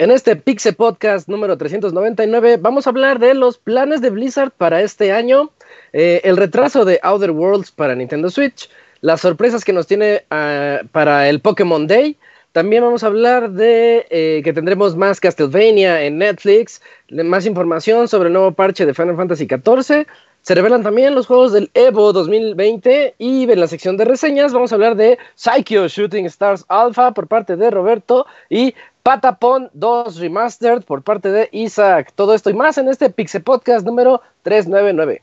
En este Pixe Podcast número 399 vamos a hablar de los planes de Blizzard para este año, eh, el retraso de Outer Worlds para Nintendo Switch, las sorpresas que nos tiene ah, para el Pokémon Day. También vamos a hablar de eh, que tendremos más Castlevania en Netflix, más información sobre el nuevo parche de Final Fantasy XIV, se revelan también los juegos del Evo 2020 y en la sección de reseñas vamos a hablar de Psycho Shooting Stars Alpha por parte de Roberto y Patapon 2 Remastered por parte de Isaac. Todo esto y más en este Pixel Podcast número 399.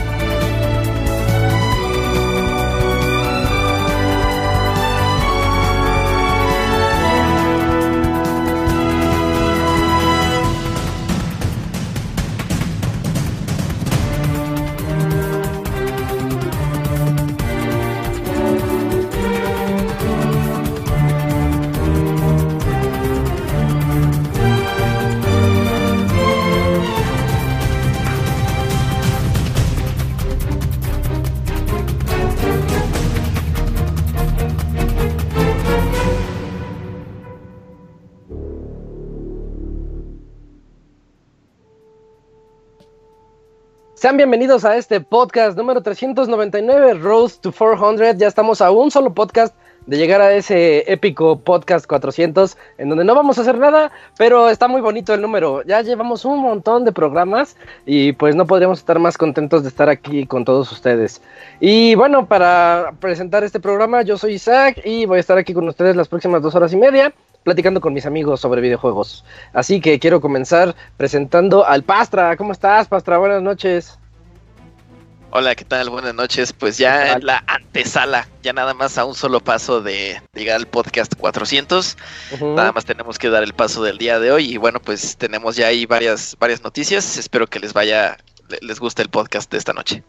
Sean bienvenidos a este podcast número 399, Rose to 400. Ya estamos a un solo podcast de llegar a ese épico podcast 400, en donde no vamos a hacer nada, pero está muy bonito el número. Ya llevamos un montón de programas y pues no podríamos estar más contentos de estar aquí con todos ustedes. Y bueno, para presentar este programa, yo soy Isaac y voy a estar aquí con ustedes las próximas dos horas y media platicando con mis amigos sobre videojuegos. Así que quiero comenzar presentando al Pastra. ¿Cómo estás, Pastra? Buenas noches. Hola, ¿qué tal? Buenas noches. Pues ya en la antesala, ya nada más a un solo paso de llegar al podcast 400. Nada más tenemos que dar el paso del día de hoy y bueno, pues tenemos ya ahí varias varias noticias. Espero que les vaya les guste el podcast de esta noche.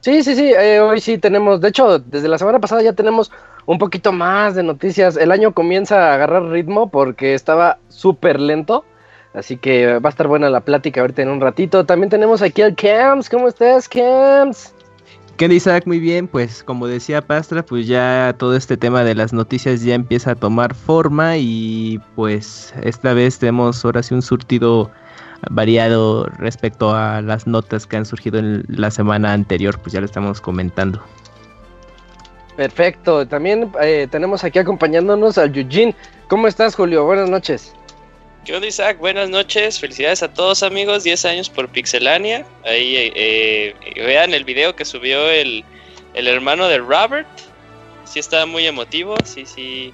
Sí, sí, sí, eh, hoy sí tenemos, de hecho, desde la semana pasada ya tenemos un poquito más de noticias. El año comienza a agarrar ritmo porque estaba súper lento. Así que va a estar buena la plática ahorita en un ratito. También tenemos aquí al Camps. ¿Cómo estás, Camps? ¿Qué Isaac? Muy bien, pues como decía Pastra, pues ya todo este tema de las noticias ya empieza a tomar forma y pues esta vez tenemos ahora sí un surtido variado respecto a las notas que han surgido en la semana anterior, pues ya lo estamos comentando. Perfecto, también eh, tenemos aquí acompañándonos al Eugene. ¿Cómo estás, Julio? Buenas noches. ¿Qué onda, Isaac? Buenas noches. Felicidades a todos, amigos. 10 años por Pixelania. Ahí eh, vean el video que subió el, hermano de Robert. Sí está muy emotivo. Sí, sí.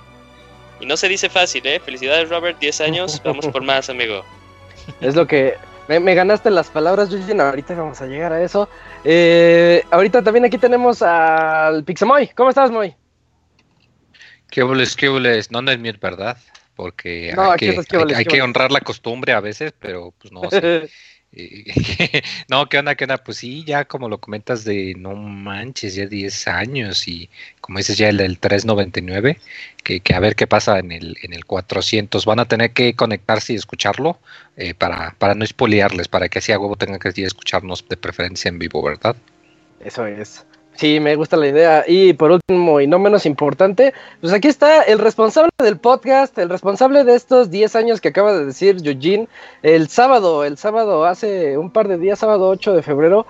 Y no se dice fácil, ¿eh? Felicidades, Robert. 10 años. Vamos por más, amigo. Es lo que... Me, ganaste las palabras, Eugene. Ahorita vamos a llegar a eso. Eh, ahorita también aquí tenemos al Pixemoy. ¿Cómo estás, Moy? ¿Qué boles, qué boles? No, no es mi verdad, porque hay, que, hay, que, honrar la costumbre a veces, pero pues no. sé. no, ¿qué onda? ¿Qué onda? Pues sí, ya como lo comentas de no manches, ya 10 años y como dices ya el del 399, que, que a ver qué pasa en el, en el 400. Van a tener que conectarse y escucharlo eh, para, para no espoliarles, para que así a huevo tengan que escucharnos de preferencia en vivo, ¿verdad? Eso es. Sí, me gusta la idea. Y por último, y no menos importante, pues aquí está el responsable del podcast, el responsable de estos 10 años que acaba de decir Eugene. El sábado, el sábado, hace un par de días, sábado 8 de febrero,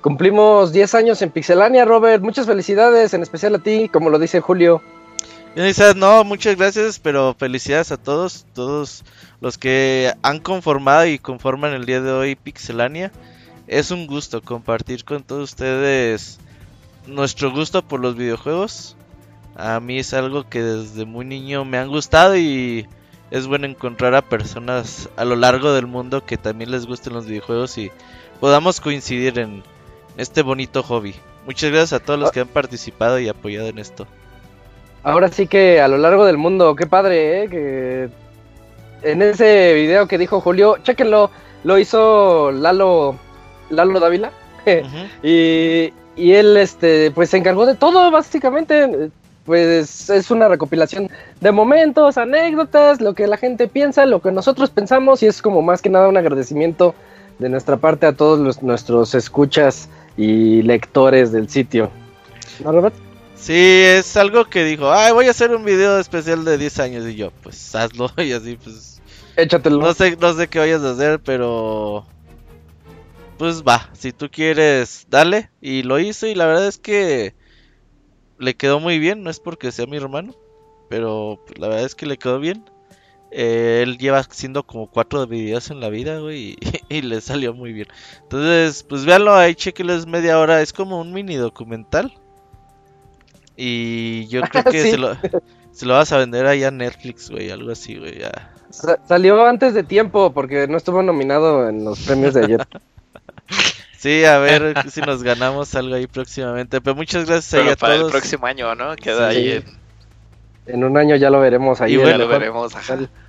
cumplimos 10 años en Pixelania, Robert. Muchas felicidades, en especial a ti, como lo dice Julio. no, muchas gracias, pero felicidades a todos, todos los que han conformado y conforman el día de hoy Pixelania. Es un gusto compartir con todos ustedes nuestro gusto por los videojuegos. A mí es algo que desde muy niño me han gustado y es bueno encontrar a personas a lo largo del mundo que también les gusten los videojuegos y podamos coincidir en este bonito hobby. Muchas gracias a todos los que han participado y apoyado en esto. Ahora sí que a lo largo del mundo, qué padre, ¿eh? Que en ese video que dijo Julio, chequenlo, lo hizo Lalo, Lalo Dávila. y, y él, este, pues se encargó de todo, básicamente. Pues es una recopilación de momentos, anécdotas, lo que la gente piensa, lo que nosotros pensamos, y es como más que nada un agradecimiento de nuestra parte a todos los, nuestros escuchas y lectores del sitio. ¿No, Robert? Sí, es algo que dijo, ay, voy a hacer un video especial de 10 años y yo, pues hazlo y así, pues... Échatelo. No sé, no sé qué vayas a hacer, pero... Pues va, si tú quieres, dale. Y lo hizo y la verdad es que le quedó muy bien, no es porque sea mi hermano, pero pues, la verdad es que le quedó bien. Eh, él lleva haciendo como cuatro videos en la vida, güey, y, le salió muy bien. Entonces, pues véanlo ahí, chequenles media hora, es como un mini documental. Y yo creo que se, lo, se, lo, vas a vender ahí a Netflix, güey, algo así, güey. Ya. salió antes de tiempo porque no estuvo nominado en los premios de ayer. sí, a ver si nos ganamos algo ahí próximamente. Pero muchas gracias ahí a para el próximo año, ¿no? Queda ahí en... En un año ya lo veremos ahí. Y bueno, lo veremos.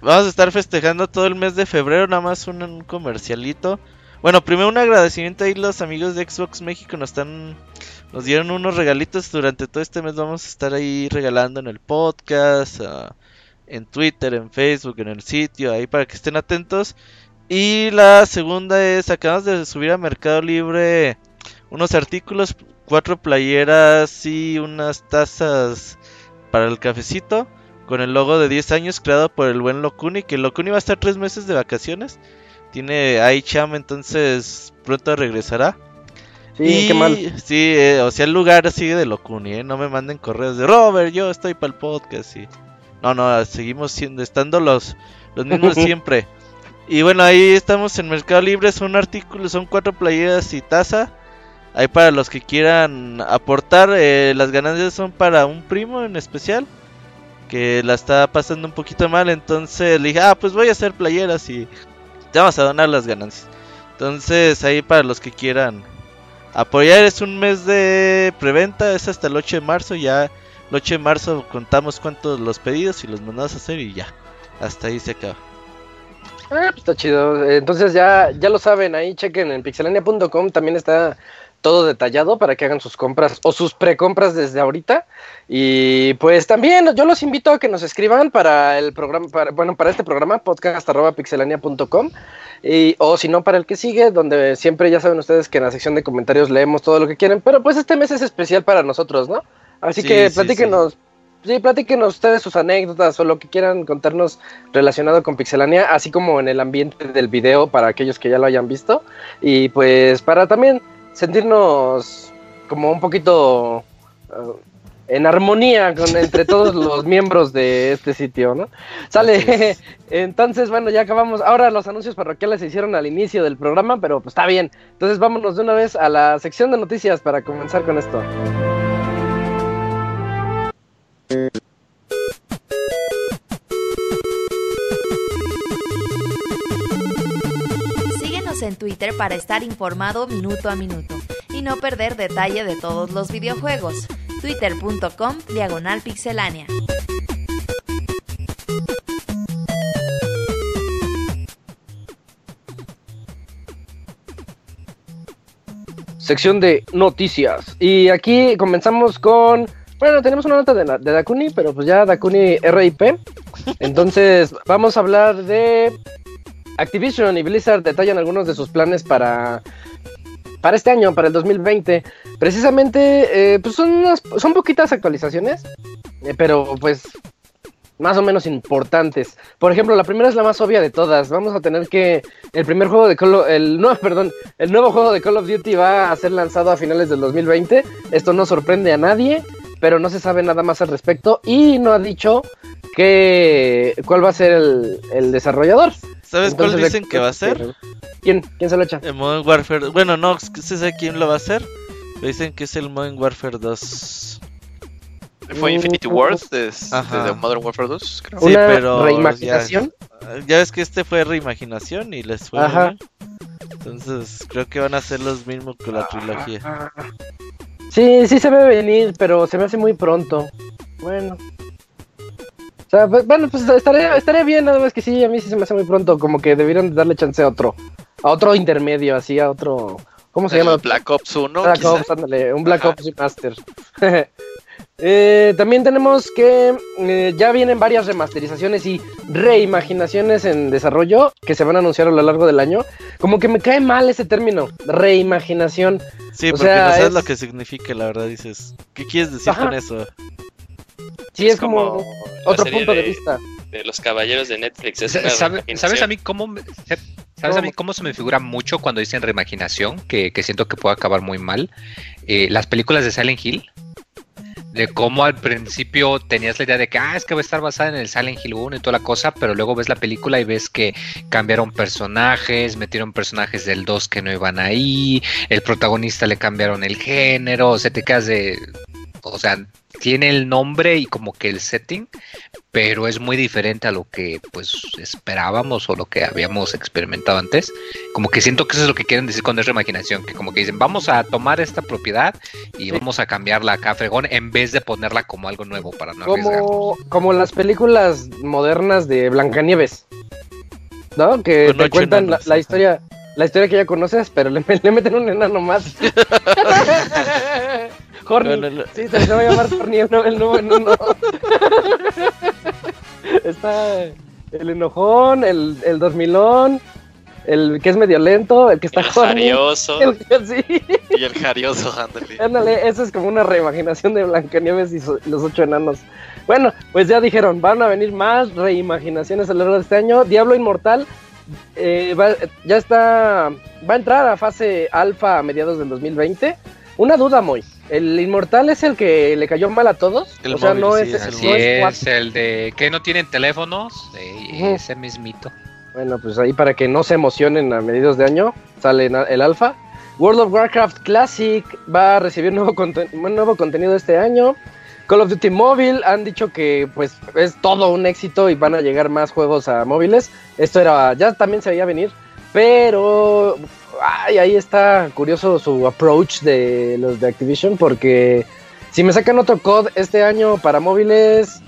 Vamos a estar festejando todo el mes de febrero, nada más un, un comercialito. Bueno, primero un agradecimiento ahí los amigos de Xbox México nos están nos dieron unos regalitos durante todo este mes. Vamos a estar ahí regalando en el podcast, ah, en Twitter, en Facebook, en el sitio, ahí para que estén atentos. Y la segunda es, acabamos de subir a Mercado Libre unos artículos, cuatro playeras y unas tazas para el cafecito con el logo de 10 años creado por el buen Locuni, que Locuni va a estar tres meses de vacaciones. Tiene ahí cham, entonces pronto regresará. Sí, qué mal. Sí, eh, o sea, el lugar sigue de Locuni, ¿eh? No me manden correos de Robert, yo estoy para el podcast. Y... No, no, seguimos siendo, estando los, los mismos siempre. Y bueno, ahí estamos en Mercado Libre, son artículos, son cuatro playeras y taza. Ahí para los que quieran aportar, eh, las ganancias son para un primo en especial. Que la está pasando un poquito mal, entonces le dije, ah, pues voy a hacer playeras y te vamos a donar las ganancias. Entonces ahí para los que quieran Apoyar es un mes de preventa, es hasta el 8 de marzo. Ya el 8 de marzo contamos cuántos los pedidos y los mandamos a hacer y ya. Hasta ahí se acaba. Ah, pues está chido. Entonces ya, ya lo saben, ahí chequen en pixelania.com también está todo detallado para que hagan sus compras o sus precompras desde ahorita. Y pues también yo los invito a que nos escriban para el programa, bueno, para este programa, podcast.pixelania.com. Y, o si no, para el que sigue, donde siempre ya saben ustedes que en la sección de comentarios leemos todo lo que quieren. Pero pues este mes es especial para nosotros, ¿no? Así que platíquenos. Sí, platíquenos ustedes sus anécdotas o lo que quieran contarnos relacionado con Pixelania, así como en el ambiente del video para aquellos que ya lo hayan visto. Y pues para también sentirnos como un poquito uh, en armonía con entre todos los miembros de este sitio, ¿no? Sale. Entonces, bueno, ya acabamos. Ahora los anuncios parroquiales se hicieron al inicio del programa, pero pues está bien. Entonces, vámonos de una vez a la sección de noticias para comenzar con esto. En Twitter para estar informado minuto a minuto y no perder detalle de todos los videojuegos. Twitter.com Diagonal Pixelánea. Sección de noticias. Y aquí comenzamos con. Bueno, tenemos una nota de, de Dakuni, pero pues ya Dakuni RIP. Entonces, vamos a hablar de Activision y Blizzard detallan algunos de sus planes para, para este año, para el 2020. Precisamente, eh, pues son, son poquitas actualizaciones, eh, pero pues más o menos importantes. Por ejemplo, la primera es la más obvia de todas. Vamos a tener que el primer juego de Call of, el no, perdón, el nuevo juego de Call of Duty va a ser lanzado a finales del 2020. Esto no sorprende a nadie. Pero no se sabe nada más al respecto y no ha dicho que, cuál va a ser el, desarrollador. ¿Sabes cuál dicen que va a ser? ¿Quién? ¿Quién se lo echa? El Modern Warfare. Bueno, no se sabe quién lo va a hacer. Dicen que es el Modern Warfare 2. Fue Infinity Wars desde Modern Warfare 2, creo. Sí, pero reimaginación. Ya, ves que este fue reimaginación y les fue Ajá. Entonces, creo que van a ser los mismos que la trilogía. Sí, sí se ve venir, pero se me hace muy pronto. Bueno. O sea, pues, bueno, pues estaría, estaría bien, nada más que sí, a mí sí se me hace muy pronto, como que debieron darle chance a otro, a otro intermedio, así, a otro... ¿Cómo se llama? Black Ops 1. Black Ops, ándale, un Black Ops Master. Eh, también tenemos que eh, ya vienen varias remasterizaciones y reimaginaciones en desarrollo que se van a anunciar a lo largo del año. Como que me cae mal ese término, reimaginación. Sí, porque no sabes lo que significa, la verdad dices. ¿Qué quieres decir con eso? Sí, es, como, otro punto de, vista. De los caballeros de Netflix. ¿Sabes a mí cómo ¿Sabes a mí cómo se me figura mucho cuando dicen reimaginación? Que, siento que puede acabar muy mal. Eh, las películas de Silent Hill de cómo al principio tenías la idea de que, ah, es que va a estar basada en el Silent Hill 1 y toda la cosa, pero luego ves la película y ves que cambiaron personajes, metieron personajes del 2 que no iban ahí, el protagonista le cambiaron el género, o sea, te quedas de, o sea, tiene el nombre y como que el setting, pero es muy diferente a lo que pues esperábamos o lo que habíamos experimentado antes. Como que siento que eso es lo que quieren decir con esa reimaginación, que como que dicen, vamos a tomar esta propiedad y vamos a cambiarla acá fregón en vez de ponerla como algo nuevo para no como, Como las películas modernas de Blancanieves, ¿no? Que te cuentan la, historia la historia que ya conoces, pero le, le meten un enano más. Horny. Sí, se, va a llamar Horny el, el número uno. está el enojón, el, el dormilón, el que es medio lento, el que está el jarioso. El, sí. Y el jarioso, ándale. Ándale, eso es como una reimaginación de Blancanieves y los ocho enanos. Bueno, pues ya dijeron, van a venir más reimaginaciones a lo largo de este año. Diablo Inmortal eh, ya está, va a entrar a fase alfa a mediados del 2020. Una duda, muy. ¿El inmortal es el que le cayó mal a todos? o sea, no, es, es, el de que no tienen teléfonos, ese mismito. Bueno, pues ahí para que no se emocionen a mediados de año, sale el alfa. World of Warcraft Classic va a recibir nuevo, nuevo contenido este año. Call of Duty Mobile han dicho que pues es todo un éxito y van a llegar más juegos a móviles. Esto era ya también se veía venir, pero ay, ahí está curioso su approach de los de Activision porque si me sacan otro COD este año para móviles,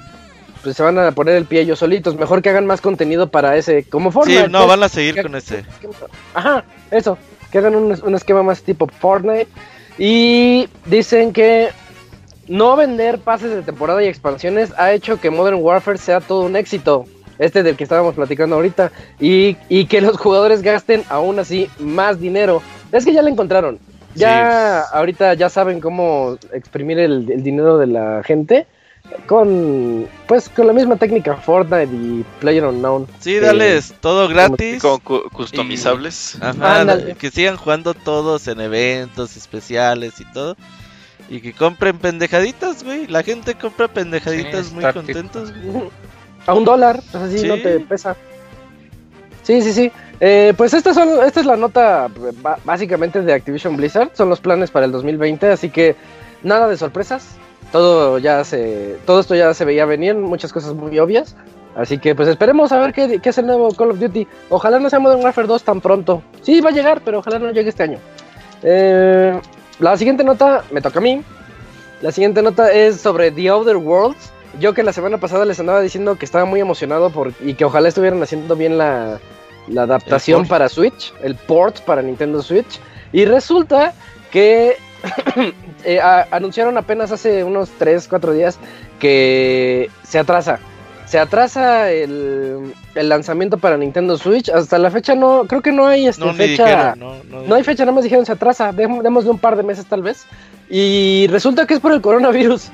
pues se van a poner el pie ellos solitos. Mejor que hagan más contenido para ese, como Fortnite. Sí, no, van a seguir con ese. Ajá, eso, que hagan un, un esquema más tipo Fortnite. Y dicen que no vender pases de temporada y expansiones ha hecho que Modern Warfare sea todo un éxito este del que estábamos platicando ahorita, y, y, que los jugadores gasten aún así más dinero. Es que ya le encontraron. Ya ahorita ya saben cómo exprimir el, dinero de la gente con pues con la misma técnica Fortnite y Player Unknown. Sí, dales todo gratis. Con customizables. que sigan jugando todos en eventos especiales y todo. Y que compren pendejaditas, güey. La gente compra pendejaditas muy contentos. A un dólar, así no te pesa. Sí, sí, sí. Eh, pues esta, son, esta es la nota básicamente de Activision Blizzard. Son los planes para el 2020, así que nada de sorpresas. Todo ya se, todo esto ya se veía venir, muchas cosas muy obvias. Así que pues esperemos a ver qué, qué es el nuevo Call of Duty. Ojalá no sea Modern Warfare 2 tan pronto. Sí, va a llegar, pero ojalá no llegue este año. Eh, la siguiente nota me toca a mí. La siguiente nota es sobre The Other Worlds. Yo que la semana pasada les andaba diciendo que estaba muy emocionado por, y que ojalá estuvieran haciendo bien la, adaptación para Switch, el port para Nintendo Switch. Y resulta que eh, anunciaron apenas hace unos 3, 4 días que se atrasa. Se atrasa el, lanzamiento para Nintendo Switch. Hasta la fecha no, creo que no hay este, fecha. no, hay fecha, nada más dijeron se atrasa. Demos de un par de meses tal vez. Y resulta que es por el coronavirus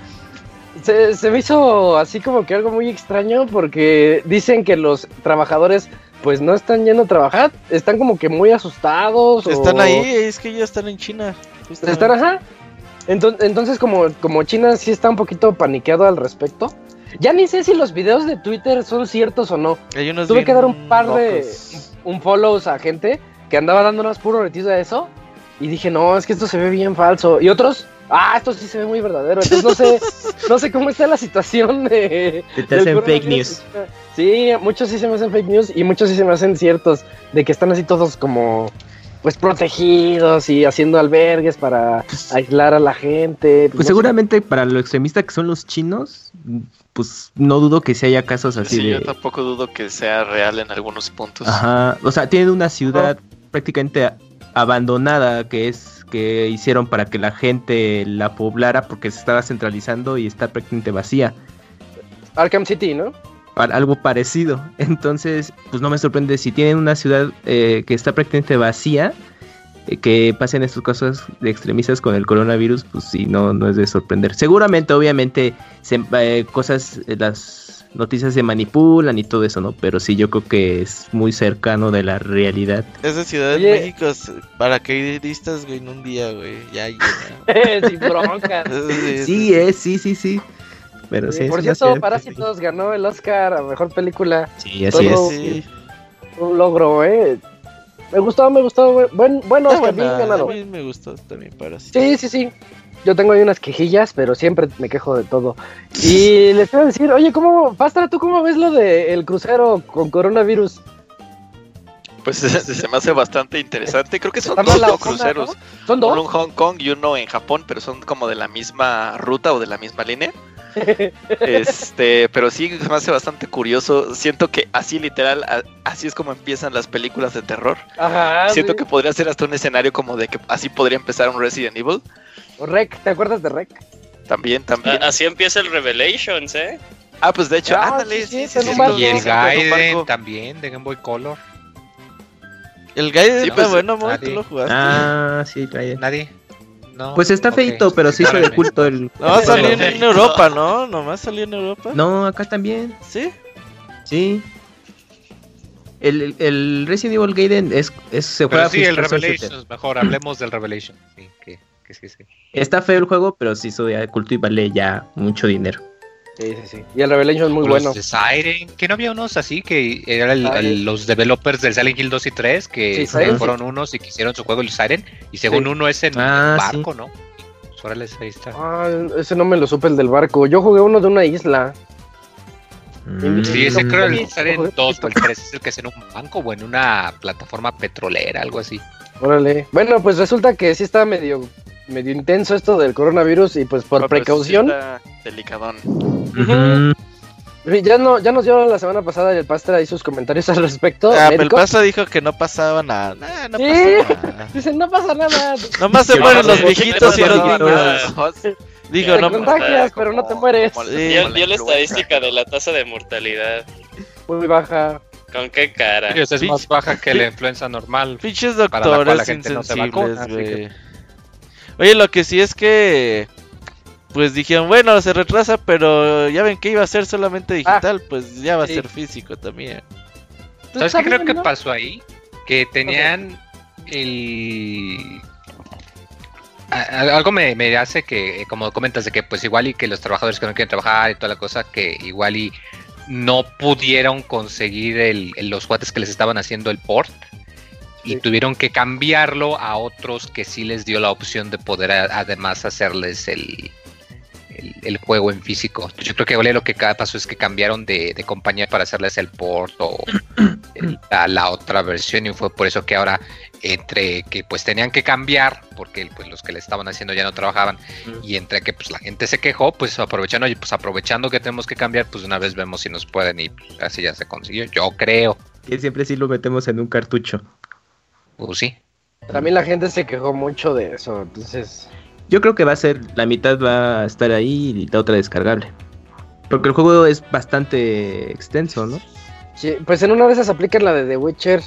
se, me hizo así como que algo muy extraño porque dicen que los trabajadores pues no están yendo a trabajar, están como que muy asustados. Están ahí, es que ya están en China. Están ajá. Entonces, como, como China sí está un poquito paniqueado al respecto, ya ni sé si los videos de Twitter son ciertos o no. Tuve que dar un par de un follows a gente que andaba dándonos puro retiro de eso. Y dije, no, es que esto se ve bien falso. Y otros, ah, esto sí se ve muy verdadero. Entonces no sé, no sé cómo está la situación de. Te hacen fake news. Sí, muchos sí se me hacen fake news y muchos sí se me hacen ciertos. De que están así todos como pues protegidos y haciendo albergues para aislar a la gente. Pues, seguramente para lo extremista que son los chinos, pues no dudo que se haya casos así sí, yo tampoco dudo que sea real en algunos puntos. Ajá, o sea, tienen una ciudad prácticamente abandonada que es que hicieron para que la gente la poblara porque se estaba centralizando y está prácticamente vacía. Arkham City, ¿no? algo parecido. Entonces, pues no me sorprende si tienen una ciudad eh, que está prácticamente vacía, eh, que pasen estos casos de extremistas con el coronavirus, pues sí, no, no es de sorprender. Seguramente, obviamente, eh, cosas, las noticias se manipulan y todo eso, ¿no? Pero sí, yo creo que es muy cercano de la realidad. Esa Ciudad de México es paracaidistas, güey, en un día, güey, ya Sin bronca. sí, es, sí, sí, sí. Pero por cierto, Parásitos ganó el Oscar a mejor película. Sí, así es. Un logro, eh. Me gustó, me gustó. Buen, bueno, Oscar, bien ganado. A mí me gustó también Parásitos. Sí, sí, sí. Yo tengo ahí unas quejillas, pero siempre me quejo de todo. Y les quiero decir, oye, ¿cómo, Pastra, tú cómo ves lo del crucero con coronavirus? Pues se, me hace bastante interesante. Creo que son dos cruceros. ¿Son dos? Uno en Hong Kong y uno en Japón, pero son como de la misma ruta o de la misma línea. este, pero sí se me hace bastante curioso. Siento que así literal, así es como empiezan las películas de terror. Siento que podría ser hasta un escenario como de que así podría empezar un Resident Evil. O Rec, ¿te acuerdas de Rec? También, también. así empieza el Revelations, ¿eh? Ah, pues de hecho, ah, y el Gaiden también de Game Boy Color. El Gaiden sí, pues, bueno, ¿tú lo jugaste? Ah, sí, Gaiden. Nadie. Pues está feito, pero sí hizo de culto el. No, salió en, Europa, ¿no? Nomás salió en Europa. No, acá también. ¿Sí? Sí. El, el Resident Evil Gaiden es, es se juega pero sí, el Revelation mejor, hablemos del Revelation. Sí, que, que sí, sí. Está feo el juego, pero sí hizo de culto y vale ya mucho dinero. Sí, sí, sí. Y el Revelation es muy bueno. Los de Siren, que no había unos así que eran los developers del Silent Hill 2 y 3 que fueron unos y que hicieron su juego el Siren y según uno es en ah, barco, ¿no? Pues, ahí está. Ah, ese no me lo supe el del barco. Yo jugué uno de una isla. Mm. Sí, ese creo el Siren 2 o el 3 es el que es en un banco o en una plataforma petrolera, algo así. Órale. Bueno, pues resulta que sí está medio medio intenso esto del coronavirus y pues por precaución. delicadón. Ya, no, ya nos dio la semana pasada el Pastra ahí sus comentarios al respecto. Ah, el Pastra dijo que no pasaba nada. no ¿Sí? Dicen, no pasa nada. Nomás se mueren los viejitos y los niños. Digo, no contagias, pero no te mueres. Dio, la estadística de la tasa de mortalidad. Muy baja. ¿Con qué cara? es más baja que la influenza normal. Pinches doctores insensibles, Oye, lo que sí es que pues dijeron, bueno, se retrasa, pero ya ven que iba a ser solamente digital, ah, pues ya va a ser físico también. ¿Sabes qué creo que pasó ahí? Que tenían el... Algo me, me, hace que, como comentas, de que pues igual y que los trabajadores que no quieren trabajar y toda la cosa, que igual y no pudieron conseguir el, los cuates que les estaban haciendo el port y tuvieron que cambiarlo a otros que sí les dio la opción de poder además hacerles el, el, juego en físico. Yo creo que lo que cada pasó es que cambiaron de, compañía para hacerles el port o la, otra versión y fue por eso que ahora entre que pues tenían que cambiar porque pues los que le estaban haciendo ya no trabajaban y entre que pues la gente se quejó pues aprovechando pues aprovechando que tenemos que cambiar pues una vez vemos si nos pueden y pues, así ya se consiguió yo creo. Que siempre sí lo metemos en un cartucho pues sí. También la gente se quejó mucho de eso, entonces... Yo creo que va a ser, la mitad va a estar ahí y la otra descargable. Porque el juego es bastante extenso, ¿no? Sí, pues en una de esas aplican la de The Witcher.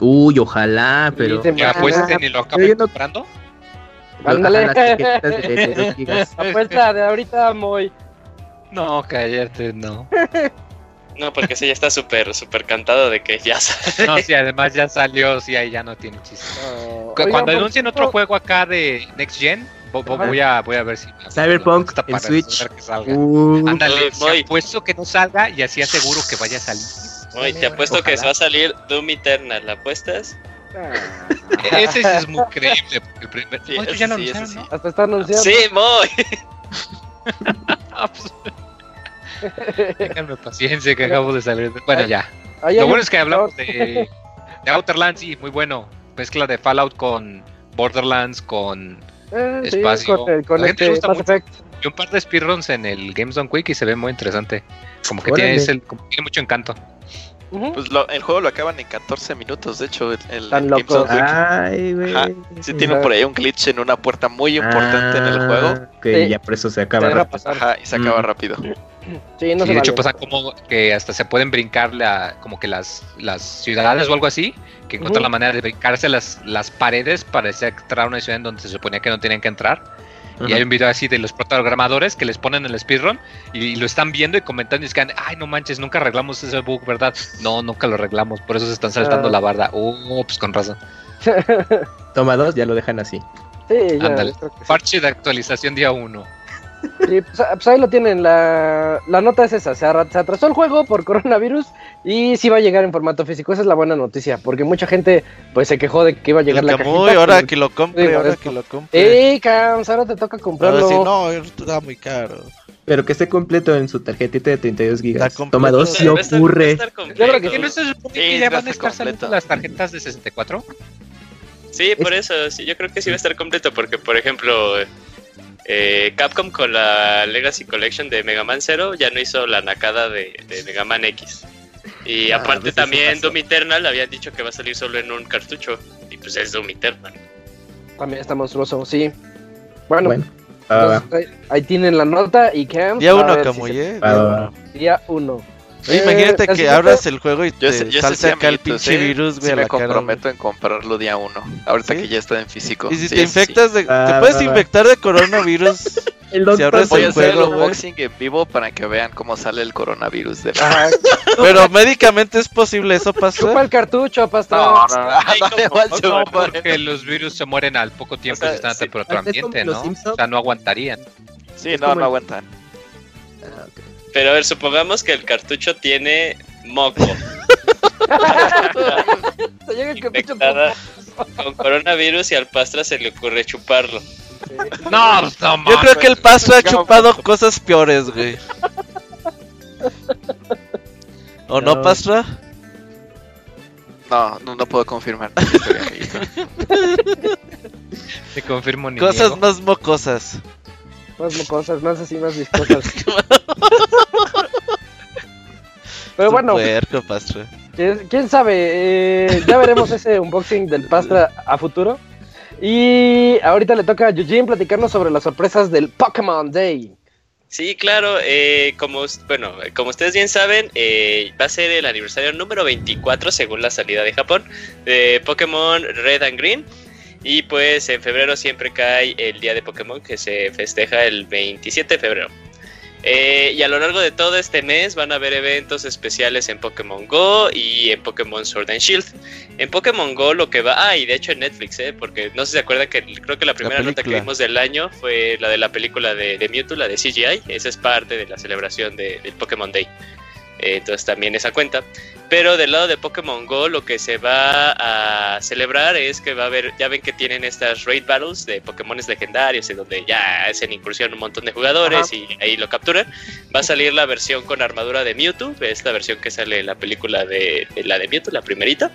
Uy, ojalá, pero... ¿Ya apuesten y lo acaben comprando? Ándale. Apuesta de ahorita muy... No, cállate, no. No, porque ese ya está súper, súper cantado de que ya salió. No, sí, además ya salió, sí, ahí ya no tiene chiste. Cuando anuncien otro juego acá de Next Gen, voy, a, voy a ver si. Cyberpunk en Switch. Uh, Ándale, te apuesto que no salga y así aseguro que vaya a salir. Te apuesto que se va a salir Doom Eternal. ¿La apuestas? Ah. Ese sí es muy creíble. El primer... Sí, ya lo sí, sí. Hasta está anunciando. Sí, muy. Déjame paciencia que acabo de salir. Bueno, ya. Lo bueno es que hablamos de, de Outerlands, sí, muy bueno. Mezcla de Fallout con Borderlands, con eh, espacio. con, con este Mass Effect. Y un par de speedruns en el Games on Quick y se ve muy interesante. Como que tiene, el, como tiene mucho encanto. Pues lo, el juego lo acaban en 14 minutos, de hecho, el, Tan loco. Ay, güey. Sí, tiene por ahí un glitch en una puerta muy importante en el ah, juego. Que ya por eso se acaba rápido. Ajá, y se acaba mm. rápido. Sí, no se de vale. hecho pasa como que hasta se pueden brincar la, como que las, las ciudades o algo así, que encuentran uh -huh. la manera de brincarse las, las paredes para entrar a una ciudad en donde se suponía que no tenían que entrar. Uh -huh. Y hay un video así de los programadores que les ponen el speedrun y, y, lo están viendo y comentando y dicen, ay, no manches, nunca arreglamos ese bug, ¿verdad? No, nunca lo arreglamos, por eso se están saltando uh -huh. la barda. Oh, pues con razón. Toma dos, ya lo dejan así. Sí, ya, Parche sí. de actualización día 1. Y pues, pues, ahí lo tienen, la, la nota es esa, se, atrasó el juego por coronavirus y sí va a llegar en formato físico, esa es la buena noticia, porque mucha gente pues se quejó de que iba a llegar la cajita. Muy, ahora que lo compre, ahora esto. que lo compre. Ey, Cams, ahora te toca comprarlo. Sí, no, está muy caro. Pero que esté completo en su tarjetita de 32 gigas. Toma dos, si ocurre. Yo creo que, no sí, ya van a estar saliendo las tarjetas de 64. Sí, por eso, sí, yo creo que sí va a estar completo, porque por ejemplo, eh, Capcom con la Legacy Collection de Mega Man Zero ya no hizo la nakada de, Mega Man X. Y ah, aparte pues también Doom Eternal habían dicho que va a salir solo en un cartucho. Y pues es Doom Eternal. También está monstruoso, sí. Bueno, ahí, tienen la nota y que... Día uno, como Día Eh, imagínate que abras el juego y te salta acá el pinche virus, güey. me comprometo en comprarlo día uno. Ahorita que ya está en físico. Y si te infectas de. te puedes infectar de coronavirus. el si abres Voy a hacer el unboxing en vivo para que vean cómo sale el coronavirus de Pero médicamente es posible eso pasar. Chupa el cartucho, pastor. No, no, no, porque los virus se mueren al poco tiempo si están a temperatura ambiente, ¿no? O sea, no aguantarían. Sí, no, no aguantan. Pero a ver, supongamos que el cartucho tiene moco. con coronavirus y al Pastra se le ocurre chuparlo. No, no Yo creo que el Pastra ha chupado cosas peores, güey. ¿O no, Pastra? No, no, puedo confirmar. Te confirmo ni Cosas más mocosas. Más mocosas, más así, más viscosas. Pero bueno, ¿quién, sabe? Eh, ya veremos ese unboxing del Pastra a futuro. Y ahorita le toca a Eugene platicarnos sobre las sorpresas del Pokémon Day. Sí, claro, eh, como, bueno, como ustedes bien saben, eh, va a ser el aniversario número 24 según la salida de Japón de Pokémon Red and Green. Y pues en febrero siempre cae el día de Pokémon que se festeja el 27 de febrero. Eh, y a lo largo de todo este mes van a haber eventos especiales en Pokémon Go y en Pokémon Sword and Shield. En Pokémon Go lo que va... Ah, y de hecho en Netflix, ¿eh? Porque no sé si se acuerda que creo que la primera nota que vimos del año fue la de la película de, de Mewtwo, la de CGI. Esa es parte de la celebración del Pokémon Day. Eh, entonces también esa cuenta. Pero del lado de Pokémon Go lo que se va a celebrar es que va a haber, ya ven que tienen estas raid battles de Pokémones legendarios en donde ya hacen incursión un montón de jugadores y ahí lo capturan. Va a salir la versión con armadura de Mewtwo, es la versión que sale en la película de, la de Mewtwo, la primerita.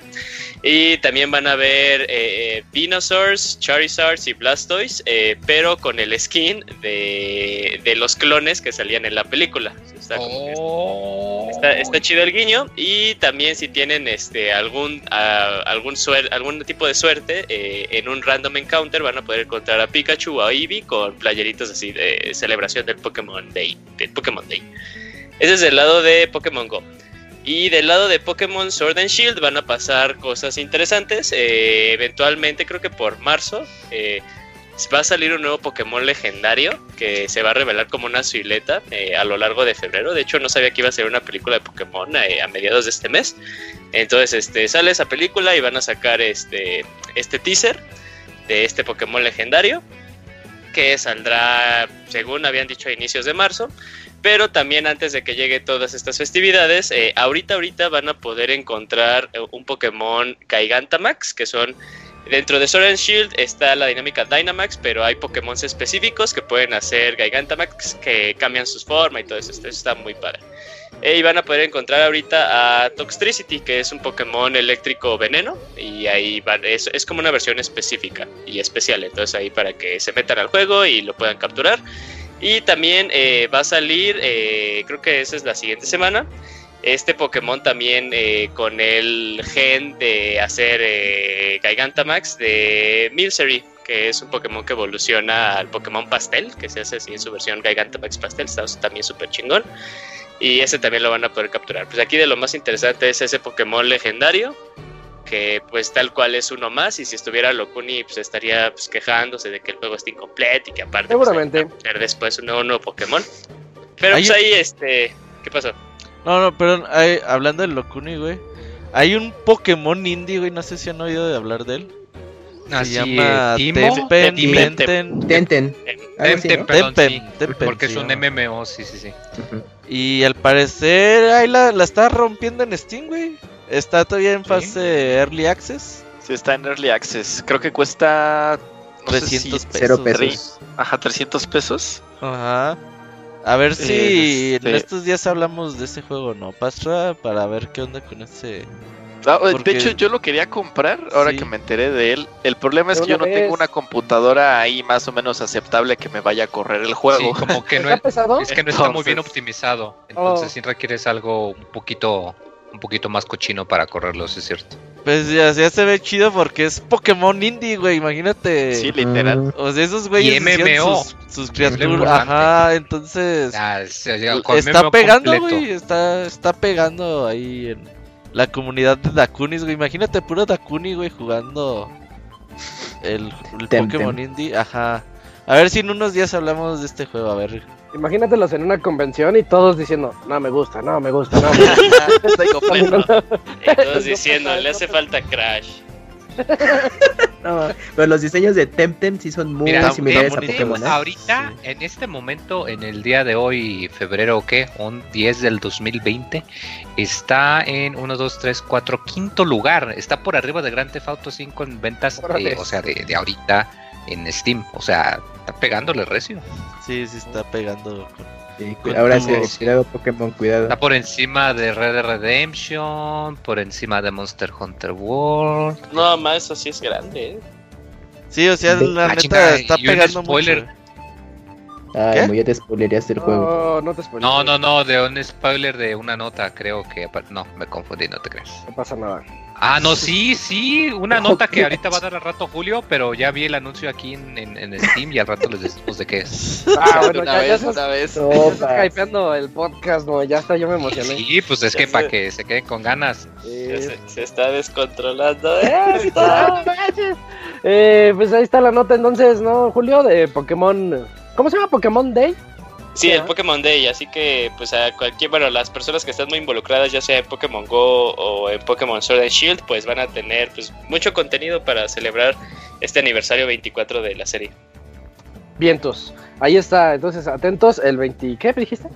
Y también van a ver eh, Venusaurs, Charizards y Blastoise, eh, pero con el skin de, de, los clones que salían en la película. Está, oh. está, chido el guiño y también si tienen este algún algún algún tipo de suerte eh, en un random encounter van a poder encontrar a Pikachu o a Eevee con playeritos así de celebración del Pokémon Day, del Pokémon Day. Ese es el lado de Pokémon Go. Y del lado de Pokémon Sword and Shield van a pasar cosas interesantes. Eh, eventualmente, creo que por marzo, eh, va a salir un nuevo Pokémon legendario que se va a revelar como una silueta eh, a lo largo de febrero. De hecho, no sabía que iba a ser una película de Pokémon eh, a mediados de este mes. Entonces, este, sale esa película y van a sacar este, este teaser de este Pokémon legendario que saldrá, según habían dicho, a inicios de marzo. Pero también antes de que llegue todas estas festividades, eh, ahorita, ahorita van a poder encontrar un Pokémon Gigantamax, que son Dentro de Sword and Shield está la dinámica Dynamax, pero hay Pokémon específicos que pueden hacer Gigantamax que cambian sus formas y todo eso. Esto está muy padre. Y van a poder encontrar ahorita a Toxtricity, que es un Pokémon eléctrico veneno. Y ahí van, es, es como una versión específica y especial. Entonces ahí para que se metan al juego y lo puedan capturar. Y también eh, va a salir, eh, creo que esa es la siguiente semana, este Pokémon también eh, con el gen de hacer Gigantamax de Milcery, que es un Pokémon que evoluciona al Pokémon Pastel, que se hace así en su versión Gigantamax Pastel, está también súper chingón. Y ese también lo van a poder capturar. Pues aquí de lo más interesante es ese Pokémon legendario, que pues tal cual es uno más y si estuviera Locuni pues estaría pues, quejándose de que el juego está incompleto y que aparte pues, seguramente pues, después un nuevo, Pokémon pero pues ahí este ¿qué pasó? No no perdón hablando del Locuni güey hay un Pokémon indie güey no sé si han oído de hablar de él se llama Tempen, Tenten, Tenten, Tempen, porque es un MMO, sí, sí, sí. Y al parecer ahí la, la está rompiendo en Steam, güey. ¿Está todavía en fase Early Access? Sí, está en Early Access. Creo que cuesta... 300 pesos. pesos. Ajá, 300 pesos. Ajá. A ver si en estos días hablamos de ese juego, ¿no? Pastra, para ver qué onda con ese... Ah, de hecho, yo lo quería comprar ahora que me enteré de él. El problema es que yo no tengo una computadora ahí más o menos aceptable que me vaya a correr el juego. Sí, como que no es, es, que no está muy bien optimizado. Entonces, oh. sí requieres algo un poquito un poquito más cochino para correrlos, es cierto. Pues ya, se ve chido porque es Pokémon indie, güey, imagínate. Sí, literal. O sea, esos güeyes sus, sus, criaturas. Ajá, entonces. está pegando, güey. Está, está pegando ahí en la comunidad de Dakunis, güey. Imagínate puro Dakuni, güey, jugando el, el Pokémon indie. Ajá. A ver si en unos días hablamos de este juego, a ver Imagínatelos en una convención y todos diciendo, no me gusta, no me gusta, no me gusta. y todos diciendo, le hace falta Crash. no, pero los diseños de Temtem sí son muy similares a Pokémon. ¿eh? Ahorita, en este momento, en el día de hoy, febrero, ¿qué? Un 10 del 2020, está en 1, 2, 3, 4, quinto lugar. Está por arriba de Grand Theft Auto 5 en ventas, eh, o sea, de, de ahorita en Steam. O sea, está pegándole recio. Sí, sí está pegando. ahora sí, cuidado Pokémon, cuidado. Está por encima de Red Dead Redemption, por encima de Monster Hunter World. No, más eso sí es grande, ¿eh? Sí, o sea, la ah, neta está pegando spoiler. mucho. Ay, ¿Qué? ya te spoilerías el juego. No, no te No, no, no, de un spoiler de una nota, creo que. No, me confundí, no te crees. No pasa nada. Ah, no, sí, sí, una nota que ahorita va a dar al rato Julio, pero ya vi el anuncio aquí en, en, Steam y al rato les decimos de qué es. Ah, bueno, una ya, vez, ya una vez. No, estás hypeando el podcast, no, ya está, yo me emocioné. Sí, pues es que para que se queden con ganas. Se, se, está descontrolando esto. eh, pues ahí está la nota entonces, ¿no, Julio? De Pokémon. ¿Cómo se llama? Pokémon Day. Sí, el Pokémon Day, así que pues a cualquier, bueno, las personas que están muy involucradas, ya sea en Pokémon Go o en Pokémon Sword and Shield, pues van a tener pues mucho contenido para celebrar este aniversario 24 de la serie. Vientos. Ahí está, entonces atentos, el 20, ¿qué dijiste?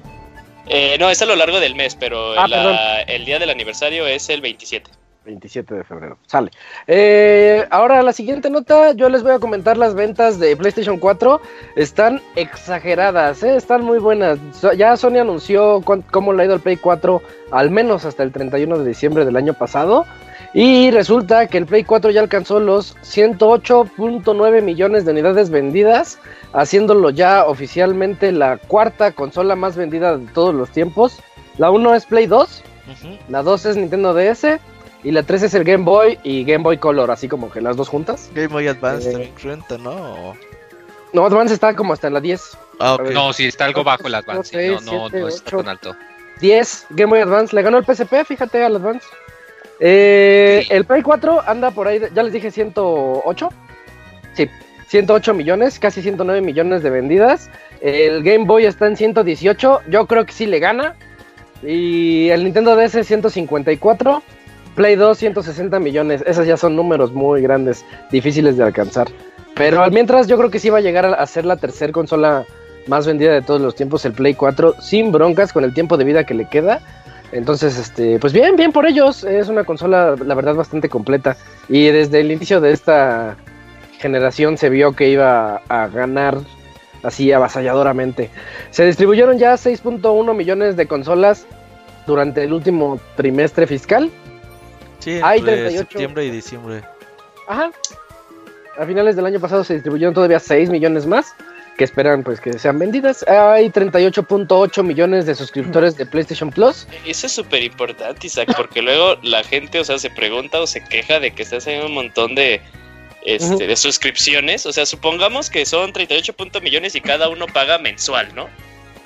Eh, no, es a lo largo del mes, pero ah, el día del aniversario es el 27. 27 de febrero. Sale. Eh, ahora la siguiente nota, yo les voy a comentar las ventas de PlayStation 4. Están exageradas, ¿eh? están muy buenas. Ya Sony anunció cómo le ha ido el Play 4, al menos hasta el 31 de diciembre del año pasado. Y resulta que el Play 4 ya alcanzó los 108.9 millones de unidades vendidas, haciéndolo ya oficialmente la cuarta consola más vendida de todos los tiempos. La 1 es Play 2, la 2 es Nintendo DS y la 3 es el Game Boy y Game Boy Color, así como que las dos juntas. Game Boy Advance eh, también cuenta, ¿no? No, Advance está como hasta en la 10. Ah, No, sí, está algo bajo el Advance. no, no, no está tan alto. 10, Game Boy Advance. Le ganó el PSP, fíjate, al Advance. Eh, El Play 4 anda por ahí, ya les dije 108. Sí, 108 millones, casi 109 millones de vendidas. El Game Boy está en 118. Yo creo que sí le gana. Y el Nintendo DS 154. Play 2, 160 millones. Esos ya son números muy grandes, difíciles de alcanzar. Pero mientras yo creo que sí va a llegar a ser la tercera consola más vendida de todos los tiempos, el Play 4, sin broncas con el tiempo de vida que le queda. Entonces, este, pues bien, bien por ellos. Es una consola, la verdad, bastante completa. Y desde el inicio de esta generación se vio que iba a ganar así avasalladoramente. Se distribuyeron ya 6.1 millones de consolas durante el último trimestre fiscal. Sí, entre Hay 38... septiembre y diciembre. Ajá. A finales del año pasado se distribuyeron todavía 6 millones más que esperan pues que sean vendidas. Hay 38.8 millones de suscriptores de PlayStation Plus. Eso es súper importante, Isaac, porque luego la gente, o sea, se pregunta o se queja de que está haciendo un montón de este, de suscripciones. O sea, supongamos que son 38 millones y cada uno paga mensual, ¿no?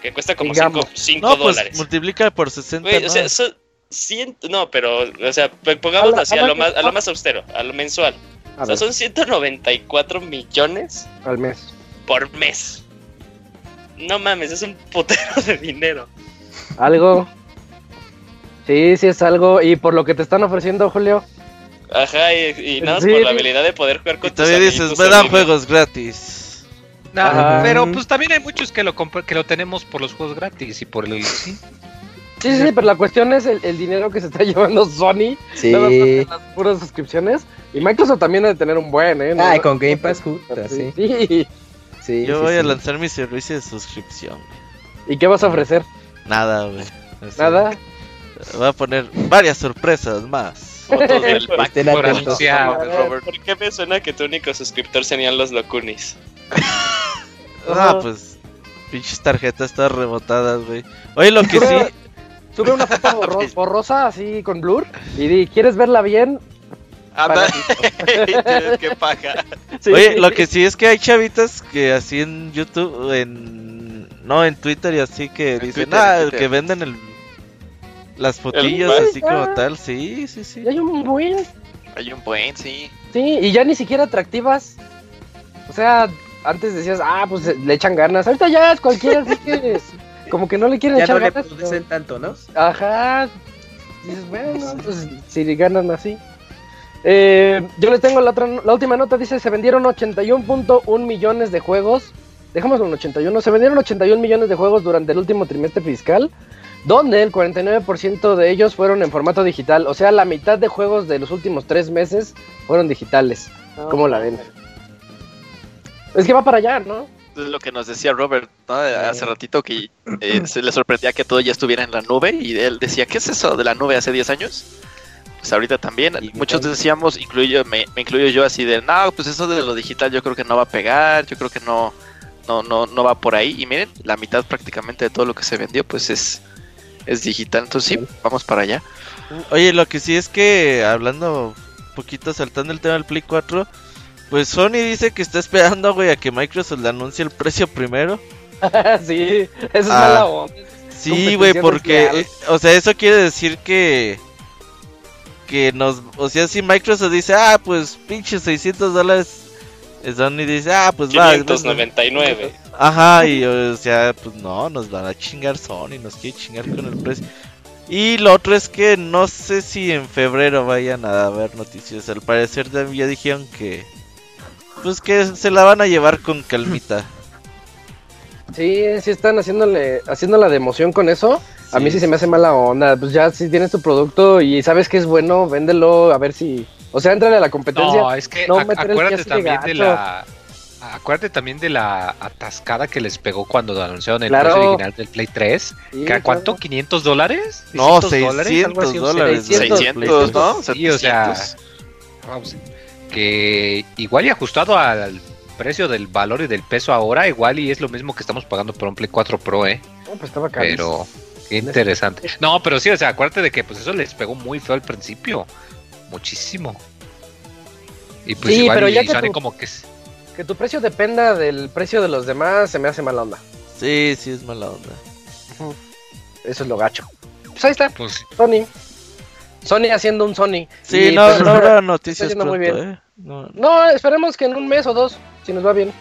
Que cuesta como 5 no, pues, dólares. multiplica por 60. o sea, eso, no, pero, o sea, pongamos así, a, lo más, a lo más austero, a lo mensual. o sea, son 194 millones. Al mes. Por mes. No mames, es un putero de dinero. Algo. Sí, sí es algo. Y por lo que te están ofreciendo, Julio. Ajá, y, nada más por la habilidad de poder jugar con y todavía dices, me dan juegos gratis. pero pues también hay muchos que lo que lo tenemos por los juegos gratis y por el sí. Sí, sí, pero la cuestión es el, dinero que se está llevando Sony. Sí. las puras suscripciones. Y Microsoft también debe tener un buen, ¿eh? Ah, con Game Pass, sí. sí. sí. Yo voy a lanzar mi servicio de suscripción. ¿Y qué vas a ofrecer? Nada, güey. ¿Nada? Voy a poner varias sorpresas más. Fotos del pack por, qué me suena que tu único suscriptor serían los Locunis? ah, pues. Pinches tarjetas todas rebotadas, güey. Oye, lo que sí. Sube una foto borrosa así con blur y di, ¿quieres verla bien? Anda, qué paja. Oye, lo que sí es que hay chavitas que así en YouTube, en no en Twitter y así que dicen, ah, que venden el las fotillas así como tal, sí, sí, sí. Y hay un buen. Hay un buen, sí. Sí, y ya ni siquiera atractivas. O sea, antes decías, ah, pues le echan ganas. Ahorita ya es cualquiera, así que como que no le quieren echar ganas. Ya no le tanto, ¿no? Ajá. Dices, bueno, pues si ganan así. Eh, yo les tengo la, otra, la última nota, dice, se vendieron 81.1 millones de juegos. Dejamos en 81, se vendieron 81 millones de juegos durante el último trimestre fiscal donde el 49% de ellos fueron en formato digital. O sea, la mitad de juegos de los últimos tres meses fueron digitales. Ah, ¿Cómo la ven? Es que va para allá, ¿no? Lo que nos decía Robert hace ratito, que eh, se le sorprendía que todo ya estuviera en la nube y él decía, ¿qué es eso de la nube hace 10 años? Pues ahorita también, muchos decíamos, incluyo, me, me, incluyo yo así de, no, pues eso de lo digital yo creo que no va a pegar, yo creo que no, no, no, no va por ahí. Y miren, la mitad prácticamente de todo lo que se vendió, pues es, es digital, entonces sí, vamos para allá. Oye, lo que sí es que hablando un poquito saltando el tema del Play 4, pues Sony dice que está esperando, güey, a que Microsoft le anuncie el precio primero. sí, eso es mala ah, Sí, güey, porque, eh, o sea, eso quiere decir que que nos, o sea, si Microsoft dice, ah, pues pinche 600 dólares Sony dice, ah, pues 599. va. Ajá, y o sea, pues no, nos van a chingar Sony, nos quiere chingar con el precio. Y lo otro es que no sé si en febrero vayan a haber noticias. Al parecer también ya dijeron que, pues que se la van a llevar con calmita. Sí, sí están haciéndole, haciéndola de emoción con eso. A mí sí se me hace mala onda. Pues ya si tienes tu producto y sabes que es bueno, véndelo a ver si o sea, entra a la competencia. No, es que acuérdate también de la. Acuérdate también de la atascada que les pegó cuando anunciaron el precio original del Play 3. ¿Cuánto? ¿500 dólares? No, 600 dólares. 600, ¿no? Sí, o sea, que igual y ajustado al precio del valor y del peso ahora, igual y es lo mismo que estamos pagando por un Play 4 Pro, ¿eh? No, pues estaba Pero, qué interesante. No, pero sí, o sea, acuérdate de que pues eso les pegó muy feo al principio muchísimo. Y pues igual pero ya que como que Que tu precio dependa del precio de los demás se me hace mala onda. Sí, sí es mala onda. Eso es lo gacho. Pues ahí está. Pues Sony. Sony haciendo un Sony. Sí, no, pues, no habrá noticias muy bien. ¿eh? No. esperemos que en un mes o dos, si nos va bien.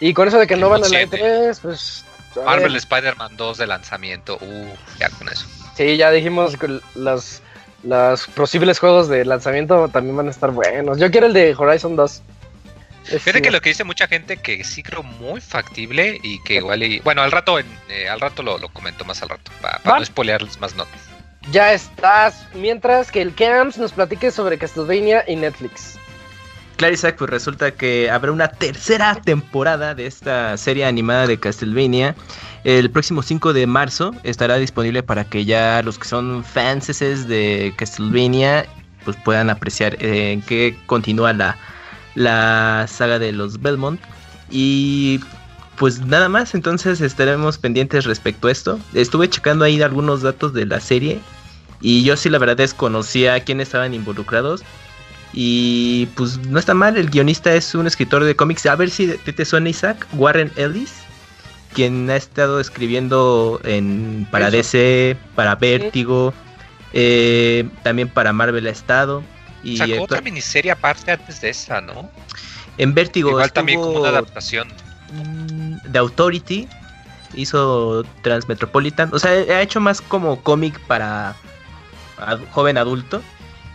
Y con eso de que no van a la E3, pues... Marvel Spider-Man 2 de lanzamiento. Uh, ya con eso. Sí, ya dijimos que las los posibles juegos de lanzamiento también van a estar buenos. Yo quiero el de Horizon 2. Fíjate que lo que dice mucha gente que sí creo muy factible y que igual y, bueno al rato eh, al rato lo, comento más al rato para no spoilearles más notas. Ya estás. Mientras que el Camps nos platique sobre Castlevania y Netflix. Claro, Isaac, pues resulta que habrá una tercera temporada de esta serie animada de Castlevania. El próximo 5 de marzo estará disponible para que ya los que son fans de Castlevania pues puedan apreciar eh, en qué continúa la, la saga de los Belmont. Y pues nada más, entonces estaremos pendientes respecto a esto. Estuve checando ahí algunos datos de la serie y yo sí la verdad desconocía quiénes estaban involucrados. Y pues no está mal, el guionista es un escritor de cómics. A ver si te, suena Isaac, Warren Ellis, quien ha estado escribiendo en para DC, para Vértigo, eh, también para Marvel ha estado. Y Sacó otra miniserie aparte antes de esa, ¿no? En Vértigo. Igual también como una adaptación. De Authority. Hizo Transmetropolitan. O sea, ha hecho más como cómic para joven adulto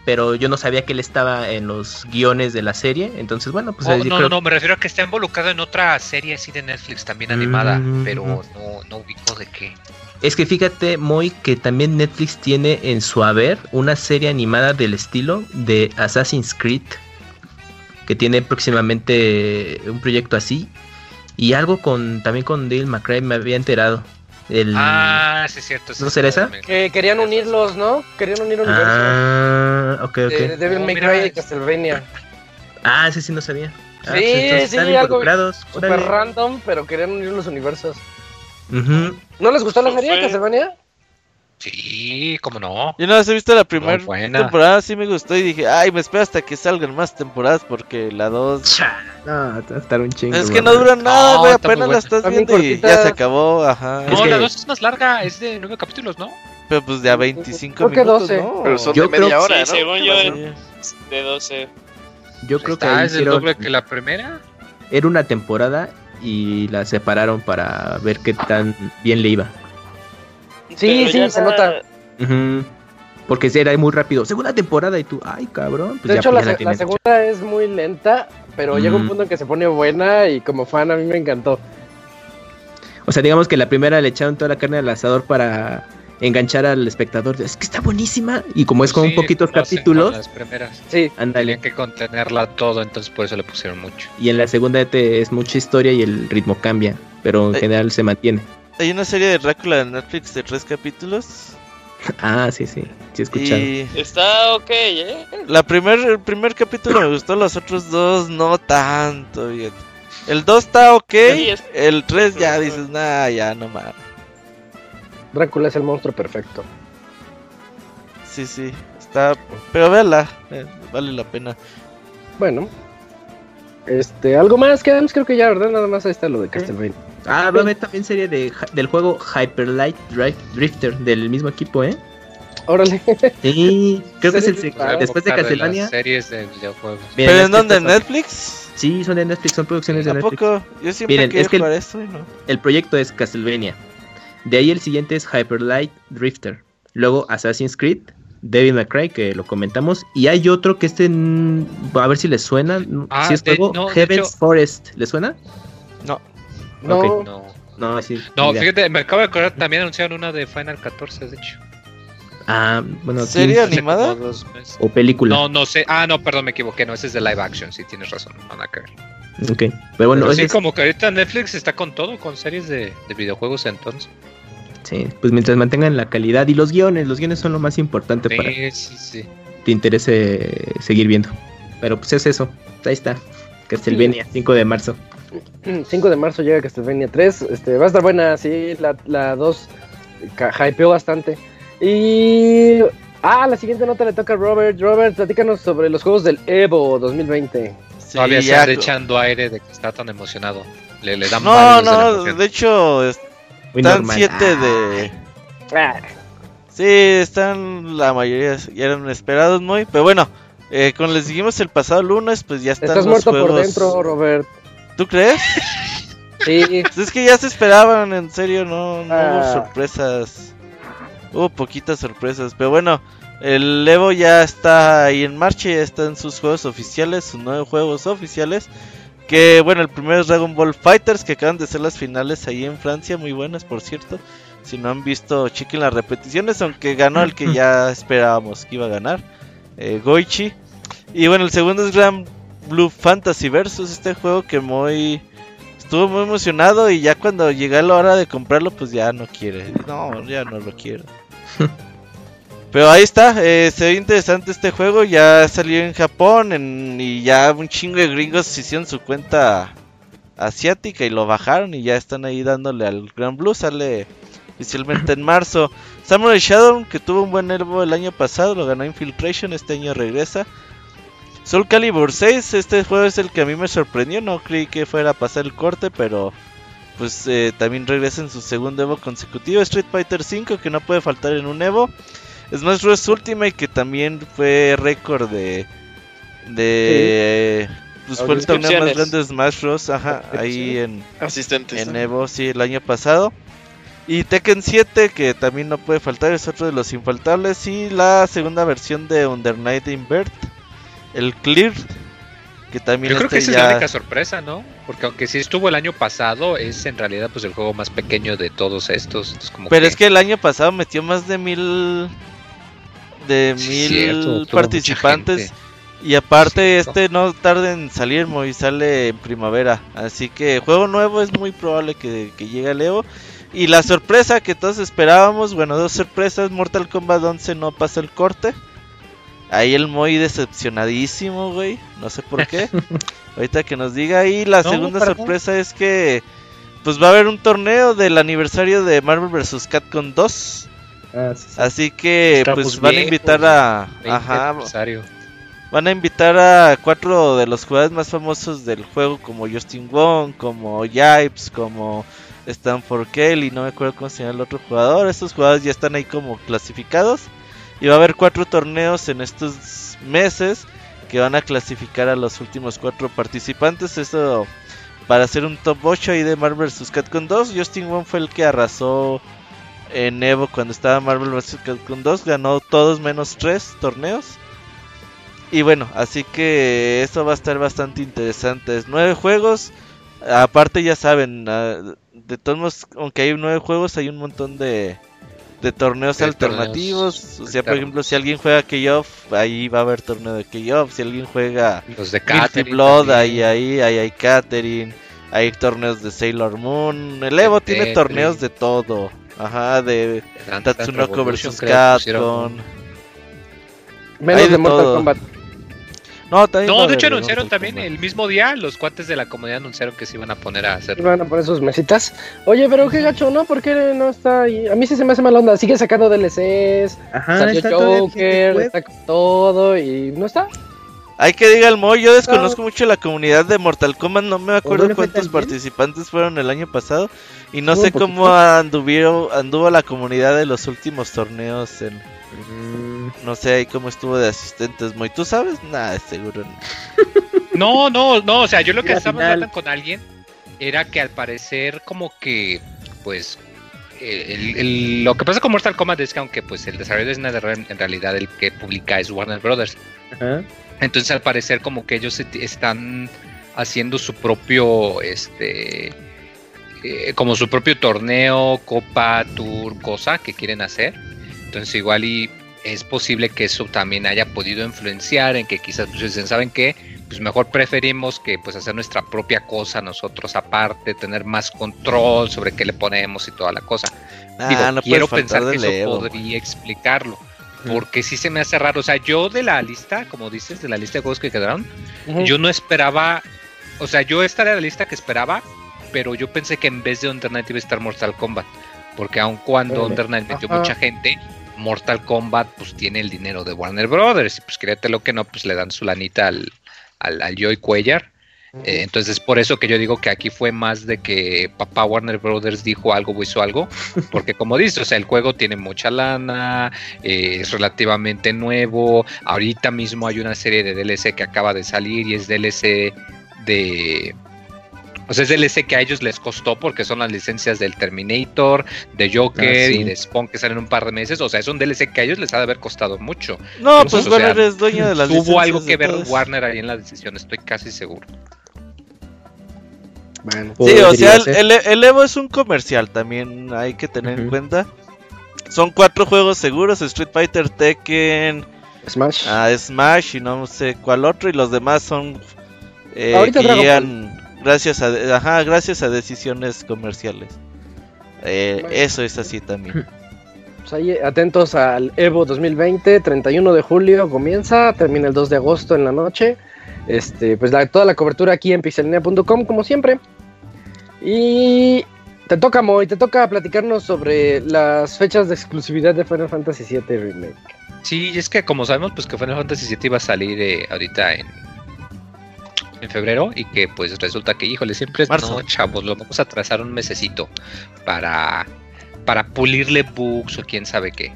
pero yo no sabía que él estaba en los guiones de la serie, entonces bueno, pues... Oh, no, no, me refiero a que está involucrado en otra serie así de Netflix también animada, mm. pero no, no ubico de qué. Es que fíjate, muy que también Netflix tiene en su haber una serie animada del estilo de Assassin's Creed, que tiene próximamente un proyecto así, y algo con también con Dale McRae me había enterado. Ah, sí, es cierto. ¿No será esa? Que querían unirlos, ¿no? Querían unir universos. Ah, ok, ok. De Devil May Cry y Castlevania. Ah, sí, sí, no sabía. Ah, sí, pues sí, algo super random, pero querían unir los universos. ¿No les gustó la serie Castlevania? Sí, cómo no. Yo no he visto la primera temporada, sí me gustó y dije, ay, me espero hasta que salgan más temporadas porque la 2... No, va a estar un chingo. Es que no dura nada, güey, apenas la estás viendo y ya se acabó, ajá. No, la 2 es más larga, es de 9 capítulos, ¿no? Pero pues de a 25 creo minutos, que 12. ¿no? Pero son de media hora, sí, según yo, de 12. Yo creo que ahí es el doble que la primera. Era una temporada y la separaron para ver qué tan bien le iba. Sí, sí, se nota. Porque era muy rápido. Segunda temporada y tú, ay, cabrón. Pues de hecho, la, segunda es muy lenta, pero llega un punto en que se pone buena y como fan a mí me encantó. O sea, digamos que la primera le echaron toda la carne al asador para enganchar al espectador. Es que está buenísima. Y como es con un poquitos capítulos. Las primeras. Sí. Tenían que contenerla todo, entonces por eso le pusieron mucho. Y en la segunda es mucha historia y el ritmo cambia. Pero en eh, general se mantiene. Hay una serie de Drácula de Netflix de tres capítulos. Ah, sí, sí, sí he escuchado. Está ok, ¿eh? La primer, el primer capítulo me gustó, los otros dos no tanto, bien. El 2 está ok, el 3 ya dices, nah, ya no más. Drácula es el monstruo perfecto. Sí, sí, está... Pero véala, eh, vale la pena. Bueno. Este, algo más que creo que ya, ¿verdad? Nada más ahí está lo de Castlevania. Ah, también serie de, del juego Hyper Light Drifter del mismo equipo, ¿eh? Órale. Sí, creo que es el después de Castlevania. series de videojuegos. ¿Pero en dónde? ¿En Netflix? Sí, son de Netflix, son producciones de Netflix. Poco? Yo siempre Miren, es que el, esto y no. el proyecto es Castlevania. De ahí el siguiente es Hyper Light Drifter. Luego Assassin's Creed, Devil May Cry, que lo comentamos. Y hay otro que este, a ver si les suena. Ah, si es juego, Heaven's Forest. ¿Le suena? No. No. No. No, sí, no fíjate, me acabo de acordar, también anunciaron una de Final 14, de hecho. Ah, bueno, ¿Serie animada? ¿O película? No, no sé. Ah, no, perdón, me equivoqué. No, ese es de live action, sí, tienes razón. Van a caer. Ok, pero bueno. sí, como que ahorita Netflix está con todo, con series de, de, videojuegos entonces. Sí, pues mientras mantengan la calidad y los guiones, los guiones son lo más importante para sí, sí. te interese seguir viendo. Pero pues es eso, ahí está. Castlevania, 5 de marzo. 5 de marzo llega Castlevania 3. Este, va a estar buena, sí. La 2 hypeó bastante. Y. Ah, la siguiente nota le toca a Robert. Robert, platícanos sobre los juegos del Evo 2020. Todavía se está echando aire de que está tan emocionado. Le, le dan No, no, de, hecho, están 7 de. Ah. Sí, están la mayoría ya eran esperados muy, pero bueno, eh, como les dijimos el pasado lunes, pues ya están Estás muerto por dentro, Robert. ¿Tú crees? Sí. Pues es que ya se esperaban, en serio, no, no hubo ah. sorpresas. Hubo poquitas sorpresas, pero bueno, el Evo ya está ahí en marcha, ya están sus juegos oficiales, sus nueve juegos oficiales. Que bueno, el primero es Dragon Ball Fighters, que acaban de ser las finales ahí en Francia, muy buenas por cierto. Si no han visto, chequen las repeticiones, aunque ganó el que ya esperábamos que iba a ganar, eh, Goichi. Y bueno, el segundo es Grand Blue Fantasy Versus, este juego que muy estuvo muy emocionado y ya cuando llega la hora de comprarlo, pues ya no quiere. No, ya no lo quiero. Pero ahí está, eh, se ve interesante este juego, ya salió en Japón y ya un chingo de gringos hicieron su cuenta asiática y lo bajaron y ya están ahí dándole al Grand Blue, sale oficialmente en marzo. Samurai Shadow, que tuvo un buen Evo el año pasado, lo ganó Infiltration, este año regresa. Soul Calibur 6, este juego es el que a mí me sorprendió, no creí que fuera a pasar el corte, pero pues eh, también regresa en su segundo Evo consecutivo. Street Fighter 5, que no puede faltar en un Evo. Smash Bros. Ultimate, que también fue récord de... de Pues fue el torneo más grande de Smash Bros. Ajá, ahí en... Asistentes. En Evo, sí, el año pasado. Y Tekken 7, que también no puede faltar, es otro de los infaltables. Y la segunda versión de Under Night Invert el Clear. Que también Yo creo que esa es la única sorpresa, ¿no? Porque aunque sí estuvo el año pasado, es en realidad pues el juego más pequeño de todos estos. Pero es que el año pasado metió más de mil de mil participantes. Y aparte este no tarda en salir, muy sale en primavera. Así que juego nuevo es muy probable que, que llegue a Leo. Y la sorpresa que todos esperábamos, bueno, dos sorpresas, Mortal Kombat 11 no pasa el corte. Ahí el muy decepcionadísimo, güey. No sé por qué. Ahorita que nos diga. Y la segunda sorpresa es que pues va a haber un torneo del aniversario de Marvel vs. Capcom 2. Ah, Así que pues van a invitar a... Ajá. Van a invitar a cuatro de los jugadores más famosos del juego como Justin Wong, como Yipes, como Stanford Kelly, no me acuerdo cómo se llama el otro jugador. Estos jugadores ya están ahí como clasificados. Y va a haber cuatro torneos en estos meses que van a clasificar a los últimos cuatro participantes. Esto para hacer un top 8 ahí de Marvel vs. Capcom 2. Justin Wong fue el que arrasó en Evo cuando estaba Marvel vs. Capcom 2. Ganó todos menos tres torneos. Y bueno, así que esto va a estar bastante interesante. Nueve juegos. Aparte ya saben, ah, de todos modos, aunque hay nueve juegos, hay un montón de, de torneos alternativos. o sea, por ejemplo, si alguien juega K-Off, ahí va a haber torneo de K-Off. Si alguien juega los de Blood, ahí, ahí, ahí hay Catherine. Hay torneos de Sailor Moon. El Evo tiene torneos de todo. Ajá, de Tatsunoko vs Capcom. Menos de Mortal Kombat. No, de hecho anunciaron también el mismo día, los cuates de la comunidad anunciaron que se iban a poner a hacer. Iban a poner sus mesitas. Oye, pero qué gacho, ¿no? ¿Por qué no está ahí? A mí sí se me hace mala onda. Sigue sacando DLCs, Ajá, salió Joker, está todo y no está. Hay que diga el Mo, yo desconozco mucho la comunidad de Mortal Kombat, no me acuerdo cuántos participantes fueron el año pasado y no sé cómo anduvieron, anduvo la comunidad de los últimos torneos en, no sé ahí cómo estuvo de asistentes, muy. ¿Tú sabes? Nada, seguro. No, no, no. O sea, yo lo que estaba hablando con alguien era que al parecer, como que, pues, lo que pasa con Mortal Kombat es que, aunque pues el desarrollo es en realidad el que publica es Warner Brothers. Entonces, al parecer, como que ellos están haciendo su propio, este, eh, como su propio torneo, copa, tour, cosa que quieren hacer. Entonces, igual y es posible que eso también haya podido influenciar en que quizás pues dicen, ¿saben qué? Pues mejor preferimos que pues hacer nuestra propia cosa nosotros aparte, tener más control sobre qué le ponemos y toda la cosa. Ah, no quiero pensar que eso podría explicarlo. Porque sí se me hace raro. O sea, yo de la lista, como dices, de la lista de juegos que quedaron, yo no esperaba. O sea, yo esta era la lista que esperaba, pero yo pensé que en vez de Under Night iba a estar Mortal Kombat. Porque aun cuando Under Night metió mucha gente, Mortal Kombat pues tiene el dinero de Warner Brothers y pues créete lo que no, pues le dan su lanita al, al, Joy Cuellar. Eh, entonces es por eso que yo digo que aquí fue más de que papá Warner Brothers dijo algo o hizo algo, porque como dices, o sea, el juego tiene mucha lana, eh, es relativamente nuevo, ahorita mismo hay una serie de DLC que acaba de salir y es DLC de o sea, es DLC que a ellos les costó porque son las licencias del Terminator, de Joker ah, y de Spawn que salen un par de meses. O sea, es un DLC que a ellos les ha de haber costado mucho. No, pues Warner es dueño de las Tuvo algo que ver Warner ahí en la decisión, estoy casi seguro. sí, o sea, el, Evo es un comercial, también hay que tener en cuenta. Son cuatro juegos seguros, Street Fighter, Tekken, Smash. Ah, Smash y no sé cuál otro, y los demás son eh, que gracias a, ajá, gracias a decisiones comerciales. Eh, eso es así también. Pues ahí atentos al Evo 2020, 31 de julio comienza, termina el 2 de agosto en la noche. Este, pues toda la cobertura aquí en pixelinea.com como siempre. Y te toca Moy, te toca platicarnos sobre las fechas de exclusividad de Final Fantasy VII Remake. Sí, es que como sabemos pues que Final Fantasy VII iba a salir eh, ahorita en en febrero y que pues resulta que, híjole, siempre es, no, chavos, lo vamos a trazar un mesecito para, para pulirle bugs o quién sabe qué.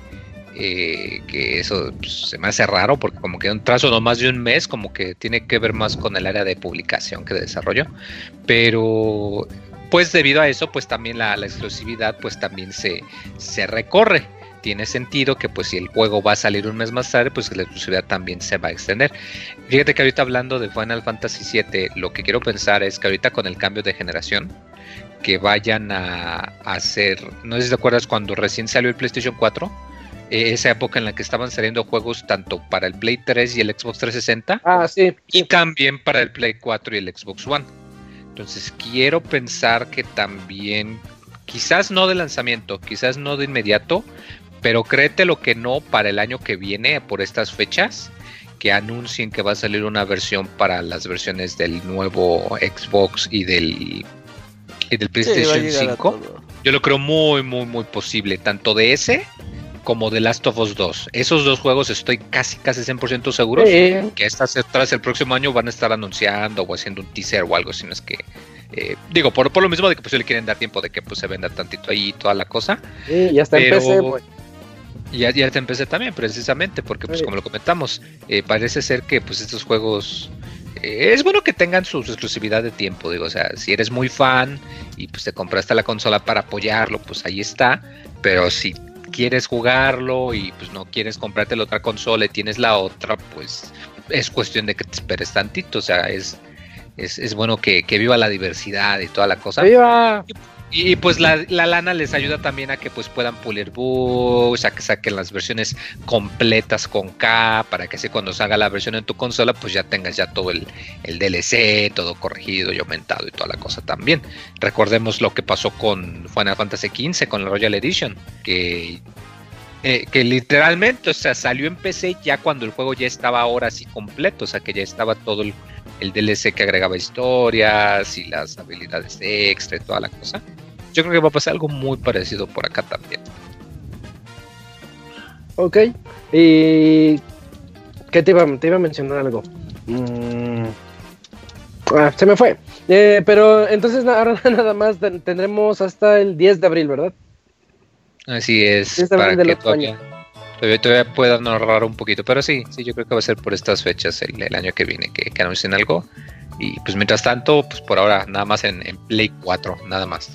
Eh, que eso pues, se me hace raro porque como que un trazo no más de un mes como que tiene que ver más con el área de publicación que de desarrollo. Pero pues debido a eso pues también la, la exclusividad pues también se, se recorre tiene sentido que pues si el juego va a salir un mes más tarde, pues la exclusividad también se va a extender. Fíjate que ahorita hablando de Final Fantasy VII, lo que quiero pensar es que ahorita con el cambio de generación, que vayan a, hacer, no sé si te acuerdas cuando recién salió el PlayStation 4, eh, esa época en la que estaban saliendo juegos tanto para el Play 3 y el Xbox 360, ah, sí, y también para el Play 4 y el Xbox One. Entonces quiero pensar que también, quizás no de lanzamiento, quizás no de inmediato, pero créete lo que no para el año que viene, por estas fechas, que anuncien que va a salir una versión para las versiones del nuevo Xbox y del, y del PlayStation 5. Yo lo creo muy, muy, muy posible, tanto de ese como de Last of Us 2. Esos dos juegos estoy casi, casi 100% seguro que estas tras el próximo año van a estar anunciando o haciendo un teaser o algo, si no es que... Eh, digo, por, por, lo mismo de que pues le quieren dar tiempo de que pues se venda tantito ahí toda la cosa. Sí, ya está en PC, pues. Ya, ya te empecé también, precisamente, porque pues como lo comentamos, eh, parece ser que pues estos juegos eh, es bueno que tengan su, exclusividad de tiempo, digo, o sea, si eres muy fan y pues te compraste la consola para apoyarlo, pues ahí está, pero si quieres jugarlo y pues no quieres comprarte la otra consola y tienes la otra, pues es cuestión de que te esperes tantito, o sea, es, es, es bueno que, que, viva la diversidad y toda la cosa. ¡Viva! Y pues la, lana les ayuda también a que pues puedan pulir bugs, a que saquen las versiones completas con K, para que así cuando salga la versión en tu consola, pues ya tengas ya todo el, el DLC, todo corregido y aumentado y toda la cosa también. Recordemos lo que pasó con Final Fantasy XV, con la Royal Edition, que eh, que literalmente, o sea, salió en PC ya cuando el juego ya estaba ahora así completo, o sea, que ya estaba todo el, el DLC que agregaba historias y las habilidades extra y toda la cosa. Yo creo que va a pasar algo muy parecido por acá también. Ok. Y. ¿Qué te iba, te iba a mencionar algo? Mm. Ah, se me fue. Eh, pero entonces ahora nada más tendremos hasta el 10 de abril, ¿verdad? Así es. para que todavía, todavía, puedan ahorrar un poquito. Pero sí, sí, yo creo que va a ser por estas fechas el, año que viene que, que, anuncien algo. Y pues mientras tanto, pues por ahora nada más en, en Play 4, nada más.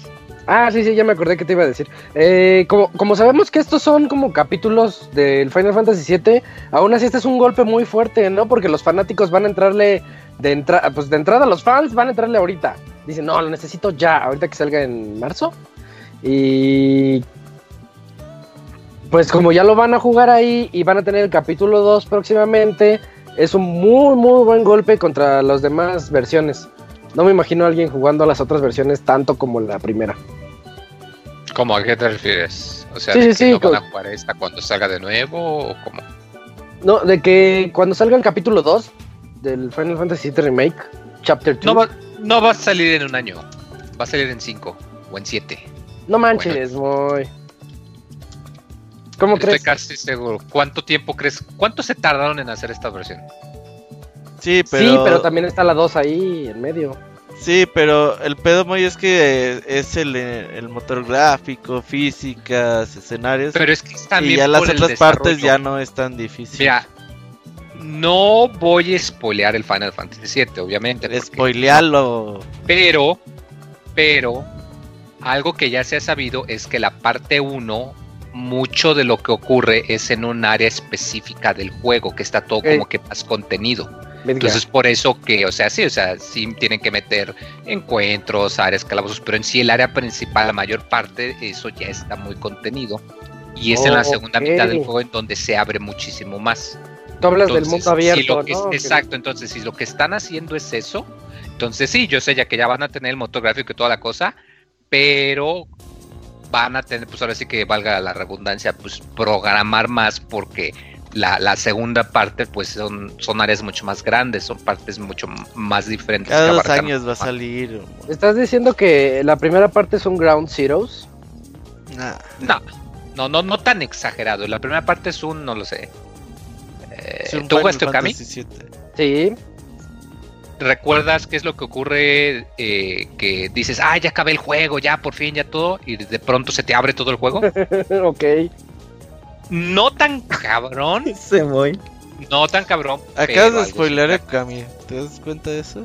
Ah, sí, sí, ya me acordé que te iba a decir. Eh, como, como sabemos que estos son como capítulos del Final Fantasy VII, aún así este es un golpe muy fuerte, ¿no? Porque los fanáticos van a entrarle de entrada, pues de entrada los fans van a entrarle ahorita. Dicen, no, lo necesito ya, ahorita que salga en marzo. Y pues como ya lo van a jugar ahí y van a tener el capítulo 2 próximamente, es un muy, muy buen golpe contra las demás versiones. No me imagino a alguien jugando a las otras versiones tanto como la primera. ¿Cómo a qué te refieres? O sea, ¿de que no van a jugar esta cuando salga de nuevo o cómo? No, de que cuando salga el capítulo 2 del Final Fantasy VII Remake, Chapter 2. No va, no va a salir en un año, va a salir en 5 o en 7. No manches, muy. ¿Cómo crees? Estoy casi seguro. ¿Cuánto tiempo crees? ¿Cuánto se tardaron en hacer esta versión? Sí, pero... Sí, pero también está la 2 ahí en medio. Sí, pero el pedo muy es que es el, motor gráfico, físicas, escenarios. Pero es que también y ya las otras partes ya no es tan difícil. Mira, no voy a spoilear el Final Fantasy VII, obviamente. Spoilearlo. Pero, pero, algo que ya se ha sabido es que la parte 1 mucho de lo que ocurre es en un área específica del juego, que está todo como que más contenido. Entonces, por eso que, o sea, sí, o sea, sí tienen que meter encuentros, áreas, calabozos, pero en sí el área principal, la mayor parte, eso ya está muy contenido. Y es en la segunda mitad del juego en donde se abre muchísimo más. Tú hablas del mundo abierto, exacto, entonces si lo que están haciendo es eso, entonces sí, yo sé ya que ya van a tener el motor gráfico y toda la cosa, pero van a tener, pues ahora sí que valga la redundancia, pues programar más porque la, segunda parte pues son, son áreas mucho más grandes, son partes mucho más diferentes. Cada dos años va a salir. ¿Estás diciendo que la primera parte es un Ground Zeroes? No, no, no, no tan exagerado. La primera parte es un, no lo sé. Eh, ¿Tú jugaste Okami? Sí. ¿Recuerdas qué es lo que ocurre? Eh, que dices, ah, ya acabé el juego, ya por fin, ya todo, y de pronto se te abre todo el juego. ok. No tan cabrón. Se voy. No tan cabrón. Acabas de spoiler a Kami. ¿Te das cuenta de eso?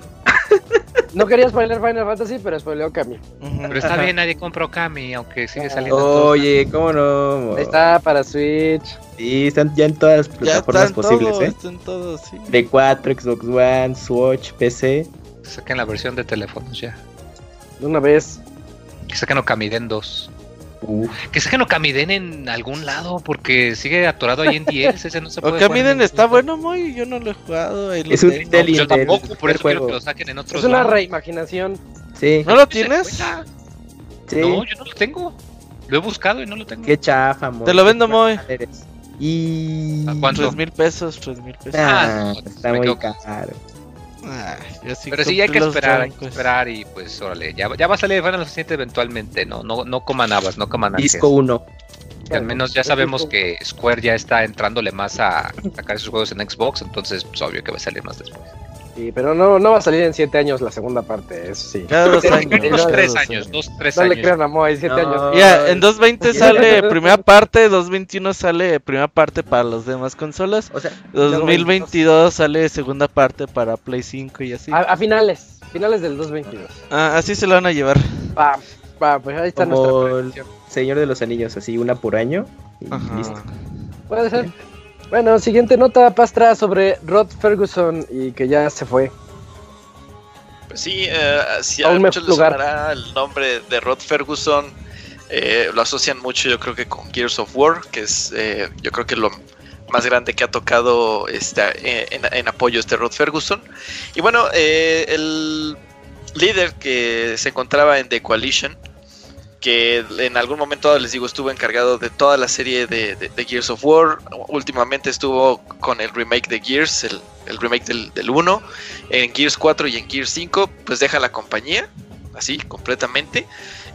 no quería spoiler Final Fantasy, pero spoileó Kami. Pero está bien, nadie compró Kami, aunque sigue saliendo. Oye, ¿cómo no? Está para Switch. Sí, están ya en todas las plataformas posibles, ¿eh? Están todos, sí. De 4, Xbox One, Switch, PC. Saquen la versión de teléfonos ya. De una vez. Que saquen Okamiden 2. Que saquen Okamiden en algún lado porque sigue atorado ahí en 10. Ese no se puede Okamiden está bueno, muy. Yo no lo he jugado. Es un no, Yo tampoco, por eso quiero que lo saquen en otro Es una reimaginación. Sí. ¿No lo tienes? Sí. No, yo no lo tengo. Lo he buscado y no lo tengo. Qué chafa, amor. Te lo vendo, Moy. Y. ¿A cuánto? 3 mil pesos, 3 mil pesos. Ah, está muy caro. Pero sí hay que esperar, hay que esperar y pues órale, ya, ya va a salir Final Fantasy eventualmente, no, no, no coman habas, no coman Disco 1. Al menos ya sabemos que Square ya está entrándole más a sacar esos juegos en Xbox, entonces pues obvio que va a salir más después. Sí, pero no, no va a salir en 7 años la segunda parte, eso sí. Cada dos años. Dos, tres años, dos, tres no años. le crean a Moy, 7 años. Ya, en 220 sale primera parte, 221 sale primera parte para las demás consolas. O sea, 2022 sale segunda parte para Play 5 y así. A, a, finales, finales del 2022. Ah, así se lo van a llevar. Pa, pa, pues ahí está Como nuestra el Señor de los Anillos, así una por año. Y Ajá. listo. Puede ser. Bueno, siguiente nota, Pastra, sobre Rod Ferguson y que ya se fue. Pues sí, eh, si A muchos les sonará el nombre de Rod Ferguson, eh, lo asocian mucho yo creo que con Gears of War, que es eh, yo creo que lo más grande que ha tocado este, eh, en, en apoyo este Rod Ferguson. Y bueno, eh, el líder que se encontraba en The Coalition, que en algún momento les digo estuvo encargado de toda la serie de, Gears of War, últimamente estuvo con el remake de Gears, el, el remake del, del 1, en Gears 4 y en Gears 5, pues deja la compañía, así, completamente,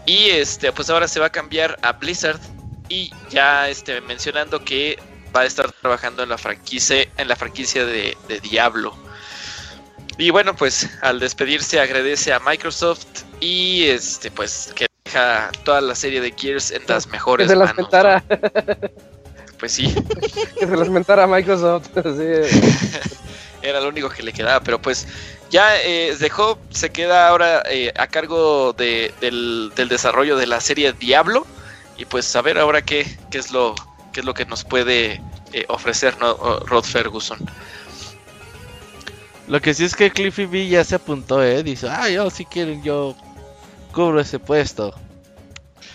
y este, pues ahora se va a cambiar a Blizzard, y ya este, mencionando que va a estar trabajando en la franquicia, en la franquicia de, de Diablo. Y bueno, pues al despedirse agradece a Microsoft y este pues que deja toda la serie de Gears en las Que mejores se las manos. mentara, Pues sí, que se las mentara a Microsoft. sí. era lo único que le quedaba, pero pues ya eh, dejó, se queda ahora eh, a cargo de- del, del desarrollo de la serie Diablo y pues a ver ahora qué, qué es lo qué es lo que nos puede eh, ofrecer Rod Ferguson. Lo que sí es que Cliffy B ya se apuntó, eh. Dice, ah, yo si quieren, yo cubro ese puesto.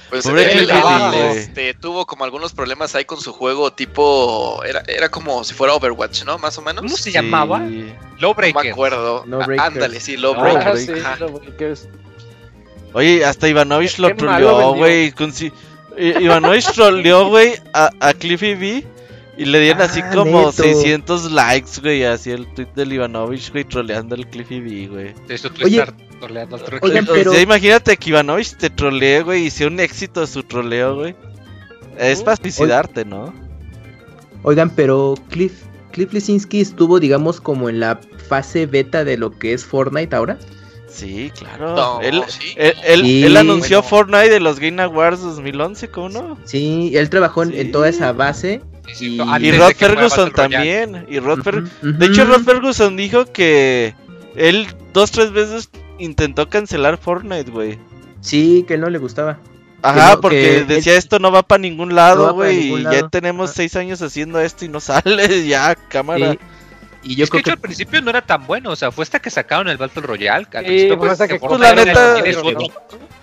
Pues él, Cliffy él, B, güey. este, tuvo como algunos problemas ahí con su juego tipo era, era como si fuera Overwatch, ¿no? Más o menos. ¿Cómo se Sí. llamaba? No Lowbreaker. me acuerdo. Ah, Ándale, sí, Ah, Lowbreaker. Ah, Break. sí. Oye, hasta Ivanovich lo troleó, güey. con si- I- Ivanovich troleó, güey, a, a Cliffy B. Y le dieron así Ah, como neto. 600 likes, güey. Así el tweet del Ivanovich, güey, troleando al Cliffy B, güey. Eso tú Oye, troleando al truco. oigan, O pero- sea, imagínate que Ivanovich te trolee, güey, y sea un éxito su troleo, güey. Es para suicidarte, ¿no? Oigan, pero Cliff, Cliff Lesinski estuvo, digamos, como en la fase beta de lo que es Fortnite ahora. Sí, claro. No, él, sí. él, él- Sí. él anunció Bueno. Fortnite de los Game Awards 2011, ¿cómo no? Sí, él trabajó en, Sí. en toda esa base. Sí, sí, Y- Y Rod Ferguson también. Y Rod Fer- De hecho. Rod Ferguson dijo que él dos, tres veces intentó cancelar Fortnite, güey. Sí, que él no le gustaba. Ajá, no, porque que él- decía esto no va para ningún lado, güey. y ya tenemos Ajá. seis años haciendo esto y no sale, ya, cámara. Sí. Y yo creo que, al principio no era tan bueno, o sea, fue hasta que sacaron el Battle Royale.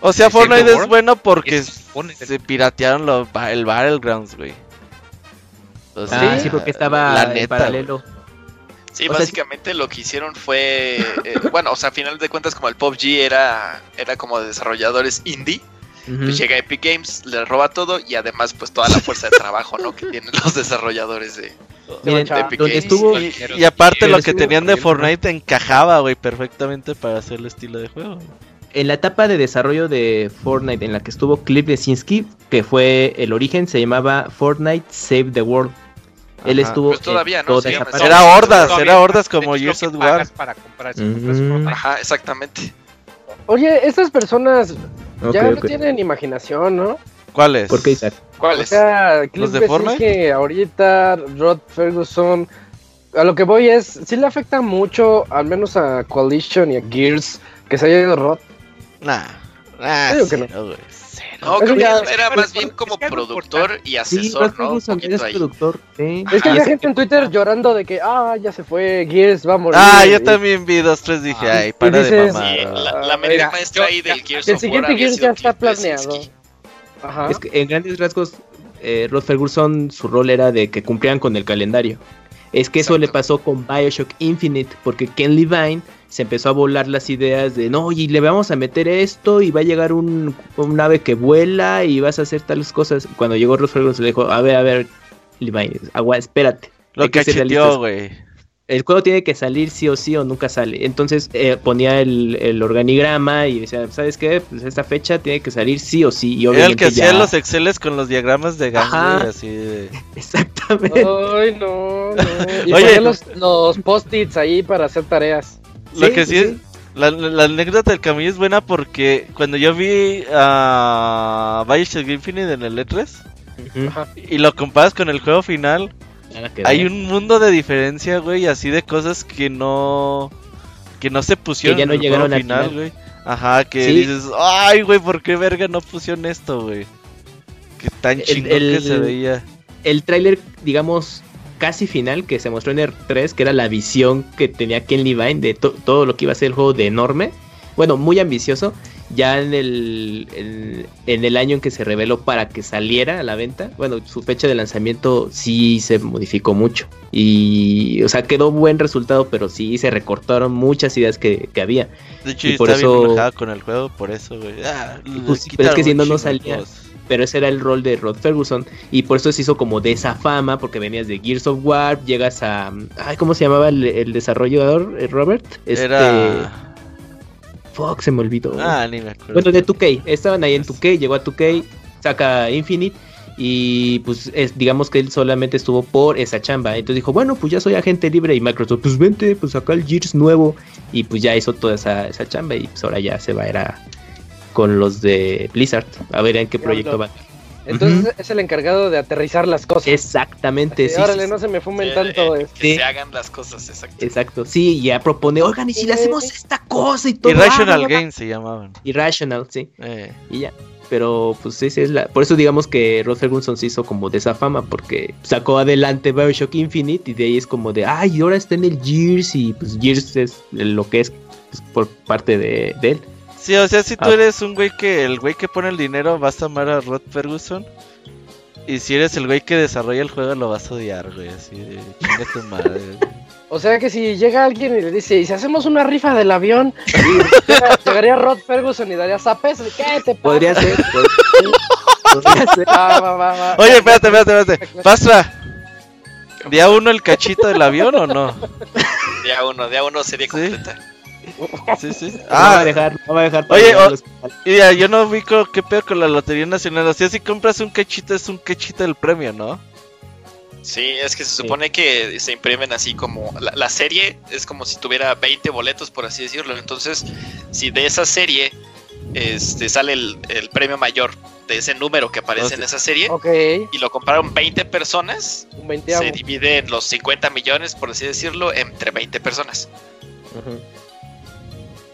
o sea, Fortnite es bueno porque se piratearon el Battlegrounds, güey. ah, sí, porque estaba en paralelo. Sí, básicamente lo que hicieron fue, eh, bueno, o sea, a final de cuentas como el PUBG era, era como de desarrolladores indie, pues llega Epic Games, le roba todo y además pues toda la fuerza de trabajo, ¿no? Que tienen los desarrolladores de, Epic Games. y, aparte lo que tenían de Fortnite encajaba, güey, perfectamente para hacer el estilo de juego. En la etapa de desarrollo de Fortnite en la que estuvo Cliff Lesinski, que fue el origen, se llamaba Fortnite Save the World. Él estuvo. Pues todavía, ¿no? era hordas, era hordas como Gears of War. Para comprar mm. Ajá, exactamente. Oye, estas personas ya no tienen imaginación, ¿no? ¿Cuáles? ¿Por qué Isaac? ¿Cuáles? O sea, ¿Los de Fortnite? que ahorita Rod Ferguson. A lo que voy es, sí le afecta mucho, al menos a Coalition y a Gears, que se haya ido Rod. Nah, nah, que no. No, creo que era más bien como productor y asesor, ¿no? es productor, Es que hay gente en Twitter llorando de que, ah, ya se fue, Gears va a morir. Ah, yo también vi dos, tres, dije, ay, para de mamar. Sí, la, la maestra ahí del Gears El siguiente Gears ya está planeado. Ajá. Es que en grandes rasgos, eh, Rod Ferguson, su rol era de que cumplían con el calendario. Es que eso le pasó con Bioshock Infinite, porque Ken Levine se empezó a volar las ideas de no, y le vamos a meter esto y va a llegar un, un ave que vuela y vas a hacer tales cosas. Cuando llegó Ross se le dijo, a ver, a ver, agua, espérate. Lo que cacheteó, güey. El juego tiene que salir sí o sí o nunca sale. Entonces eh, ponía el, organigrama y decía, ¿sabes qué? Pues esta fecha tiene que salir sí o sí. Y Era el que hacía los exceles con los diagramas de gang, así de... Exactamente. Ay, no, no. Y Oye, los, los post-its ahí para hacer tareas. Lo que sí, es. La, anécdota del camino es buena porque cuando yo vi a Bioshock Infinite en el E3 y lo comparas con el juego final, hay un mundo de diferencia, güey, así de cosas que no que no se pusieron en el juego final, güey. Ajá, que dices, ay, güey, ¿por qué verga no pusieron esto, güey? Que tan chingón que se veía. El tráiler, digamos, casi final que se mostró en el 3, que era la visión que tenía Ken Levine de todo lo que iba a ser el juego de enorme. Bueno, muy ambicioso. Ya en el, en, el año en que se reveló para que saliera a la venta, bueno, su fecha de lanzamiento sí se modificó mucho. Y, o sea, quedó buen resultado, pero sí se recortaron muchas ideas que, había. De hecho, y por eso... con el juego, por eso, güey. Ah, pues pero es que si no, no salía pero ese era el rol de Rod Ferguson y por eso se hizo como de esa fama porque venías de Gears of War, llegas a ay, ¿cómo se llamaba el, desarrollador eh, Robert? Este era Fox se me olvidó. Ah, ni me acuerdo. Bueno, de 2K, estaban ahí en 2K, llegó a 2K, saca Infinite y pues es, digamos que él solamente estuvo por esa chamba. Entonces dijo, bueno, pues ya soy agente libre y Microsoft, pues vente, pues acá el Gears nuevo y pues ya hizo toda esa, esa chamba y pues ahora ya se va a ir a con los de Blizzard. A ver en qué proyecto van. Entonces es el encargado de aterrizar las cosas. Exactamente, sí. Órale, no se me fumen tanto. Eh, que se hagan las cosas, exacto. Exacto, sí, ya propone, oigan, y si le hacemos esta cosa y todo. Irrational Games se llamaban. Irrational, sí. Eh. Y ya. Pero pues sí, es la... Por eso digamos que Rod Ferguson se hizo como de esa fama, porque sacó adelante Bioshock Infinite y de ahí es como de, ay, ahora está en el Gears y pues Gears es lo que es pues, por parte de él. Sí, o sea, si tú ah. eres un güey que el güey que pone el dinero, vas a amar a Rod Ferguson. Y si eres el güey que desarrolla el juego, lo vas a odiar, güey. Así de chinga tu madre. O sea que si llega alguien y le dice, ¿y si hacemos una rifa del avión? llegaría Rod Ferguson y daría zapes. ¿Qué te pasa? Podría ser. Podría ser. Oye, espérate, espérate, espérate. Pastra. ¿Día uno el cachito del avión o no? Día uno, día uno sería completa. Sí, sí. Ah, va a dejar, va a dejar. Oye, ya, yo no vi qué pedo con la Lotería Nacional. O sea, si compras un cachito, es un cachito del premio, ¿no? Sí, es que se supone que se imprimen así como. La, serie es como si tuviera 20 boletos, por así decirlo. Entonces, si de esa serie este, sale el, premio mayor de ese número que aparece en esa serie y lo compraron 20 personas, se divide en los 50 millones, por así decirlo, entre 20 personas.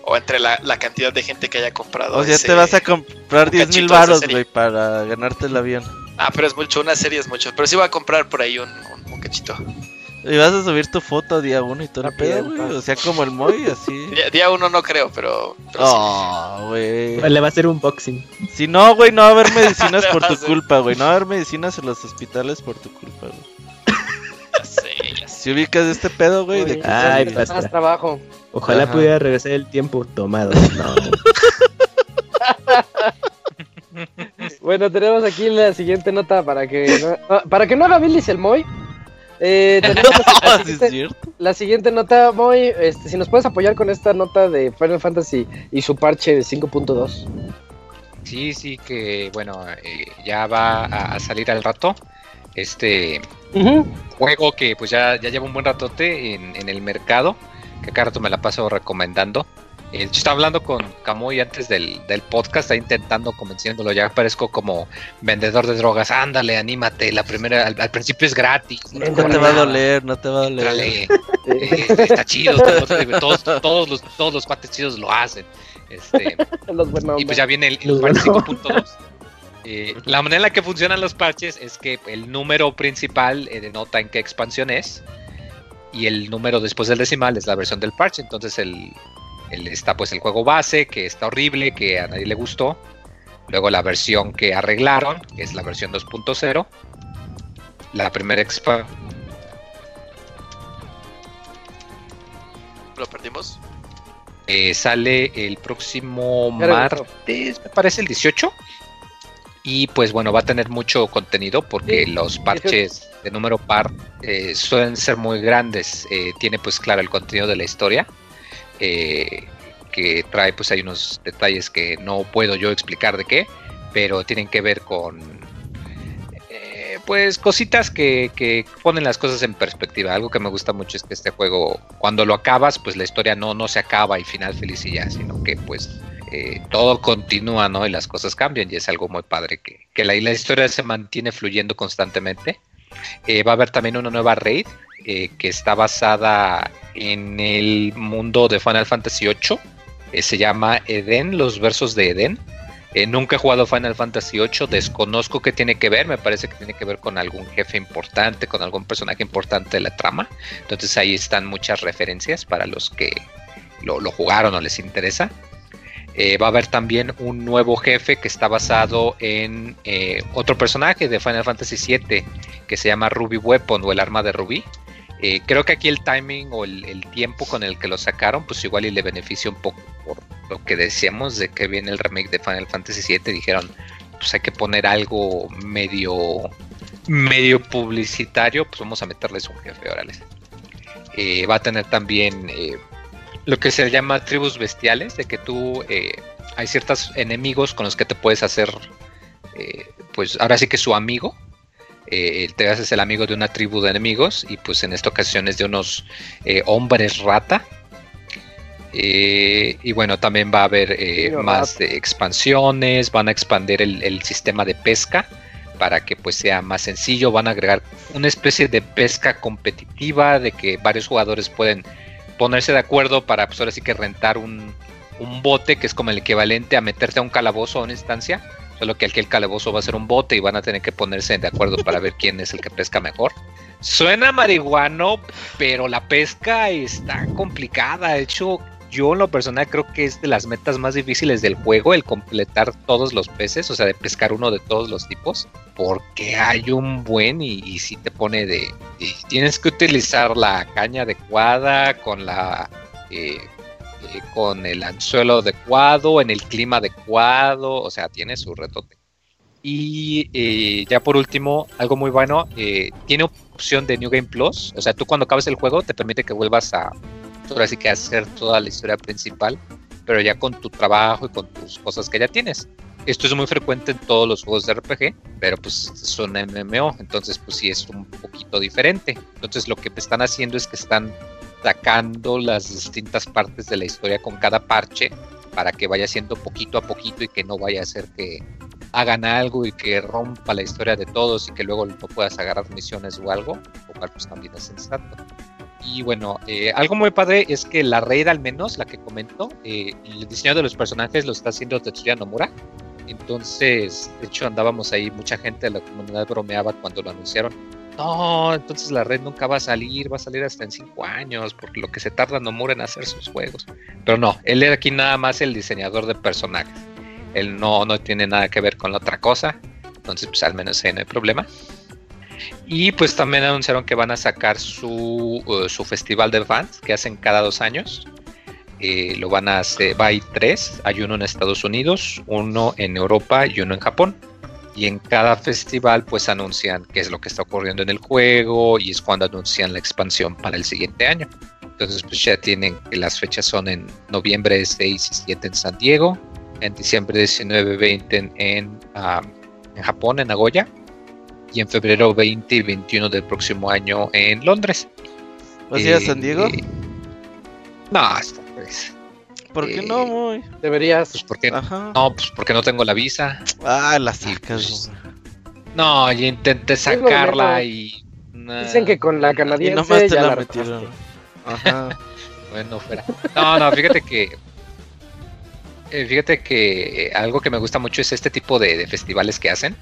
O entre la, cantidad de gente que haya comprado. O sea, te vas a comprar 10 mil baros, güey, para ganarte el avión. Ah, pero es mucho, una serie es mucho. Pero sí voy a comprar por ahí un, cachito. Y vas a subir tu foto día uno y todo el pedo, güey. O sea, como el Moy, así. Día, uno no creo, pero. oh, güey. Le va a hacer un boxing. Si no, güey, no va a haber medicinas por tu culpa, güey. No va a haber medicinas en los hospitales por tu culpa, güey. Ya sé, ya sé. Si ubicas este pedo, güey, de que. Ay, más trabajo. Ojalá pudiera regresar el tiempo tomado. No. bueno, tenemos aquí la siguiente nota para que no, para que no haga Billy el Moy. Eh, la, siguiente, nota, muy, este, si nos puedes apoyar con esta nota de Final Fantasy y su parche de 5.2. Sí, sí, que bueno, eh, ya va a, salir al rato. Este juego que pues ya, ya lleva un buen ratote en, en el mercado, que cada rato me la paso recomendando. Eh, estaba hablando con Camuy antes del, podcast, está intentando convenciéndolo. Ya parezco como vendedor de drogas. Ándale, anímate. La primera, al, principio es gratis. No, te va a doler, no te va a doler. Eh, está chido. Todos, todos, los, todos los cuates chidos lo hacen. Este, y pues ya viene el, el 5.2. Eh, la manera en la que funcionan los parches es que el número principal denota en qué expansión es y el número después del decimal es la versión del parche. Entonces el, está pues el juego base, que está horrible, que a nadie le gustó. Luego la versión que arreglaron, que es la versión 2.0. La primera expa... ¿Lo perdimos? Eh, sale el próximo martes, me parece el 18. Y pues bueno, va a tener mucho contenido porque los parches de número par eh, suelen ser muy grandes. Eh, tiene pues claro el contenido de la historia eh, que trae pues hay unos detalles que no puedo yo explicar de qué, pero tienen que ver con eh, pues cositas que, que, ponen las cosas en perspectiva. Algo que me gusta mucho es que este juego, cuando lo acabas, pues la historia no, no se acaba y final feliz y ya, sino que pues eh, todo continúa, ¿no? Y las cosas cambian y es algo muy padre que, que la, historia se mantiene fluyendo constantemente. va a haber también una nueva raid que está basada en el mundo de Final Fantasy VIII. Eh, se llama Eden, los versos de Eden. Eh, nunca he jugado Final Fantasy VIII, desconozco qué tiene que ver, me parece que tiene que ver con algún jefe importante, con algún personaje importante de la trama. Entonces ahí están muchas referencias para los que lo, jugaron o les interesa. Eh, va a haber también un nuevo jefe que está basado en otro personaje de Final Fantasy VII que se llama Ruby Weapon o el arma de Ruby. Eh, creo que aquí el timing o el, tiempo con el que lo sacaron, pues igual y le beneficia un poco por lo que decíamos de que viene el remake de Final Fantasy VII. Dijeron, pues hay que poner algo medio medio publicitario, pues vamos a meterles un jefe, órale. Eh, va a tener también eh, lo que se llama tribus bestiales, de que tú hay ciertos enemigos con los que te puedes hacer, pues ahora sí que su amigo, eh, te haces el amigo de una tribu de enemigos y pues en esta ocasión es de unos eh, hombres rata. Eh, y bueno, también va a haber más expansiones, van a expandir el, sistema de pesca para que pues sea más sencillo, van a agregar una especie de pesca competitiva de que varios jugadores pueden ponerse de acuerdo para pues ahora sí que rentar un, un bote que es como el equivalente a meterte a un calabozo o una instancia Solo que aquí el calabozo va a ser un bote y van a tener que ponerse de acuerdo para ver quién es el que pesca mejor. Suena marihuano, pero la pesca está complicada. De hecho, yo en lo personal creo que es de las metas más difíciles del juego el completar todos los peces, o sea, de pescar uno de todos los tipos, porque hay un buen y, si te pone de... tienes que utilizar la caña adecuada con la... Eh, eh, con el anzuelo adecuado, en el clima adecuado, o sea, tiene su retote. Y eh, ya por último, algo muy bueno, tiene opción de New Game Plus, o sea, tú cuando acabes el juego te permite que vuelvas a, ahora sí que hacer toda la historia principal, pero ya con tu trabajo y con tus cosas que ya tienes. Esto es muy frecuente en todos los juegos de RPG, pero pues son MMO, entonces pues sí es un poquito diferente. Entonces lo que están haciendo es que están sacando las distintas partes de la historia con cada parche para que vaya siendo poquito a poquito y que no vaya a ser que hagan algo y que rompa la historia de todos y que luego no puedas agarrar misiones o algo, lo cual pues también es sensato. Y bueno, eh, algo muy padre es que la raid al menos, la que comento, eh, el diseño de los personajes lo está haciendo Tetsuya Nomura. Entonces, de hecho andábamos ahí, mucha gente de la comunidad bromeaba cuando lo anunciaron no, entonces la red nunca va a salir, va a salir hasta en cinco años, por lo que se tarda Nomura en hacer sus juegos. Pero no, él era aquí nada más el diseñador de personajes. Él no, no tiene nada que ver con la otra cosa. Entonces, pues al menos ahí no hay problema. Y pues también anunciaron que van a sacar su, uh, su festival de fans que hacen cada dos años. Eh, lo van a hacer, va a ir tres, hay uno en Estados Unidos, uno en Europa y uno en Japón. Y en cada festival pues anuncian qué es lo que está ocurriendo en el juego y es cuando anuncian la expansión para el siguiente año. Entonces pues ya tienen que las fechas son en noviembre 6 y 7 en San Diego, en diciembre 19 20 en, en, en Japón, en Nagoya, y en febrero 20 y 21 del próximo año en Londres. ¿Vas a ir a San Diego? Eh, no, esta pues. ¿Por qué no, muy? Deberías. Pues porque, no, pues porque no tengo la visa. Ah, la sacas. Pues, no, yo intenté sacarla y. Dicen que con la canadiense. Y nomás te la, metieron. Ajá. bueno, fuera. No, no, fíjate que. Eh, fíjate que algo que me gusta mucho es este tipo de festivales que hacen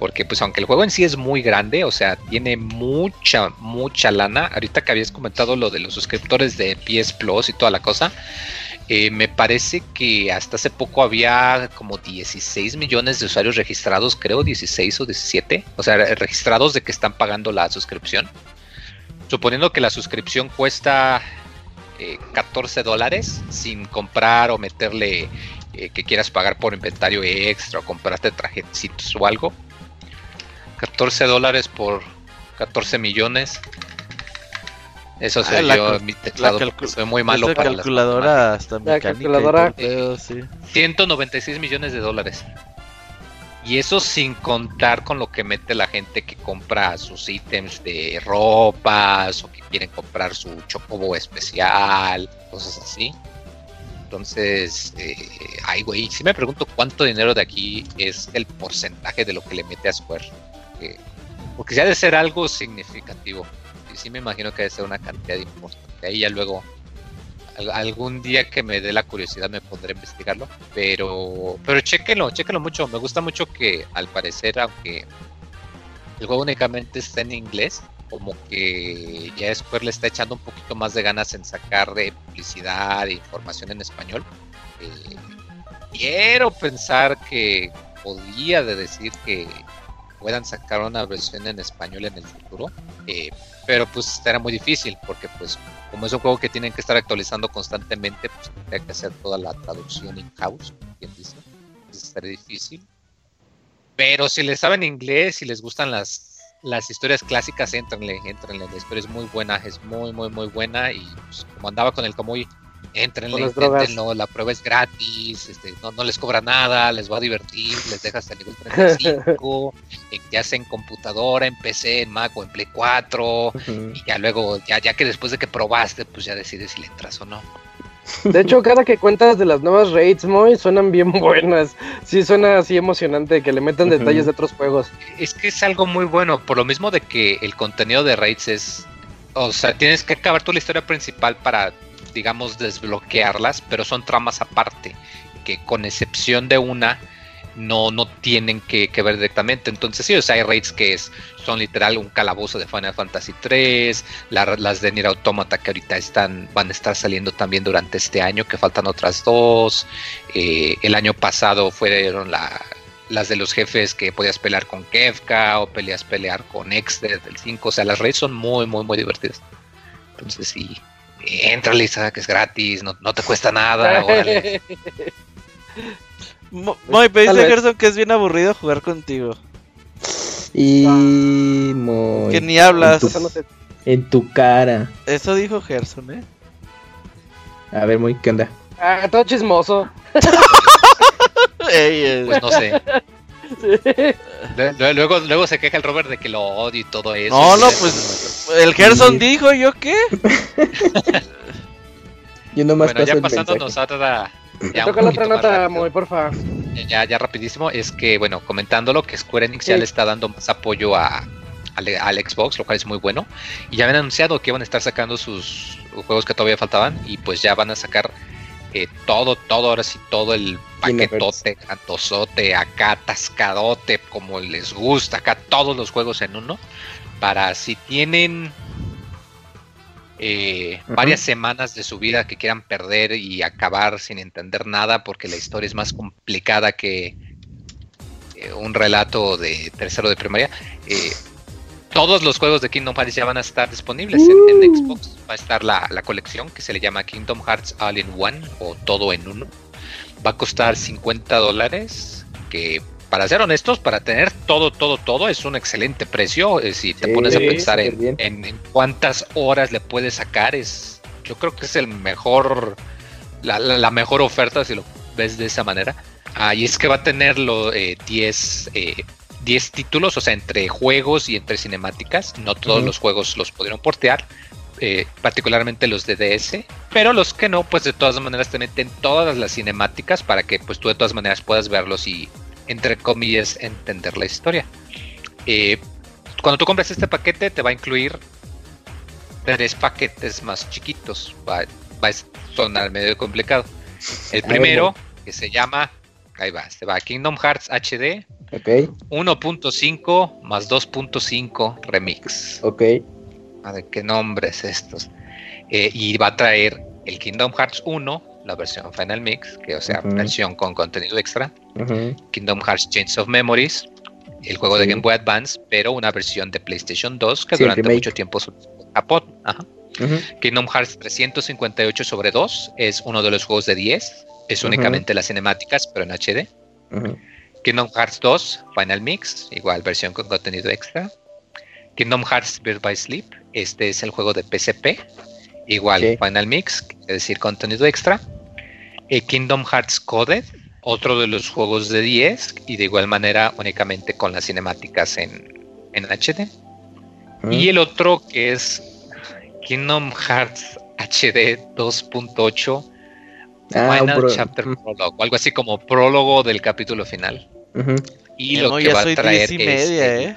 porque pues aunque el juego en sí es muy grande, o sea, tiene mucha, mucha lana, ahorita que habías comentado lo de los suscriptores de PS Plus y toda la cosa, eh, me parece que hasta hace poco había como 16 millones de usuarios registrados, creo 16 o 17, o sea, registrados de que están pagando la suscripción. Suponiendo que la suscripción cuesta 14 eh, dólares sin comprar o meterle eh, que quieras pagar por inventario extra o comprarte trajecitos o algo, 14 dólares por 14 millones. Eso soy ah, yo, mi teclado, soy muy malo para calculadora hasta la calculadora. 196 millones de dólares. Y eso sin contar con lo que mete la gente que compra sus ítems de ropas o que quieren comprar su chocobo especial, cosas así. Entonces, eh, ay, güey, si me pregunto cuánto dinero de aquí es el porcentaje de lo que le mete a Square porque si ha de ser algo significativo. Y sí me imagino que debe ser una cantidad importante. Ahí ya luego, algún día que me dé la curiosidad me pondré a investigarlo. Pero, pero chéquenlo, chéquenlo mucho. Me gusta mucho que al parecer, aunque el juego únicamente está en inglés, como que ya Square le está echando un poquito más de ganas en sacar de publicidad e información en español. Eh, quiero pensar que podía de decir que puedan sacar una versión en español en el futuro. Eh, pero pues será muy difícil porque pues como es un juego que tienen que estar actualizando constantemente, pues tendría que hacer toda la traducción in-house, quien dice. Entonces difícil. Pero si les saben inglés y les gustan las, las historias clásicas, entrenle, entrenle. La historia es muy buena, es muy, muy, muy buena. Y pues, como andaba con el Kamui, entrenle, inténtenlo, la prueba es gratis, este, no, no les cobra nada, les va a divertir, les deja hasta el nivel 35, ya sea en computadora, en PC, en Mac o en Play 4, y ya luego, ya, ya que después de que probaste, pues ya decides si le entras o no. De hecho, cada que cuentas de las nuevas raids, muy suenan bien buenas. Sí, suena así emocionante que le metan detalles de otros juegos. Es que es algo muy bueno, por lo mismo de que el contenido de raids es. O sea, tienes que acabar tu la historia principal para digamos, desbloquearlas, pero son tramas aparte, que con excepción de una, no, no tienen que, ver directamente. Entonces, sí, o sea, hay raids que son literal un calabozo de Final Fantasy 3, las de Nier Automata que ahorita están, van a estar saliendo también durante este año, que faltan otras dos. Eh, el año pasado fueron la, las de los jefes que podías pelear con Kefka o peleas pelear con X del 5. O sea, las raids son muy, muy, muy divertidas. Entonces, sí, entra Lisa, que es gratis, no, te cuesta nada. Muy, pero dice Gerson que es bien aburrido jugar contigo. Y muy... Que ni hablas. En tu, cara. Eso dijo Gerson, ¿eh? A ver, muy, ¿qué onda? Ah, todo chismoso. pues no sé. Luego, luego se queja el Robert de que lo odio y todo eso. No, no, pues el Gerson dijo, ¿yo qué? Yo nomás bueno, ya pasándonos a otra... Ya toca la otra nota, muy porfa. Ya, ya rapidísimo, es que, bueno, comentándolo que Square Enix ya le está dando más apoyo a, al, Xbox, lo cual es muy bueno. Y ya habían anunciado que iban a estar sacando sus juegos que todavía faltaban y pues ya van a sacar eh, todo, todo, ahora sí, todo el paquetote, cantosote, acá atascadote, como les gusta, acá todos los juegos en uno. Para si tienen eh, varias semanas de su vida que quieran perder y acabar sin entender nada porque la historia es más complicada que eh, un relato de tercero de primaria. Eh, todos los juegos de Kingdom Hearts ya van a estar disponibles en, uh. Xbox. Va a estar la, la, colección que se le llama Kingdom Hearts All in One o Todo en Uno. Va a costar 50 dólares, que para ser honestos, para tener todo, todo, todo, es un excelente precio. Eh, si te pones a pensar en, cuántas horas le puedes sacar, es, yo creo que es el mejor, la, mejor oferta si lo ves de esa manera. Ahí es que va a tener los 10 eh, eh, títulos, o sea, entre juegos y entre cinemáticas. No todos los juegos los pudieron portear, particularmente los de DS, pero los que no, pues de todas maneras te meten todas las cinemáticas para que pues tú de todas maneras puedas verlos y entre comillas, entender la historia. Eh, cuando tú compras este paquete, te va a incluir tres paquetes más chiquitos. Va, a sonar medio complicado. El primero, que se llama, ahí va, se va Kingdom Hearts HD. 1.5 más 2.5 remix. Ok. A ver, ¿qué nombres estos? Eh, y va a traer el Kingdom Hearts 1, la versión Final Mix, que o sea, versión con contenido extra. Kingdom Hearts Chains of Memories, el juego de Game Boy Advance, pero una versión de PlayStation 2 que durante mucho tiempo Japón. Kingdom Hearts 358 sobre 2 es uno de los juegos de 10, es únicamente las cinemáticas, pero en HD. Kingdom Hearts 2 Final Mix, igual versión con contenido extra. Kingdom Hearts Birth by Sleep, este es el juego de PSP, igual Final Mix, es decir, contenido extra. Eh, Kingdom Hearts Coded, otro de los juegos de 10 y de igual manera únicamente con las cinemáticas en, en HD. Y el otro que es Kingdom Hearts HD 2.8 ah, Final Chapter Prologue, o algo así como prólogo del capítulo final. Y lo que va a traer es ¿eh?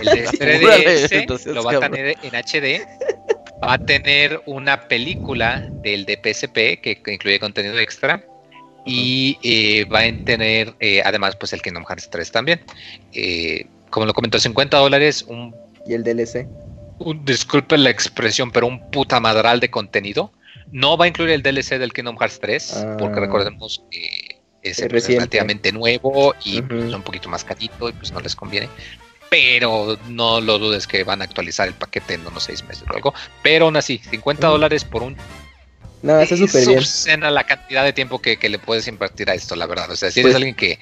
el de 3DS lo va a tener en HD. Va a tener una película del de PSP que incluye contenido extra y eh, va a tener eh, además pues el Kingdom Hearts 3 también. Eh, como lo comentó, 50 dólares. Un, ¿Y el DLC? Un, disculpe la expresión, pero un puta madral de contenido. No va a incluir el DLC del Kingdom Hearts 3, porque ah. recordemos que es, relativamente nuevo y pues, un poquito más carito y pues no les conviene. Pero no lo dudes que van a actualizar el paquete en unos 6 meses o algo. Pero aún así, 50 dólares por un no, eso es súper bien. la cantidad de tiempo que, le puedes invertir a esto, la verdad. O sea, si eres pues alguien que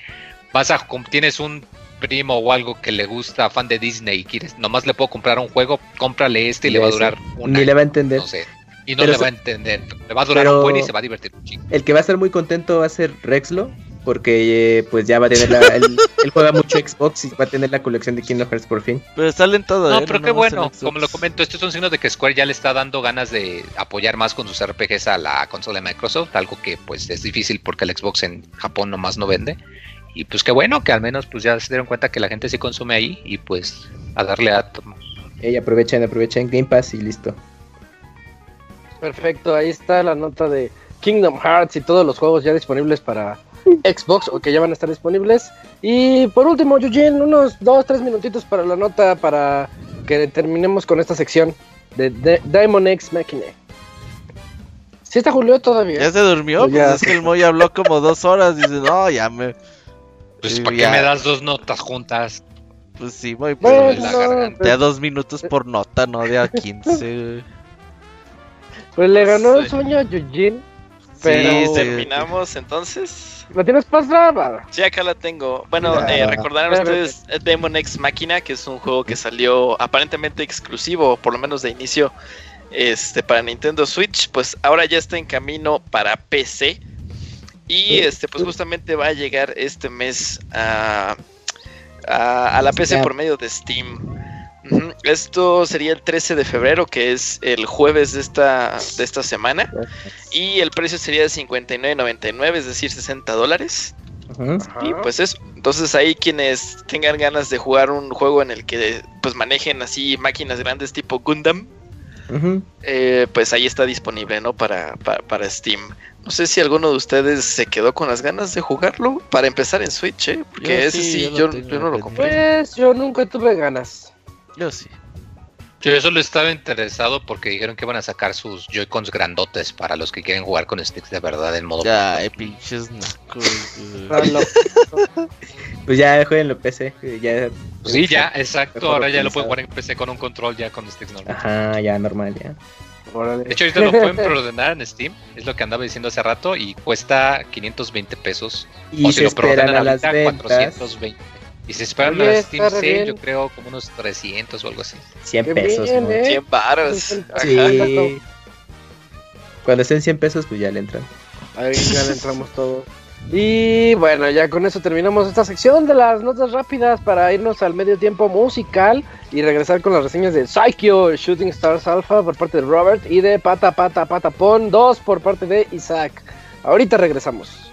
vas a tienes un primo o algo que le gusta, fan de Disney y quieres, nomás le puedo comprar un juego, cómprale este y le va a durar un Ni le va a entender. No sé. Y no le va a entender. Le va a durar un buen y se va a divertir un chingo. El que va a estar muy contento va a ser Rexlo, porque eh, pues ya va a tener la, el, él juega mucho Xbox y va a tener la colección de Kingdom Hearts por fin. Pero salen todos. No, ¿eh? pero qué bueno, como lo comento, estos son signos de que Square ya le está dando ganas de apoyar más con sus RPGs a la consola de Microsoft, algo que pues es difícil porque el Xbox en Japón nomás no vende. Y pues qué bueno que al menos pues ya se dieron cuenta que la gente sí consume ahí y pues a darle a Ella aprovechen, aprovechen Game Pass y listo. Perfecto, ahí está la nota de Kingdom Hearts y todos los juegos ya disponibles para Xbox o que ya van a estar disponibles. Y por último, Eugene, unos dos, tres minutitos para la nota para que terminemos con esta sección de, Diamond X Machine. ¿Sí está Julio todavía? ¿Ya se durmió? Pues, pues es que el Moy habló como dos horas. Dice, no, ya me. Pues, ¿para qué me das dos notas juntas? Pues sí, Moy, pero bueno, te da dos minutos por nota, no de a 15. pues le ganó el sueño a Eugene. Pero... terminamos entonces. ¿La tienes pasada? Sí, acá la tengo. Bueno, eh, recordarán ustedes Demon X Máquina, que es un juego que salió aparentemente exclusivo, por lo menos de inicio, este para Nintendo Switch. Pues ahora ya está en camino para PC. Y este, pues justamente va a llegar este mes a, a, a la PC por medio de Steam. Esto sería el 13 de febrero, que es el jueves de esta, de esta semana. Y el precio sería de 59.99, es decir, 60 dólares. Y pues eso. Entonces ahí quienes tengan ganas de jugar un juego en el que pues manejen así máquinas grandes tipo Gundam, eh, pues ahí está disponible, ¿no? Para, para, Steam. No sé si alguno de ustedes se quedó con las ganas de jugarlo para empezar en Switch, ¿eh? Porque ese sí, yo, yo, no lo compré. Pues yo nunca tuve ganas. Yo sí. Yo solo estaba interesado porque dijeron que van a sacar sus Joy-Cons grandotes para los que quieren jugar con sticks de verdad en modo. Ya, pinches Pues ya jueguen en PC. Ya, pues sí, ya, exacto. Ahora ya lo pueden jugar en PC con un control ya con sticks normales. Ajá, ya normal, ya. De hecho, ahorita lo pueden preordenar en Steam, es lo que andaba diciendo hace rato, y cuesta 520 pesos. Y o si lo preordenan ahorita, 420. Y se esperan la Steam Sale, yo creo como unos 300 o algo así. 100 pesos. Bien, ¿eh? 100 baros. Sí. Cuando estén 100 pesos, pues ya le entran. Ahí ya le entramos todos. Y bueno, ya con eso terminamos esta sección de las notas rápidas para irnos al medio tiempo musical y regresar con las reseñas de Psycho Shooting Stars Alpha por parte de Robert y de Pata Pata Patapon 2 por parte de Isaac. Ahorita regresamos.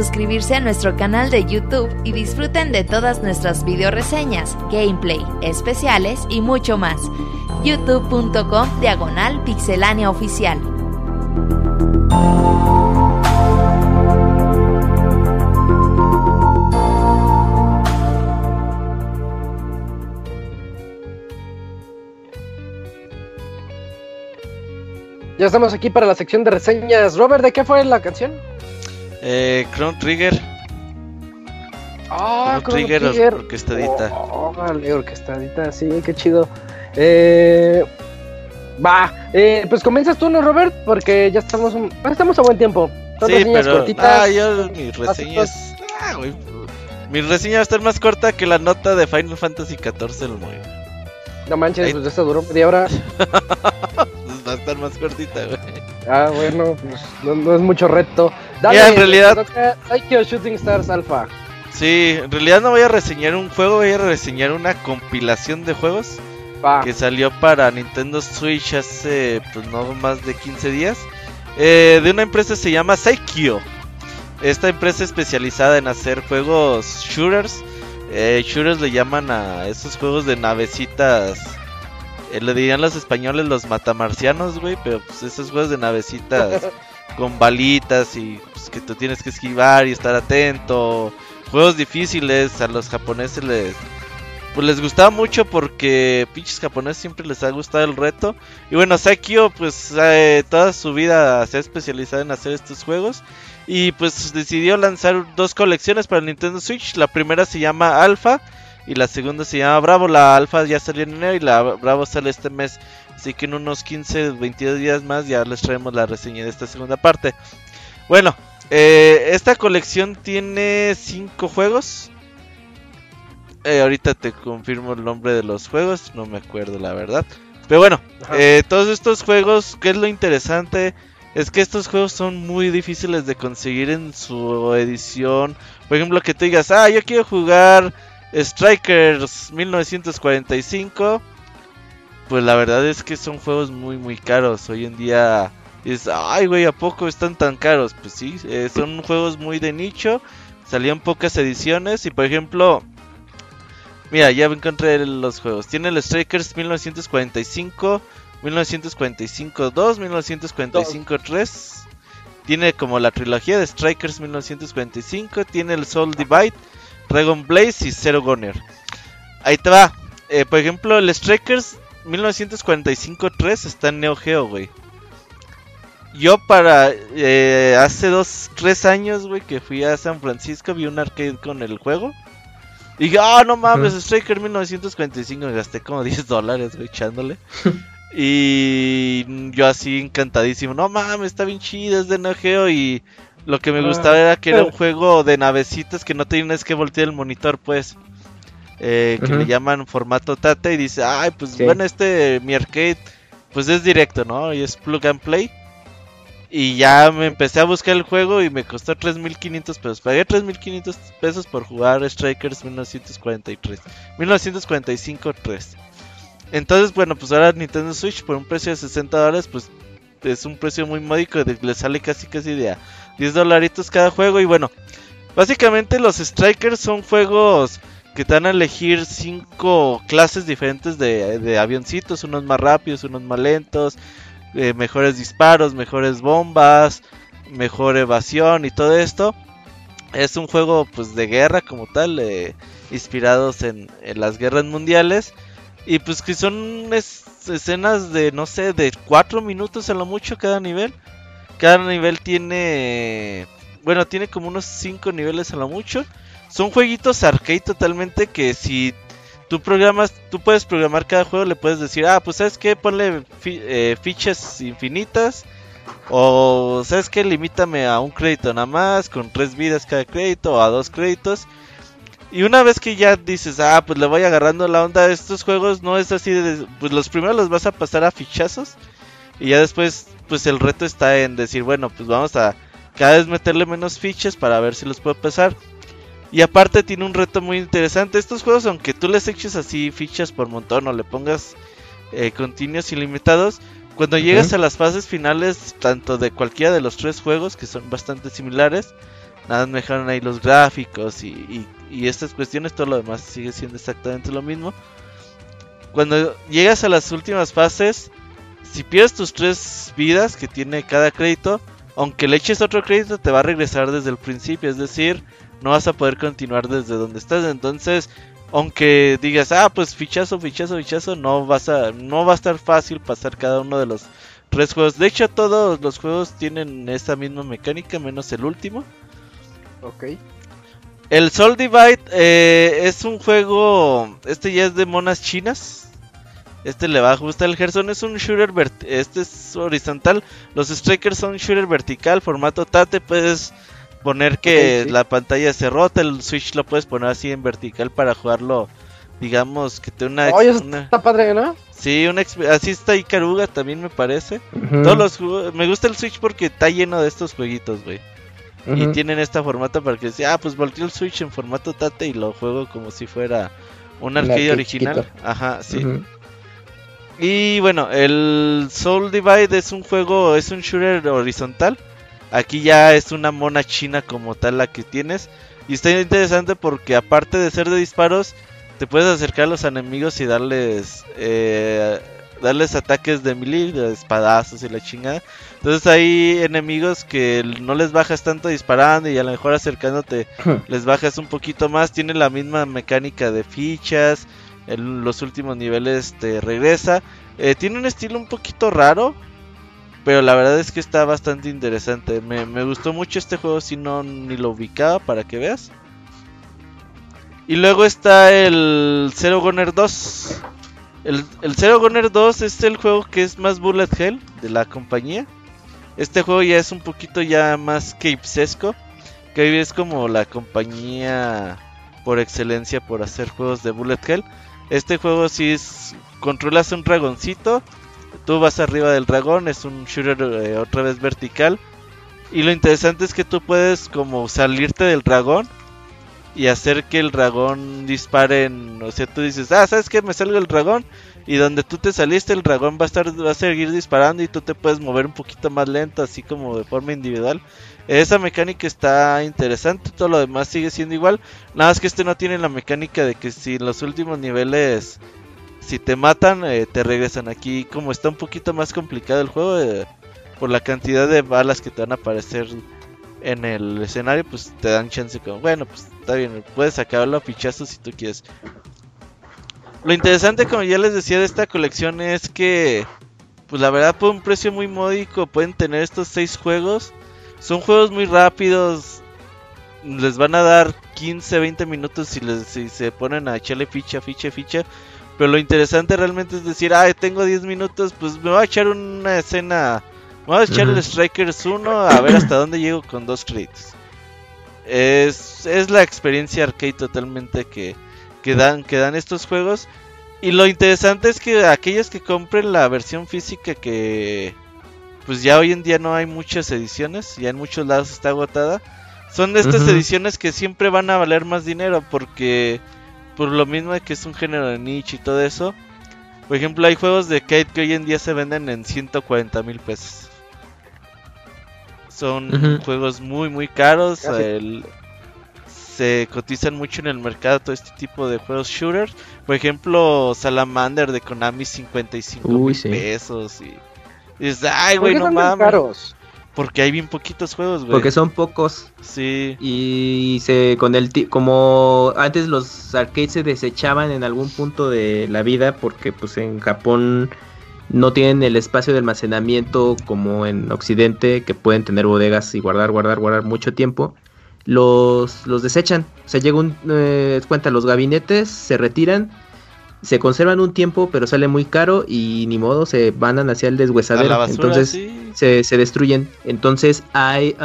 suscribirse a nuestro canal de YouTube y disfruten de todas nuestras video reseñas, gameplay, especiales y mucho más. youtube.com diagonal pixelánea oficial. Ya estamos aquí para la sección de reseñas. Robert, ¿de qué fue la canción? Eh, Chrono Trigger. Ah, Chrono Trigger, Trigger. orquestadita. Oh, vale, orquestadita, sí, qué chido. Eh, va, eh, pues comienzas tú, ¿no, Robert? Porque ya estamos, estamos a buen tiempo. sí, pero cortitas. Ah, yo mi reseña es... Ah, mi reseña va a estar más corta que la nota de Final Fantasy XIV, el muy. No manches, pues esta duró media hora. va a estar más cortita, güey. Ah, bueno, pues no, es mucho reto. Dale, en realidad. Psycho Shooting Stars Alpha. Sí, en realidad no voy a reseñar un juego, voy a reseñar una compilación de juegos que salió para Nintendo Switch hace pues no más de 15 días. Eh, de una empresa se llama Saikyo. Esta empresa especializada en hacer juegos shooters. Eh, shooters le llaman a esos juegos de navecitas eh, le dirían los españoles los matamarcianos, güey, pero pues esos juegos de navecitas con balitas y pues, que tú tienes que esquivar y estar atento. Juegos difíciles, a los japoneses les pues les gustaba mucho porque pinches japoneses siempre les ha gustado el reto. Y bueno, Sakio pues eh, toda su vida se ha especializado en hacer estos juegos. Y pues decidió lanzar dos colecciones para Nintendo Switch. La primera se llama Alpha y la segunda se llama Bravo. La alfa ya salió en enero y la Bravo sale este mes. Así que en unos 15, 22 días más ya les traemos la reseña de esta segunda parte. Bueno, eh, esta colección tiene 5 juegos. Eh, ahorita te confirmo el nombre de los juegos, no me acuerdo la verdad. Pero bueno, eh, todos estos juegos, ¿qué es lo interesante? Es que estos juegos son muy difíciles de conseguir en su edición. Por ejemplo, que te digas, ah, yo quiero jugar Strikers 1945. Pues la verdad es que son juegos muy muy caros. Hoy en día es, ay güey, ¿a poco están tan caros? Pues sí, eh, son juegos muy de nicho. Salían pocas ediciones y por ejemplo... Mira, ya encontré los juegos. Tiene el Strikers 1945, 1945 2, 1945 3. Tiene como la trilogía de Strikers 1945. Tiene el Soul Divide. Dragon Blaze y Zero Goner. Ahí te va. Eh, por ejemplo, el Strikers 1945-3 está en Neo Geo, güey. Yo para eh, hace dos, tres años, güey, que fui a San Francisco, vi un arcade con el juego. Y dije, ah, no mames, Striker 1945, me gasté como 10 dólares, güey, echándole. y yo así encantadísimo, no mames, está bien chido, es de Neo Geo y lo que me gustaba era que era un juego de navecitas que no tenías que voltear el monitor, pues. Eh, que le llaman formato Tate y dice, ay, pues bueno, este, mi arcade, pues es directo, ¿no? Y es plug and play. Y ya me empecé a buscar el juego y me costó 3.500 pesos. Pagué 3.500 pesos por jugar Strikers 1943. 1945-3. Entonces, bueno, pues ahora Nintendo Switch por un precio de 60 dólares, pues es un precio muy módico. Le sale casi casi de 10 dolaritos cada juego. Y bueno, básicamente los Strikers son juegos que te van a elegir 5 clases diferentes de, avioncitos. Unos más rápidos, unos más lentos. Eh, mejores disparos, mejores bombas, mejor evasión y todo esto. Es un juego pues de guerra como tal, eh, inspirados en, las guerras mundiales. Y pues que son escenas de, no sé, de 4 minutos a lo mucho cada nivel. Cada nivel tiene. Bueno, tiene como unos 5 niveles a lo mucho. Son jueguitos arcade totalmente que si tú programas, tú puedes programar cada juego, le puedes decir, ah, pues sabes que ponle eh, fichas infinitas. O sabes que limítame a un crédito nada más, con 3 vidas cada crédito, o a 2 créditos. Y una vez que ya dices, ah, pues le voy agarrando la onda estos juegos, no es así de, pues los primeros los vas a pasar a fichazos. Y ya después pues el reto está en decir, bueno, pues vamos a cada vez meterle menos fichas para ver si los puedo pasar. Y aparte tiene un reto muy interesante. Estos juegos, aunque tú les eches así fichas por montón o le pongas eh, continuos ilimitados, cuando llegas a las fases finales, tanto de cualquiera de los tres juegos, que son bastante similares, nada más mejoran ahí los gráficos y, y estas cuestiones, todo lo demás sigue siendo exactamente lo mismo. Cuando llegas a las últimas fases, si pierdes tus tres vidas que tiene cada crédito, aunque le eches otro crédito, te va a regresar desde el principio. Es decir, no vas a poder continuar desde donde estás. Entonces, aunque digas, ah, pues fichazo, fichazo, fichazo, no vas a, no va a estar fácil pasar cada uno de los tres juegos. De hecho, todos los juegos tienen esa misma mecánica, menos el último. Ok. El Soul Divide eh, es un juego. Este ya es de monas chinas. Este le va a gustar el Gerson. Es un shooter. Este es horizontal. Los strikers son shooter vertical, formato Tate. Puedes poner que la pantalla se rota. El Switch lo puedes poner así en vertical para jugarlo. Digamos que te una. Oye, está padre, ¿no? Sí, una así está Ikaruga también me parece. Todos los me gusta el Switch porque está lleno de estos jueguitos, güey. Y tienen esta formato para que sea, ah, pues volteo el Switch en formato Tate y lo juego como si fuera un arcade original. Ajá, sí. Y bueno, el Soul Divide es un juego, es un shooter horizontal. Aquí ya es una mona china como tal la que tienes. Y está interesante porque aparte de ser de disparos, te puedes acercar a los enemigos y darles eh, darles ataques de melee, de espadazos y la chingada. Entonces hay enemigos que no les bajas tanto disparando y a lo mejor acercándote les bajas un poquito más. Tiene la misma mecánica de fichas. En los últimos niveles regresa. Eh, tiene un estilo un poquito raro. Pero la verdad es que está bastante interesante. Me, gustó mucho este juego si no ni lo ubicaba para que veas. Y luego está el Zero Gunner 2. El, Zero Gunner 2 es el juego que es más bullet hell de la compañía. Este juego ya es un poquito ya más capesesco. Que es como la compañía por excelencia por hacer juegos de bullet hell. Este juego sí es... Controlas un dragoncito. Tú vas arriba del dragón. Es un shooter eh, otra vez vertical. Y lo interesante es que tú puedes como salirte del dragón y hacer que el dragón dispare en, o sea, tú dices, ah, ¿sabes qué? Me salgo el dragón y donde tú te saliste el dragón va a estar va a seguir disparando y tú te puedes mover un poquito más lento, así como de forma individual. Esa mecánica está interesante, todo lo demás sigue siendo igual, nada más que este no tiene la mecánica de que si los últimos niveles si te matan eh, te regresan aquí, como está un poquito más complicado el juego eh, por la cantidad de balas que te van a aparecer en el escenario, pues te dan chance como, bueno, pues está bien, puedes acabarlo a fichazos si tú quieres. Lo interesante, como ya les decía, de esta colección es que, pues la verdad, por un precio muy módico, pueden tener estos seis juegos. Son juegos muy rápidos. Les van a dar 15, 20 minutos si, les, si se ponen a echarle ficha, ficha, ficha. Pero lo interesante realmente es decir, ah, tengo 10 minutos, pues me voy a echar una escena Vamos a echar el Strikers 1 a ver hasta dónde llego con dos créditos. Es, es la experiencia arcade totalmente que, que, dan, que dan estos juegos. Y lo interesante es que aquellos que compren la versión física que pues ya hoy en día no hay muchas ediciones, ya en muchos lados está agotada. Son de estas ediciones que siempre van a valer más dinero porque por lo mismo que es un género de niche y todo eso. Por ejemplo, hay juegos de Kate que hoy en día se venden en 140 mil pesos. Son juegos muy, muy caros. se cotizan mucho en el mercado todo este tipo de juegos shooters. Por ejemplo, Salamander de Konami, 55 mil pesos. Y, dices, ay, güey, no mames. Porque hay bien poquitos juegos, güey. Porque son pocos. Sí. Y se con el como antes los arcades se desechaban en algún punto de la vida porque pues en Japón no tienen el espacio de almacenamiento como en Occidente, que pueden tener bodegas y guardar, guardar, guardar mucho tiempo. Los, los desechan. O sea, llega un. Eh, cuenta, los gabinetes se retiran, se conservan un tiempo, pero sale muy caro y ni modo, se van hacia el deshuesadero. Entonces se, se, destruyen. Entonces hay.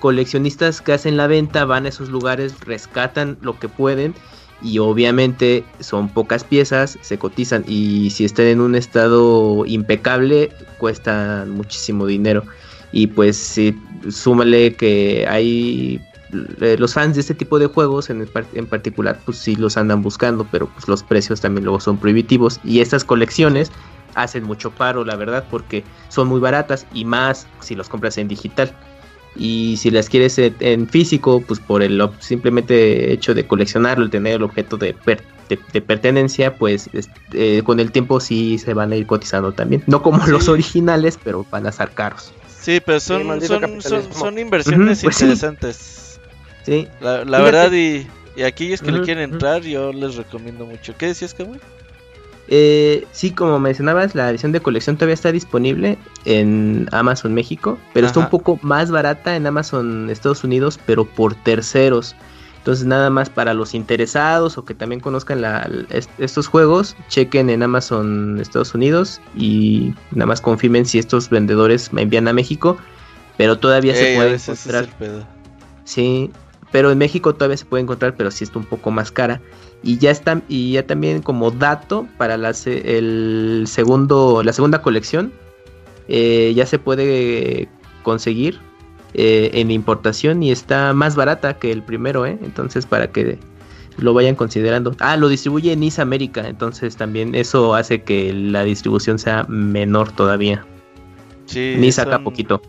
coleccionistas que hacen la venta, van a esos lugares, rescatan lo que pueden y obviamente son pocas piezas, se cotizan y si están en un estado impecable cuestan muchísimo dinero y pues sí, súmale que hay los fans de este tipo de juegos en, en particular pues sí los andan buscando pero pues los precios también luego son prohibitivos y estas colecciones hacen mucho paro la verdad porque son muy baratas y más si los compras en digital y si las quieres en físico, pues por el simplemente hecho de coleccionarlo, el tener el objeto de, de, pertenencia, pues eh, con el tiempo sí se van a ir cotizando también. No como los originales, pero van a ser caros. Sí, pero son, son, inversiones pues interesantes. Sí. La, verdad, y, y aquellos que le quieren entrar, yo les recomiendo mucho. ¿Qué decías, Camuy? Eh, sí, como mencionabas, la edición de colección todavía está disponible en Amazon México, pero está un poco más barata en Amazon Estados Unidos, pero por terceros. Entonces nada más para los interesados o que también conozcan estos juegos, chequen en Amazon Estados Unidos y nada más confirmen si estos vendedores me envían a México, pero todavía se puede encontrar. Sí, pero en México todavía se puede encontrar, pero sí está un poco más cara. Y ya está, y ya también como dato para la, el segundo, la segunda colección, eh, ya se puede conseguir eh, en importación y está más barata que el primero, ¿eh? Entonces para que lo vayan considerando. Ah, lo distribuye en Is América, entonces también eso hace que la distribución sea menor todavía. Sí, Ni saca poquito.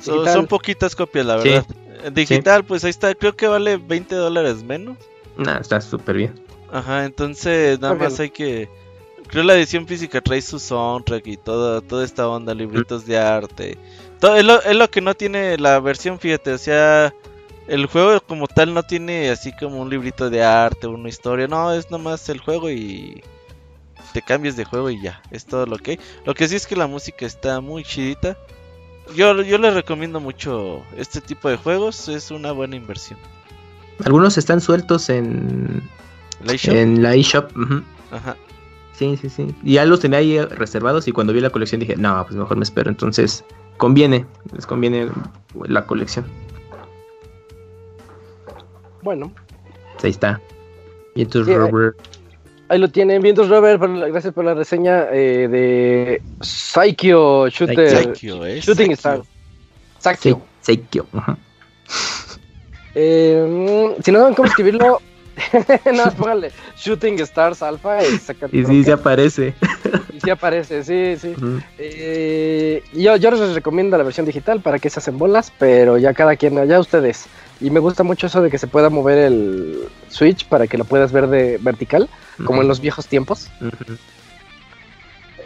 Son, poquitas copias, la verdad. Digital, pues ahí está, creo que vale 20 dólares menos. Nah, está súper bien. Ajá, entonces nada más hay que... Creo la edición física trae su soundtrack y todo, toda esta onda, libritos de arte. Todo, es, lo, es lo que no tiene la versión, fíjate, o sea, el juego como tal no tiene así como un librito de arte, una historia, no, es nomás el juego y te cambias de juego y ya, es todo lo que hay. Lo que sí es que la música está muy chidita. Yo, yo les recomiendo mucho este tipo de juegos, es una buena inversión. Algunos están sueltos en en la eShop. Ajá. Sí, sí, sí. Y ya los tenía ahí reservados y cuando vi la colección dije, no, pues mejor me espero. Entonces, conviene, les conviene la colección. Bueno. Ahí está. Vientos Robert. Ahí, lo tienen. Vientos Robert, gracias por la reseña eh, de Psycho Shooter. ¿eh? Shooting Star. Psycho. Psycho. Eh, si no saben cómo escribirlo, no, póngale Shooting Stars Alpha y Y sí, se aparece. y sí aparece, sí, sí. Eh, yo, yo les recomiendo la versión digital para que se hacen bolas, pero ya cada quien, ya ustedes. Y me gusta mucho eso de que se pueda mover el Switch para que lo puedas ver de vertical, como en los viejos tiempos.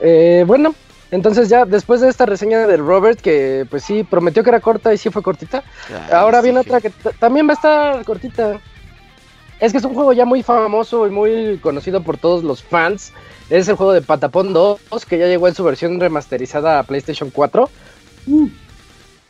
Eh, bueno, entonces ya después de esta reseña de Robert, que pues sí prometió que era corta y sí fue cortita, ahora viene otra que también va a estar cortita. Es que es un juego ya muy famoso y muy conocido por todos los fans. Es el juego de Patapon 2, que ya llegó en su versión remasterizada a PlayStation 4. Mm.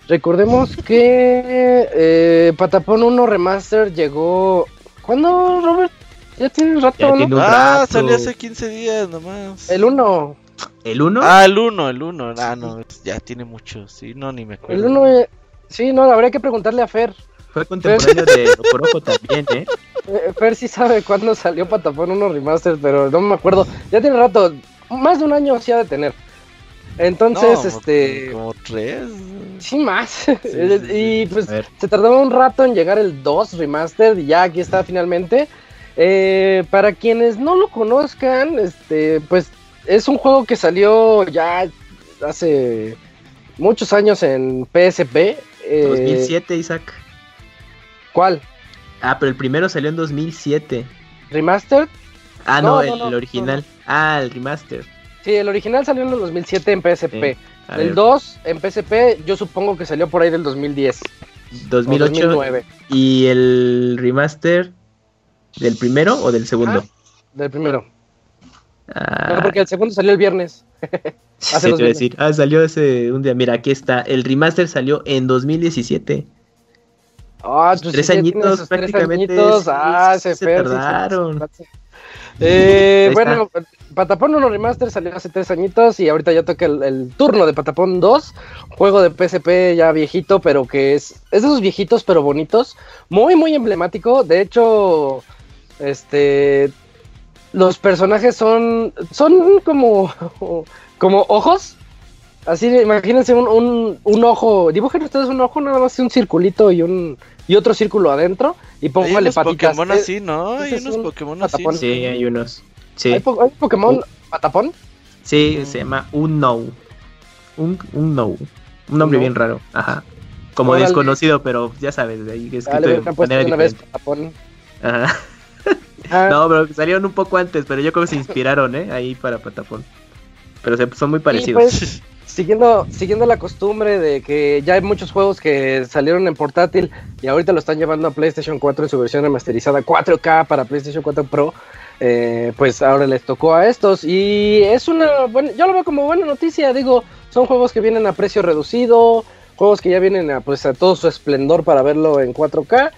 Recordemos que eh, Patapon 1 Remaster llegó. ¿Cuándo, Robert? Ya tiene un rato, ¿no? Ah, salió hace 15 días nomás. El 1. ¿El 1? Ah, el 1, el 1. Ah, no, ya tiene mucho. Sí, no, ni me acuerdo. El 1, eh, sí, no, habría que preguntarle a Fer. Fue contemporáneo de Ocorojo también, ¿eh? ¿eh? Fer sí sabe cuándo salió Patapón 1 Remaster, pero no me acuerdo. Ya tiene rato, más de un año sí ha de tener. Entonces, este. Como tres. Sí, más. y pues se tardó un rato en llegar el 2 Remaster y ya aquí está finalmente. Eh, para quienes no lo conozcan, este, pues es un juego que salió ya hace muchos años en PSP. 2007, eh, Isaac. ¿Cuál? Ah, pero el primero salió en 2007. ¿Remastered? Ah, no, el, original. Ah, el remaster. Sí, el original salió en el 2007 en PSP. el 2 en PSP yo supongo que salió por ahí del 2010. 2008. 2009. ¿Y el remaster del primero o del segundo? Ah, del primero. Ah. porque el segundo salió el viernes. Hace decir. Ah, salió ese un día. Mira, aquí está. El remaster salió en 2017. Ah, pues tres añitos prácticamente. ah, se, tardaron. Eh, bueno, Patapón 1 Remaster salió hace tres añitos y ahorita ya toca el, turno de Patapón 2, juego de PSP ya viejito, pero que es, es de esos viejitos pero bonitos, muy muy emblemático. De hecho, este, los personajes son, son como, como ojos Así, imagínense un, un, ojo, dibujen ustedes un ojo, nada más un circulito y un y otro círculo adentro y póngale patitas. Pokémon así, ¿no? Hay unos Pokémon así. Sí, hay unos. Sí. ¿Hay, Pokémon patapón? Sí, se llama Unno. Un, un no. Un nombre bien raro. Ajá. Como desconocido, pero ya sabes, de ahí escrito de manera una vez patapón. Ajá. Ah. no, pero salieron un poco antes, pero yo creo que se inspiraron, ¿eh? Ahí para Patapón. Pero son muy parecidos. Pues, siguiendo, siguiendo la costumbre de que ya hay muchos juegos que salieron en portátil y ahorita lo están llevando a PlayStation 4 en su versión remasterizada 4K para PlayStation 4 Pro. eh, pues ahora les tocó a estos y es una buena, yo lo veo como buena noticia, digo, son juegos que vienen a precio reducido, juegos que ya vienen a, pues, a todo su esplendor para verlo en 4K.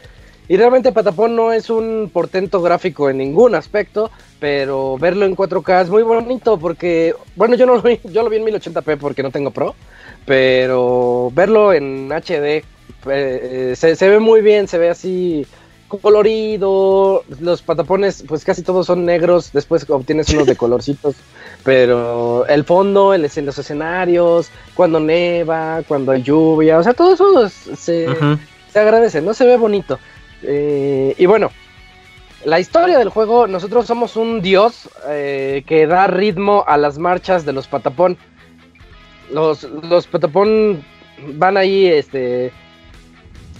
Y realmente Patapón no es un portento gráfico en ningún aspecto, pero verlo en 4K es muy bonito porque, bueno, yo no lo vi, yo lo vi en 1080p porque no tengo Pro, pero verlo en HD eh, se, se, ve muy bien, se ve así colorido, los patapones pues casi todos son negros, después obtienes unos de colorcitos, pero el fondo, el, los escenarios, cuando neva, cuando hay lluvia, o sea, todo eso se, agradece, ¿no? Se ve bonito. Eh, y bueno, la historia del juego, nosotros somos un dios eh, que da ritmo a las marchas de los patapón. Los, patapón van ahí, este,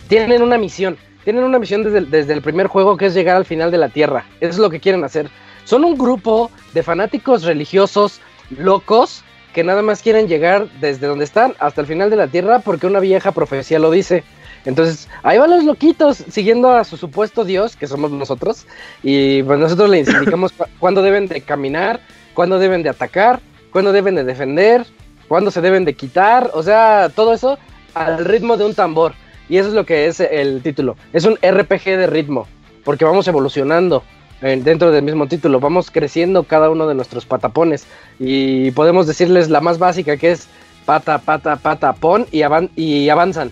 tienen una misión tienen una misión desde el, primer juego que es llegar al final de la Tierra. Eso es lo que quieren hacer. Son un grupo de fanáticos religiosos locos que nada más quieren llegar desde donde están hasta el final de la Tierra porque una vieja profecía lo dice. Entonces, ahí van los loquitos siguiendo a su supuesto Dios, que somos nosotros, y pues nosotros les indicamos cuándo deben de caminar, cuándo deben de atacar, cuándo deben de defender, cuándo se deben de quitar, o sea, todo eso al ritmo de un tambor. Y eso es lo que es el título. Es un RPG de ritmo, porque vamos evolucionando eh, dentro del mismo título. Vamos creciendo cada uno de nuestros patapones. Y podemos decirles la más básica que es pata, pata, pata, pon y, y avanzan.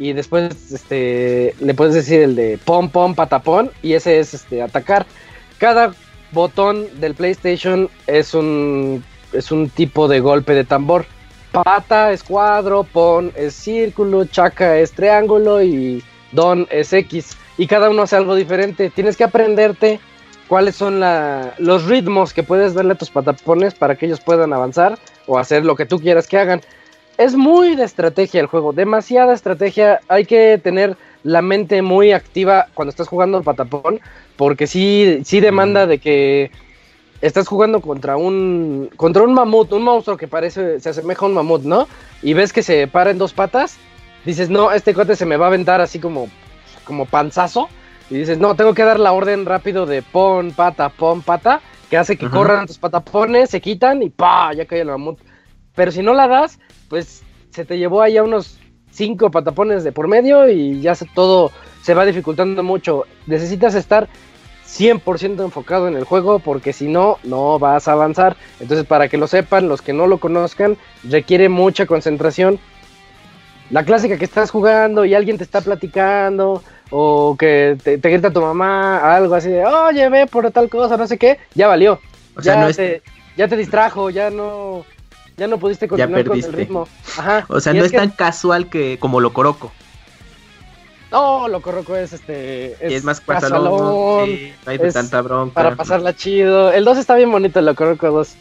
Y después este, le puedes decir el de pom, pom, patapón. Y ese es este, atacar. Cada botón del PlayStation es un, es un tipo de golpe de tambor. Pata es cuadro, pon es círculo, chaca es triángulo y don es X. Y cada uno hace algo diferente. Tienes que aprenderte cuáles son los ritmos que puedes darle a tus patapones para que ellos puedan avanzar o hacer lo que tú quieras que hagan. Es muy de estrategia el juego, demasiada estrategia. Hay que tener la mente muy activa cuando estás jugando patapón, porque sí, sí demanda de que estás jugando contra un contra un mamut, un monstruo que parece se asemeja a un mamut, ¿no? Y ves que se para en dos patas, dices, "No, este cote se me va a aventar así como como panzazo." Y dices, "No, tengo que dar la orden rápido de pon pata, pon pata." que hace que corran tus patapones, se quitan y pa, ya cae el mamut. Pero si no la das, pues se te llevó ahí a unos cinco patapones de por medio y ya se, todo se va dificultando mucho. Necesitas estar 100% enfocado en el juego porque si no, no vas a avanzar. Entonces, para que lo sepan, los que no lo conozcan, requiere mucha concentración. La clásica que estás jugando y alguien te está platicando o que te, grita tu mamá, algo así de, oye, ve por tal cosa, no sé qué, ya valió. ya, te, ya te distrajo, ya no, ya no pudiste continuar con el ritmo. O sea, no es, tan casual que como lo coroco. No, lo Roco es este. Es, más pasalón. Sí, no hay de tanta bronca. Para pasarla chido. El 2 está bien bonito, el Roco 2.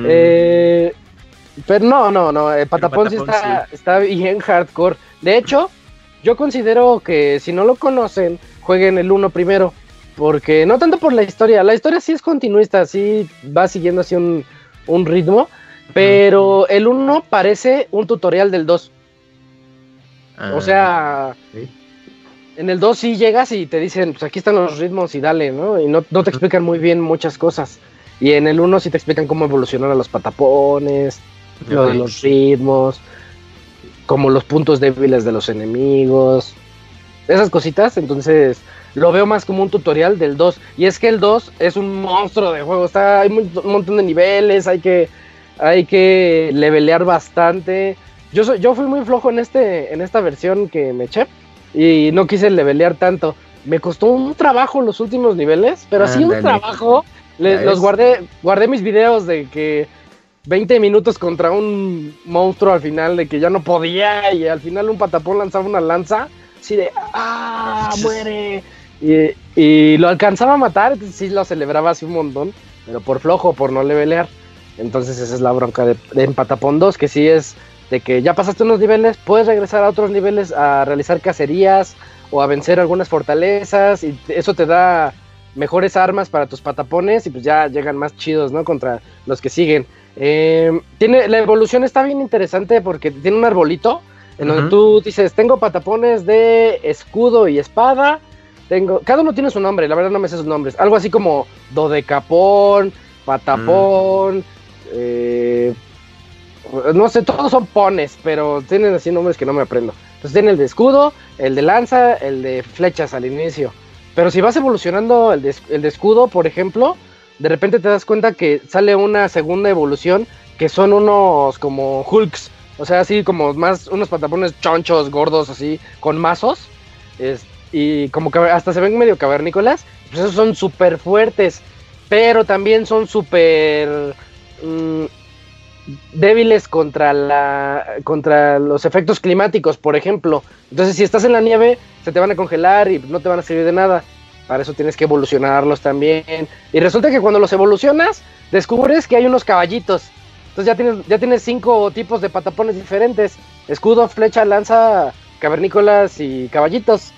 eh, pero no, no, no. El Patapón, sí, está, está bien hardcore. De hecho, yo considero que si no lo conocen, jueguen el 1 primero. Porque no tanto por la historia. La historia sí es continuista, sí va siguiendo así un, un ritmo. Pero el 1 parece un tutorial del 2. o sea, ah, en el 2 sí llegas y te dicen, pues aquí están los ritmos y dale, ¿no? Y no, te explican muy bien muchas cosas. Y en el 1 sí te explican cómo evolucionar a los patapones, lo de los ritmos, como los puntos débiles de los enemigos, esas cositas. Entonces lo veo más como un tutorial del 2. Y es que el 2 es un monstruo de juego, está, hay un montón de niveles, hay que, hay que levelear bastante. Yo, soy, yo fui muy flojo en, este, en esta versión que me eché y no quise levelear tanto. Me costó un trabajo los últimos niveles, pero así un trabajo. los guardé, guardé mis videos de que 20 minutos contra un monstruo al final, de que ya no podía y al final un patapón lanzaba una lanza, así de ¡ah! ¡muere! Y, lo alcanzaba a matar, sí lo celebraba así un montón, pero por flojo, por no levelear. Entonces esa es la bronca de, de Patapón 2, que sí es de que ya pasaste unos niveles, puedes regresar a otros niveles a realizar cacerías o a vencer algunas fortalezas y eso te da mejores armas para tus patapones y pues ya llegan más chidos, ¿no? Contra los que siguen. Eh, tiene, la evolución está bien interesante porque tiene un arbolito en donde tú dices, tengo patapones de escudo y espada, tengo, cada uno tiene su nombre, la verdad no me sé sus nombres. Algo así como dodecapón, patapón, mm. Eh, no sé, todos son pones, pero tienen así nombres que no me aprendo. Entonces tiene el de escudo, el de lanza, el de flechas al inicio. Pero si vas evolucionando el de, el escudo, por ejemplo, de repente te das cuenta que sale una segunda evolución que son unos como Hulks. O sea, así como más unos patapones chonchos, gordos, así, con mazos. y como que hasta se ven medio cavernícolas. Pues esos son súper fuertes. Pero también son súper mm, débiles contra, la, contra los efectos climáticos, por ejemplo. Entonces, si estás en la nieve, se te van a congelar y no te van a servir de nada. Para eso tienes que evolucionarlos también. Y resulta que cuando los evolucionas, descubres que hay unos caballitos. Entonces ya tienes, ya tienes cinco tipos de patapones diferentes. Escudo, flecha, lanza, cavernícolas y caballitos.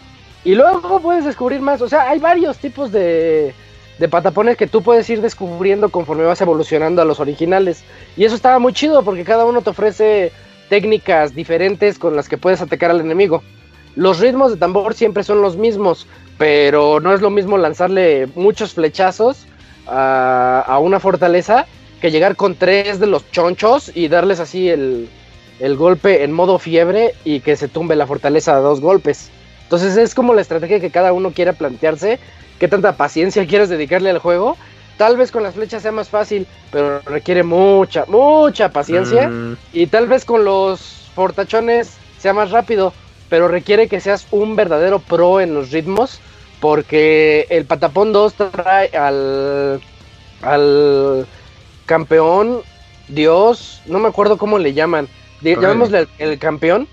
Y luego puedes descubrir más. O sea, hay varios tipos de, de patapones que tú puedes ir descubriendo conforme vas evolucionando a los originales. Y eso estaba muy chido porque cada uno te ofrece técnicas diferentes con las que puedes atacar al enemigo. Los ritmos de tambor siempre son los mismos, pero no es lo mismo lanzarle muchos flechazos a, una fortaleza que llegar con tres de los chonchos y darles así el, el golpe en modo fiebre y que se tumbe la fortaleza a dos golpes. Entonces es como la estrategia que cada uno quiera plantearse qué tanta paciencia quieres dedicarle al juego. Tal vez con las flechas sea más fácil, pero requiere mucha, mucha paciencia. Mm. Y tal vez con los fortachones sea más rápido, pero requiere que seas un verdadero pro en los ritmos. Porque el Patapón 2 trae al, al campeón, Dios, no me acuerdo cómo le llaman. Llamémosle el campeón,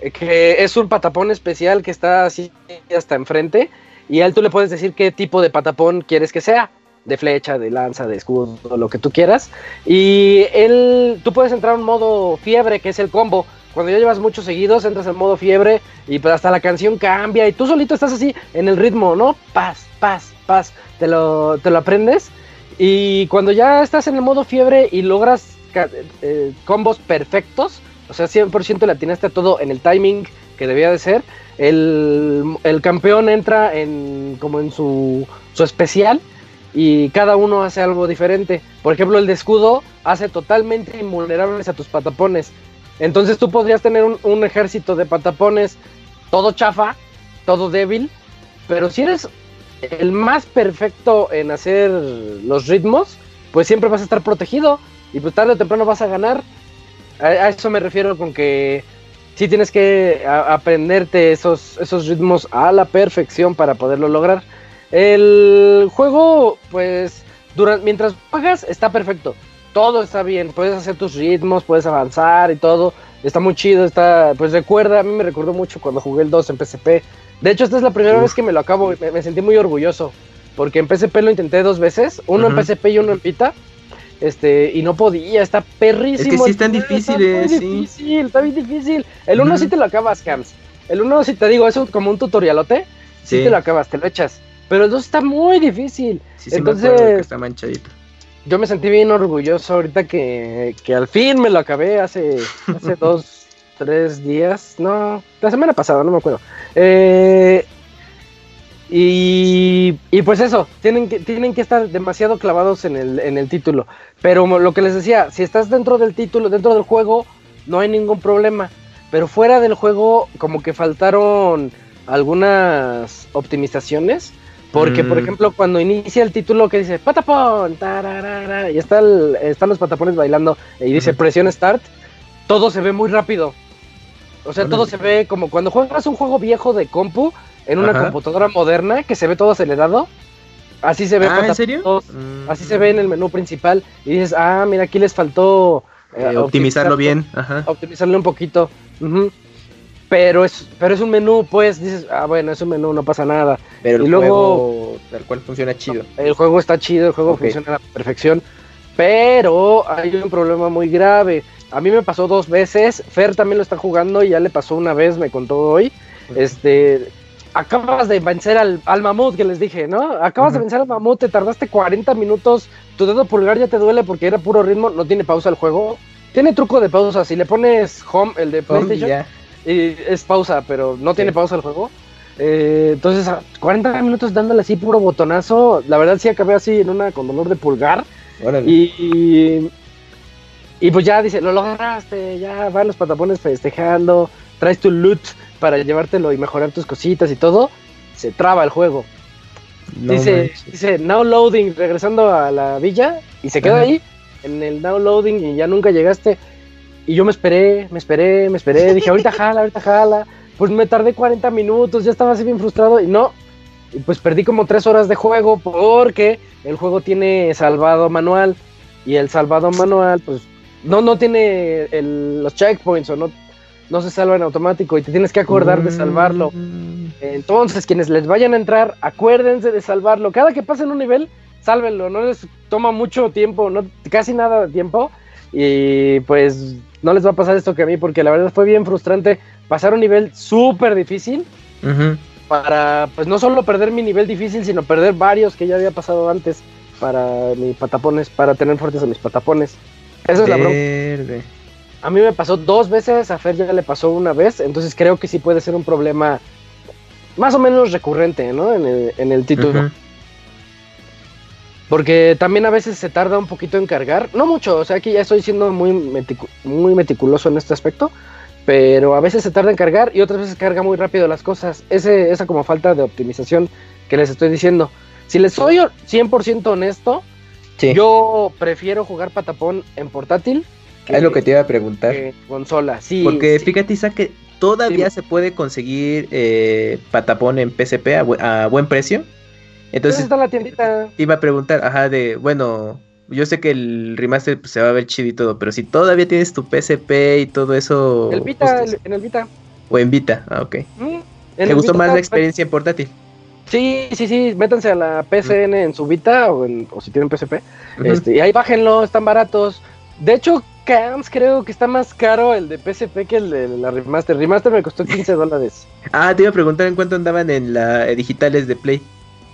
eh, que es un patapón especial que está así hasta enfrente y a él tú le puedes decir qué tipo de patapón quieres que sea. De flecha, de lanza, de escudo, lo que tú quieras. Y él, tú puedes entrar en modo fiebre, que es el combo. Cuando ya llevas muchos seguidos, entras en modo fiebre y pues hasta la canción cambia y tú solito estás así en el ritmo, ¿no? Paz, paz, paz. Te lo, te lo aprendes. Y cuando ya estás en el modo fiebre y logras eh, combos perfectos, o sea, 100% le atinaste a todo en el timing que debía de ser, el, campeón entra en como en su, su especial y cada uno hace algo diferente. Por ejemplo, el de escudo hace totalmente invulnerables a tus patapones. Entonces tú podrías tener un, ejército de patapones todo chafa, todo débil, pero si eres el más perfecto en hacer los ritmos, pues siempre vas a estar protegido y pues tarde o temprano vas a ganar. a eso me refiero con que sí tienes que aprenderte esos, esos ritmos a la perfección para poderlo lograr. El juego, pues, durante, mientras juegas, está perfecto. Todo está bien, puedes hacer tus ritmos, puedes avanzar y todo. Está muy chido, está, pues recuerda, a mí me recordó mucho cuando jugué el 2 en PSP. De hecho, esta es la primera vez que me lo acabo, me, me, sentí muy orgulloso. Porque en PSP lo intenté dos veces, uno en PSP y uno en Vita. Este, y no podía, está perrísimo. Es que sí están difíciles, está difícil, está bien difícil. El uno sí te lo acabas, Cams. El uno sí te digo, es como un tutorialote. Sí. te lo acabas, te lo echas. Pero el dos está muy difícil. Entonces, está manchadito. Yo me sentí bien orgulloso ahorita que, que al fin me lo acabé hace, hace dos, tres días. No, la semana pasada, no me acuerdo. Eh, y, pues eso, tienen que, tienen que estar demasiado clavados en el, en el título. Pero lo que les decía, si estás dentro del título, dentro del juego, no hay ningún problema. Pero fuera del juego, como que faltaron algunas optimizaciones. Porque, por mm. ejemplo, cuando inicia el título que dice patapón, y está están los patapones bailando y dice presión start, todo se ve muy rápido. O sea, todo se ve como cuando juegas un juego viejo de compu, en una computadora moderna que se ve todo acelerado. Así se ve. Ah, ¿en serio? Mm. Así se ve en el menú principal. Y dices, ah, mira, aquí les faltó. Eh, optimizarlo bien. Ajá. Optimizarlo un poquito. Pero es, pero es un menú, pues dices, ah, bueno, es un menú, no pasa nada. Pero el juego, tal cual funciona chido. El juego está chido, el juego funciona a la perfección. Pero hay un problema muy grave. A mí me pasó dos veces. Fer también lo está jugando y ya le pasó una vez, me contó hoy. Este, acabas de vencer al, al, mamut que les dije, ¿no? Acabas de vencer al mamut, te tardaste 40 minutos, tu dedo pulgar ya te duele porque era puro ritmo, no tiene pausa el juego. Tiene truco de pausa, si le pones home, el de PlayStation, y es pausa, pero no tiene pausa el juego. Eh, entonces, 40 minutos dándole así puro botonazo. La verdad sí acabé así en una con dolor de pulgar. Y, y, pues ya dice, lo lograste, ya van los patapones festejando, traes tu loot para llevártelo y mejorar tus cositas y todo. Se traba el juego. dice, dice, now loading, regresando a la villa, y se queda ahí, en el now loading, y ya nunca llegaste. Y yo me esperé, me esperé, me esperé, dije, ahorita jala, ahorita jala pues me tardé 40 minutos, ya estaba así bien frustrado y no, y pues perdí como 3 horas de juego porque el juego tiene salvado manual y el salvado manual pues no, no tiene los checkpoints o no, no se salva en automático y te tienes que acordar de salvarlo. Mm. Entonces, quienes les vayan a entrar, acuérdense de salvarlo. Cada que pasen un nivel, sálvenlo, no les toma mucho tiempo, no, casi nada de tiempo. Y pues no les va a pasar esto que a mí, porque la verdad fue bien frustrante pasar un nivel súper difícil para, pues no solo perder mi nivel difícil, sino perder varios que ya había pasado antes para mis patapones, para tener fuertes a mis patapones. Esa es la bronca. A mí me pasó dos veces, a Fer ya le pasó una vez, entonces creo que sí puede ser un problema más o menos recurrente, ¿no? En el, en el título. Porque también a veces se tarda un poquito en cargar, no mucho, o sea que ya estoy siendo muy, muy meticuloso en este aspecto, pero a veces se tarda en cargar y otras veces carga muy rápido las cosas. Ese, esa como falta de optimización que les estoy diciendo. Si les soy 100% honesto, yo prefiero jugar patapón en portátil. Es lo que te iba a preguntar. consola, sí. Porque fíjate, Isaac, que todavía se puede conseguir eh, patapón en PSP a, buen precio. Entonces, está la tiendita? Te iba a preguntar, ajá, de, bueno, yo sé que el remaster pues, se va a ver chido y todo, pero si todavía tienes tu PSP y todo eso. El Vita, en el Vita. O en Vita, ah, ok. Mm, ¿Te gustó más la experiencia en portátil? Sí, sí, sí, métanse a la PSN en su Vita o, si tienen PSP. este, y ahí bájenlo, están baratos. De hecho, Creo que está más caro el de PSP que el de la remaster. Remaster me costó 15 dólares. ah, te iba a preguntar en cuánto andaban en la digitales de Play.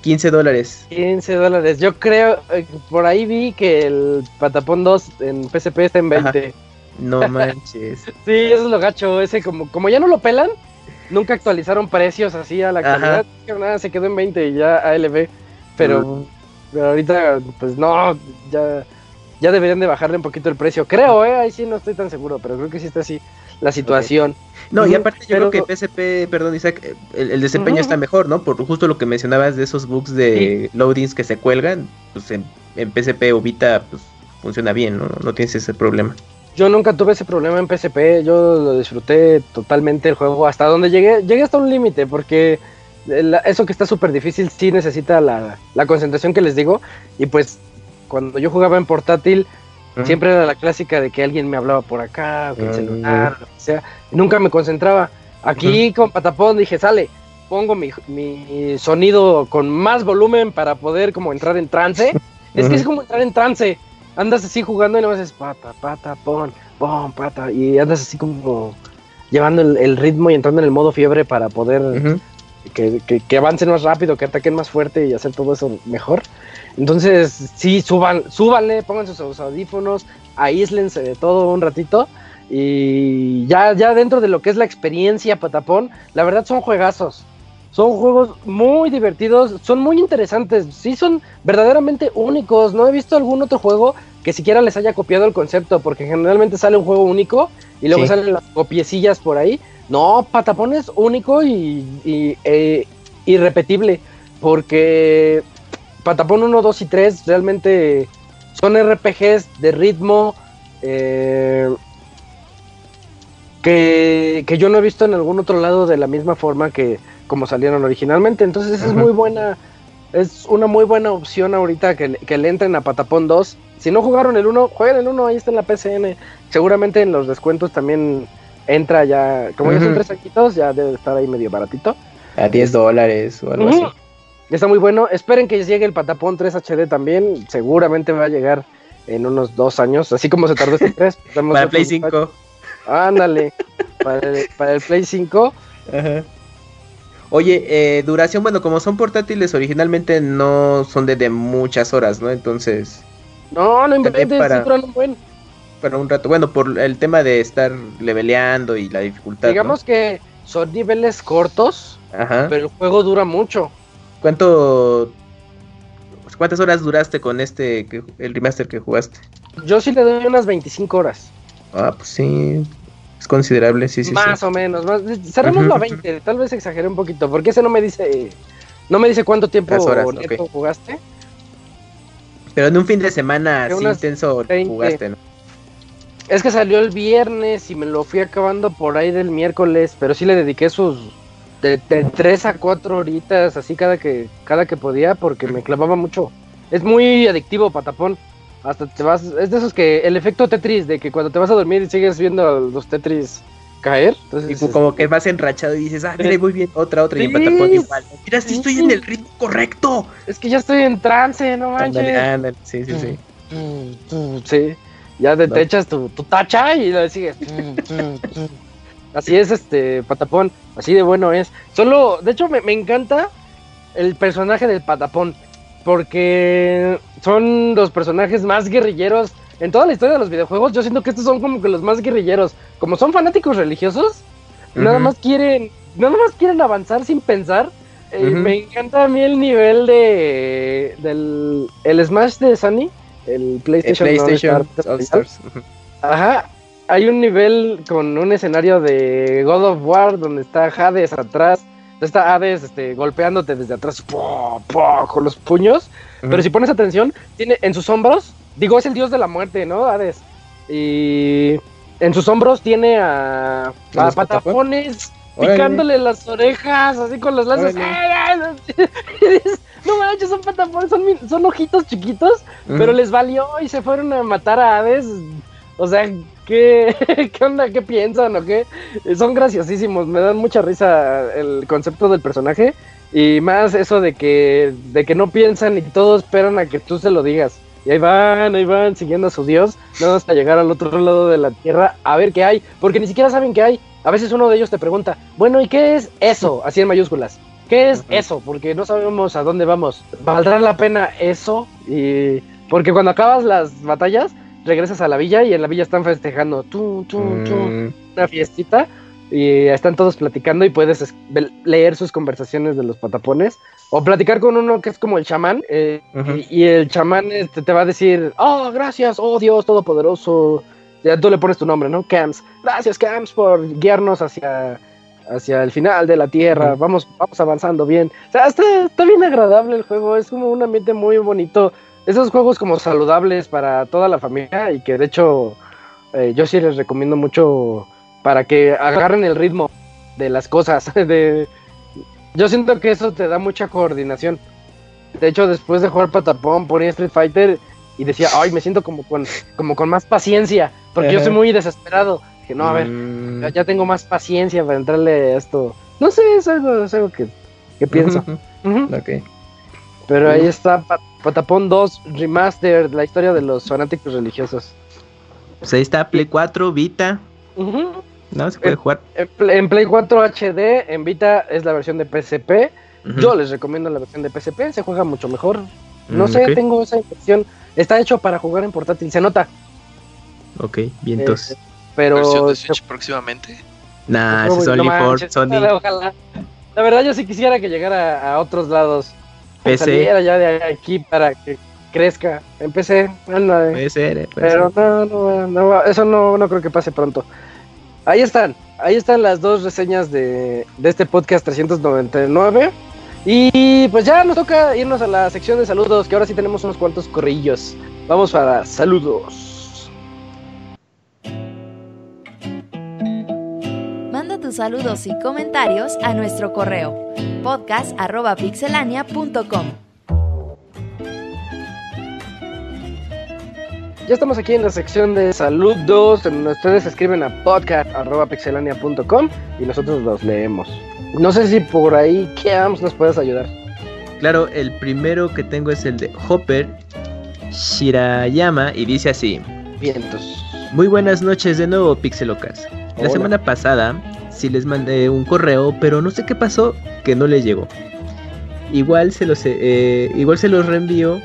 15 dólares. 15 dólares. Yo creo, eh, por ahí vi que el Patapón 2 en PSP está en 20. No manches. sí, eso es lo gacho. Ese como, como ya no lo pelan, nunca actualizaron precios así a la calidad. Nada, se quedó en 20 y ya ALB. Pero, pero ahorita, pues no, ya, ya deberían de bajarle un poquito el precio. Creo, eh, ahí sí no estoy tan seguro, pero creo que sí está así la situación. No, y aparte yo creo que PSP, perdón Isaac, el, desempeño está mejor, ¿no? Por justo lo que mencionabas de esos bugs de loadings que se cuelgan, pues en, PSP o Vita pues funciona bien, ¿no? No tienes ese problema. Yo nunca tuve ese problema en PSP, yo lo disfruté totalmente el juego hasta donde llegué, llegué hasta un límite porque eso que está súper difícil sí necesita la, la concentración que les digo y pues cuando yo jugaba en portátil Siempre era la clásica de que alguien me hablaba por acá, o que el celular, o sea, nunca me concentraba. Aquí con Patapón dije, sale, pongo mi, sonido con más volumen para poder como entrar en trance. Es que es como entrar en trance. Andas así jugando y no haces pata, pata, pon, pon, pata. Y andas así como llevando el, ritmo y entrando en el modo fiebre para poder que, que, avancen más rápido, que ataquen más fuerte y hacer todo eso mejor. Entonces, sí, suban, súbanle, pongan sus audífonos, aíslense de todo un ratito. Y ya, ya dentro de lo que es la experiencia Patapón, la verdad son juegazos. Son juegos muy divertidos, son muy interesantes, sí son verdaderamente únicos. No he visto algún otro juego que siquiera les haya copiado el concepto, porque generalmente sale un juego único y luego salen las copiecillas por ahí. No, Patapón es único y, y eh, irrepetible, porque Patapón 1, 2 y 3 realmente son RPGs de ritmo eh, que, yo no he visto en algún otro lado de la misma forma que como salieron originalmente. Entonces es muy buena, es una muy buena opción ahorita que, que, le entren a Patapón 2. Si no jugaron el 1, jueguen el 1, ahí está en la PCN. Seguramente en los descuentos también entra ya, como ya son tres saquitos, ya debe estar ahí medio baratito. A 10 dólares o algo así. Está muy bueno. Esperen que llegue el Patapón 3 HD también. Seguramente va a llegar en unos dos años, así como se tardó este 3. para el Play 5. Ándale, para, el, Play 5. Oye, eh, duración, bueno, como son portátiles, originalmente no son de, muchas horas, ¿no? Entonces. No, no inventes, para, un buen. Para un rato. Bueno, por el tema de estar leveleando y la dificultad. Digamos que son niveles cortos Ajá. Pero el juego dura mucho. ¿Cuánto ¿Cuántas horas duraste con este, el remaster que jugaste? Yo sí le doy unas 25 horas. Ah, pues sí. Es considerable, sí, sí. Más o menos. Más, cerremos 20. Tal vez exageré un poquito. Porque ese no me dice. No me dice cuánto tiempo jugaste. Pero en un fin de semana así intenso jugaste, ¿no? Es que salió el viernes y me lo fui acabando por ahí del miércoles. Pero sí le dediqué sus de, de 3 a 4 horitas, así cada que, cada que podía, porque me clavaba mucho. Es muy adictivo, patapón. Hasta te vas, es de esos que el efecto Tetris, de que cuando te vas a dormir y sigues viendo los Tetris caer. Entonces, como que vas enrachado y dices, ah, mira, muy bien, otra, otra, y patapón igual. Mira, si estoy en el ritmo correcto. Es que ya estoy en trance, no manches. sí, sí, sí. Mm, mm, mm, sí, ya te, echas tu, tu, tacha y lo sigues. Así es, este, Patapón, así de bueno es. Solo, de hecho, me, encanta el personaje del Patapón, porque son los personajes más guerrilleros en toda la historia de los videojuegos. Yo siento que estos son como que los más guerrilleros. Como son fanáticos religiosos, nada más quieren, nada más quieren avanzar sin pensar. Eh, me encanta a mí el nivel de del el Smash de Sony, el PlayStation, All Stars. Ajá, hay un nivel con un escenario de God of War donde está Hades atrás. Está Hades este, golpeándote desde atrás con los puños. Pero si pones atención, tiene en sus hombros, digo, es el dios de la muerte, ¿no? Hades. Y en sus hombros tiene a, a patapones picándole las orejas, así con los lanzas. no manches, son patapones, son, son ojitos chiquitos, pero les valió y se fueron a matar a Hades. O sea, ¿Qué, ¿Qué onda? ¿Qué piensan o qué? Son graciosísimos, me dan mucha risa el concepto del personaje y más eso de que, de que no piensan y todos esperan a que tú se lo digas. Y ahí van, ahí van, siguiendo a su dios, no hasta llegar al otro lado de la tierra a ver qué hay, porque ni siquiera saben qué hay. A veces uno de ellos te pregunta, bueno, ¿y qué es eso? Así en mayúsculas. ¿Qué es eso? Porque no sabemos a dónde vamos. ¿Valdrá la pena eso? Y porque cuando acabas las batallas, regresas a la villa y en la villa están festejando tú, mm. una fiestita y están todos platicando y puedes leer sus conversaciones de los patapones o platicar con uno que es como el chamán eh, y, el chamán este, te va a decir, oh, gracias, oh Dios Todopoderoso, ya tú le pones tu nombre, ¿no? Camps, gracias Camps por guiarnos hacia hacia el final de la tierra, vamos, vamos avanzando bien. O sea, está, está bien agradable el juego, es como un ambiente muy bonito esos juegos como saludables para toda la familia y que de hecho eh, yo sí les recomiendo mucho para que agarren el ritmo de las cosas. De, yo siento que eso te da mucha coordinación. De hecho, después de jugar Patapón, ponía Street Fighter y decía, ay, me siento como con, como con más paciencia, porque yo soy muy desesperado. Dije, no, a ver, mm. ya tengo más paciencia para entrarle a esto. No sé, es algo, es algo que, pienso. Pero ahí está Patapón 2 Remastered, la historia de los fanáticos religiosos. Pues ahí está, Play 4, Vita. No, se puede jugar. En, Play 4 HD, en Vita es la versión de PSP. Yo les recomiendo la versión de PSP, se juega mucho mejor. No mm, sé, tengo esa impresión. Está hecho para jugar en portátil, se nota. Ok, bien entonces. pero ¿Versión de Switch próximamente? Nah, es Sony por Sony. Ojalá. La verdad yo sí quisiera que llegara a otros lados. PC. ya de aquí para que crezca. Empecé. Puede ser, Pero no, no, no, eso no, no creo que pase pronto. Ahí están. Ahí están las dos reseñas de, de este podcast 399. Y pues ya nos toca irnos a la sección de saludos, que ahora sí tenemos unos cuantos corrillos. Vamos para saludos. Saludos y comentarios a nuestro correo podcast.pixelania.com. Ya estamos aquí en la sección de saludos, en donde ustedes escriben a podcast.pixelania.com y nosotros los leemos. No sé si por ahí, Keams, nos puedes ayudar. Claro, el primero que tengo es el de Hopper Shirayama y dice así: Vientos. Muy buenas noches de nuevo, Pixelocas. La semana pasada sí les mandé un correo, pero no sé qué pasó que no les llegó. Igual se los, eh, igual se los reenvío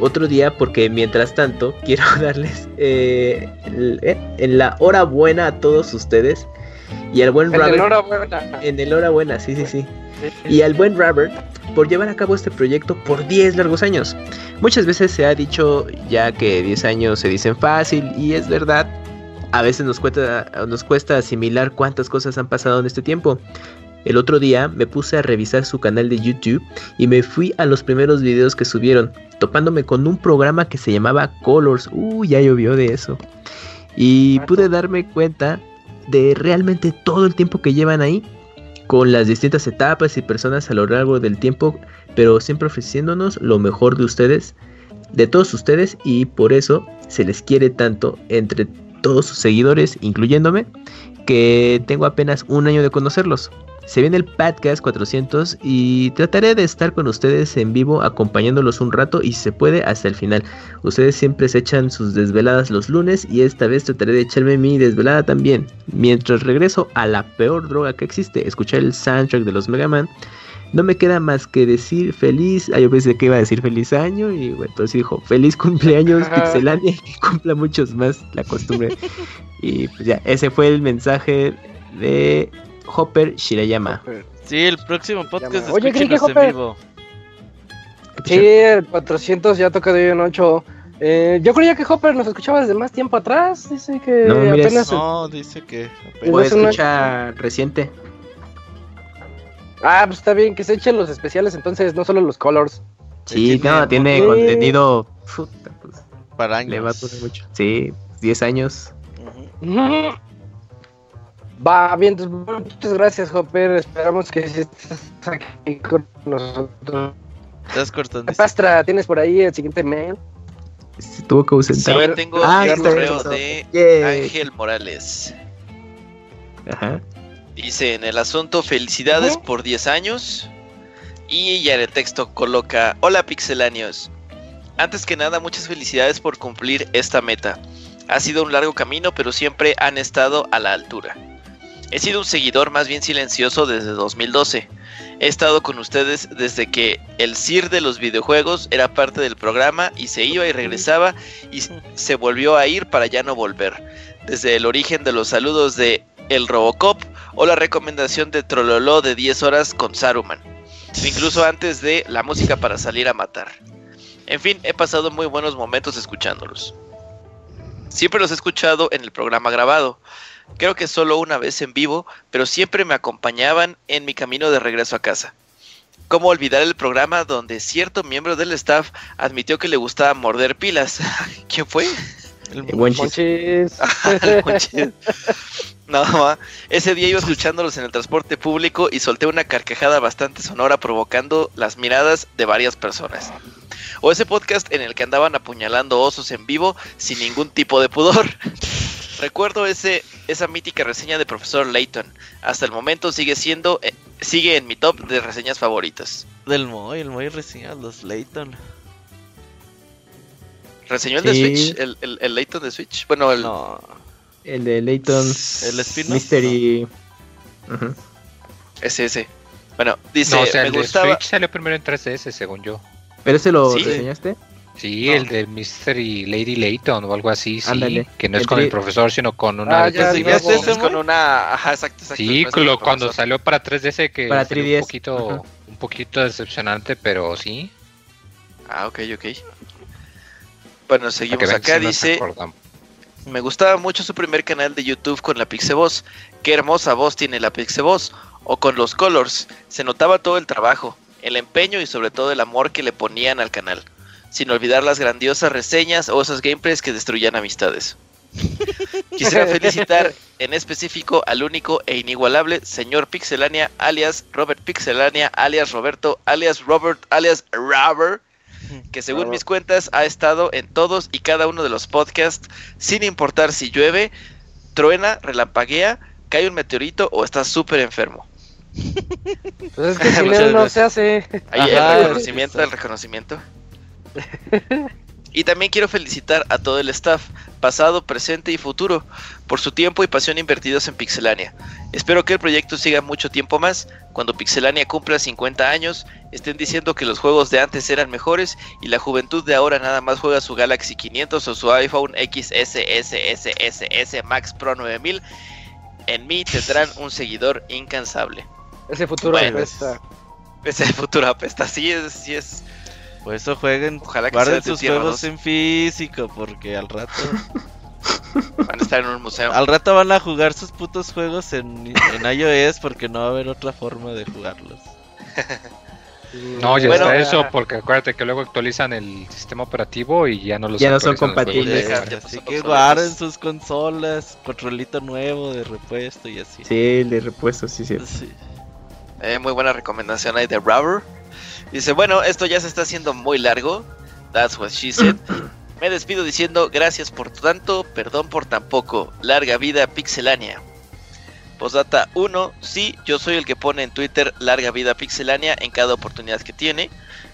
otro día porque mientras tanto quiero darles eh, eh, en la hora buena a todos ustedes Y al buen Robert. En enhorabuena, sí, sí, sí. Y al buen Robert por llevar a cabo este proyecto por 10 largos años. Muchas veces se ha dicho ya que 10 años se dicen fácil y es verdad. A veces nos cuesta, nos cuesta asimilar cuántas cosas han pasado en este tiempo. El otro día me puse a revisar su canal de YouTube y me fui a los primeros videos que subieron, topándome con un programa que se llamaba Colors. Uh, ya llovió de eso. Y pude darme cuenta de realmente todo el tiempo que llevan ahí, con las distintas etapas y personas a lo largo del tiempo, pero siempre ofreciéndonos lo mejor de ustedes, de todos ustedes, y por eso se les quiere tanto entre todos sus seguidores, incluyéndome, que tengo apenas un año de conocerlos. Se viene el podcast 400 y trataré de estar con ustedes en vivo acompañándolos un rato y si se puede hasta el final. Ustedes siempre se echan sus desveladas los lunes y esta vez trataré de echarme mi desvelada también. Mientras regreso a la peor droga que existe, escuchar el soundtrack de los Mega Man. No me queda más que decir feliz. Ah, yo pensé que iba a decir feliz año. Y bueno, entonces dijo feliz cumpleaños, Pixelania. Y que cumpla muchos más la costumbre. y pues ya, ese fue el mensaje de Hopper Shirayama. Sí, el próximo podcast Oye, ¿qué, en vivo. Sí, el 400 ya toca de hoy en 8. Eh, yo creía que Hopper nos escuchaba desde más tiempo atrás. Dice que no, apenas. No, dice que. Puede escuchar reciente. Ah, pues está bien, que se echen los especiales entonces, no solo los colors. Sí, no, tiene contenido. Puta, pues, Para años. Le va a mucho. Sí, 10 años. Va bien, muchas gracias, Hopper. Esperamos que estés aquí con nosotros. Estás cortando. Pastra, ¿tienes por ahí el siguiente mail? Se tuvo que ausentar. Sí, tengo ah, el correo de Ángel Morales. Ajá. Dice en el asunto: Felicidades por 10 años. Y ya en el texto coloca: Hola, pixelanios. Antes que nada, muchas felicidades por cumplir esta meta. Ha sido un largo camino, pero siempre han estado a la altura. He sido un seguidor más bien silencioso desde 2012. He estado con ustedes desde que el CIR de los videojuegos era parte del programa y se iba y regresaba y se volvió a ir para ya no volver. Desde el origen de los saludos de El Robocop o la recomendación de Trololó de 10 horas con Saruman. Incluso antes de la música para salir a matar. En fin, he pasado muy buenos momentos escuchándolos. Siempre los he escuchado en el programa grabado creo que solo una vez en vivo, pero siempre me acompañaban en mi camino de regreso a casa. ¿Cómo olvidar el programa donde cierto miembro del staff admitió que le gustaba morder pilas? ¿Quién fue? El buen No, ese día iba escuchándolos en el transporte público y solté una carcajada bastante sonora provocando las miradas de varias personas. O ese podcast en el que andaban apuñalando osos en vivo sin ningún tipo de pudor. Recuerdo ese, esa mítica reseña de Profesor Layton. Hasta el momento sigue siendo, eh, sigue en mi top de reseñas favoritas. Del Moy, el Moy reseña los Layton. ¿Reseñó el de Switch? ¿El, el, Layton de Switch? Bueno, el... El de Layton... El spin Mystery... Ese, ese. Bueno, dice, no, o sea, el de Switch salió primero en 3DS, según yo. ¿Pero ese lo reseñaste? Sí, el de Mystery Lady Layton o algo así, sí. Que no es con el profesor, sino con una. Ah, ya, es con una. Ajá, exacto. exacto sí, cuando salió para 3DS, que para 3DS. un poquito, un poquito decepcionante, pero sí. Ah, ok, ok. Bueno, seguimos acá. dice: Me gustaba mucho su primer canal de YouTube con la Pixeboss. Qué hermosa voz tiene la Pixeboss. O con los Colors. Se notaba todo el trabajo, el empeño y sobre todo el amor que le ponían al canal sin olvidar las grandiosas reseñas o esos gameplays que destruían amistades. Quisiera felicitar en específico al único e inigualable señor Pixelania, alias Robert Pixelania, alias Roberto, alias Robert, alias Robert, que según mis cuentas ha estado en todos y cada uno de los podcasts, sin importar si llueve, truena, relampaguea, cae un meteorito o está súper enfermo. Pues es que si no se hace. Ahí el reconocimiento, el reconocimiento. Y también quiero felicitar a todo el staff, pasado, presente y futuro, por su tiempo y pasión invertidos en Pixelania. Espero que el proyecto siga mucho tiempo más. Cuando Pixelania cumpla 50 años, estén diciendo que los juegos de antes eran mejores y la juventud de ahora nada más juega su Galaxy 500 o su iPhone XS, SS, Max Pro 9000 En mí tendrán un seguidor incansable. Ese futuro apesta. Ese futuro apesta, sí es, sí es. Por eso jueguen, Ojalá que guarden sus juegos en físico, porque al rato... Van a estar en un museo. Al rato van a jugar sus putos juegos en, en iOS porque no va a haber otra forma de jugarlos. No, ya está eso, porque acuérdate que luego actualizan el sistema operativo y ya no los Ya no son compatibles. así que guarden sus consolas, controlito nuevo de repuesto y así. Sí, de repuesto, sí, sí. Eh, muy buena recomendación ahí de Rubber. Dice, bueno, esto ya se está haciendo muy largo. That's what she said. Me despido diciendo gracias por tanto, perdón por tan poco. Larga vida Pixelania. Postdata 1, sí, yo soy el que pone en Twitter larga vida pixelania en cada oportunidad que tiene.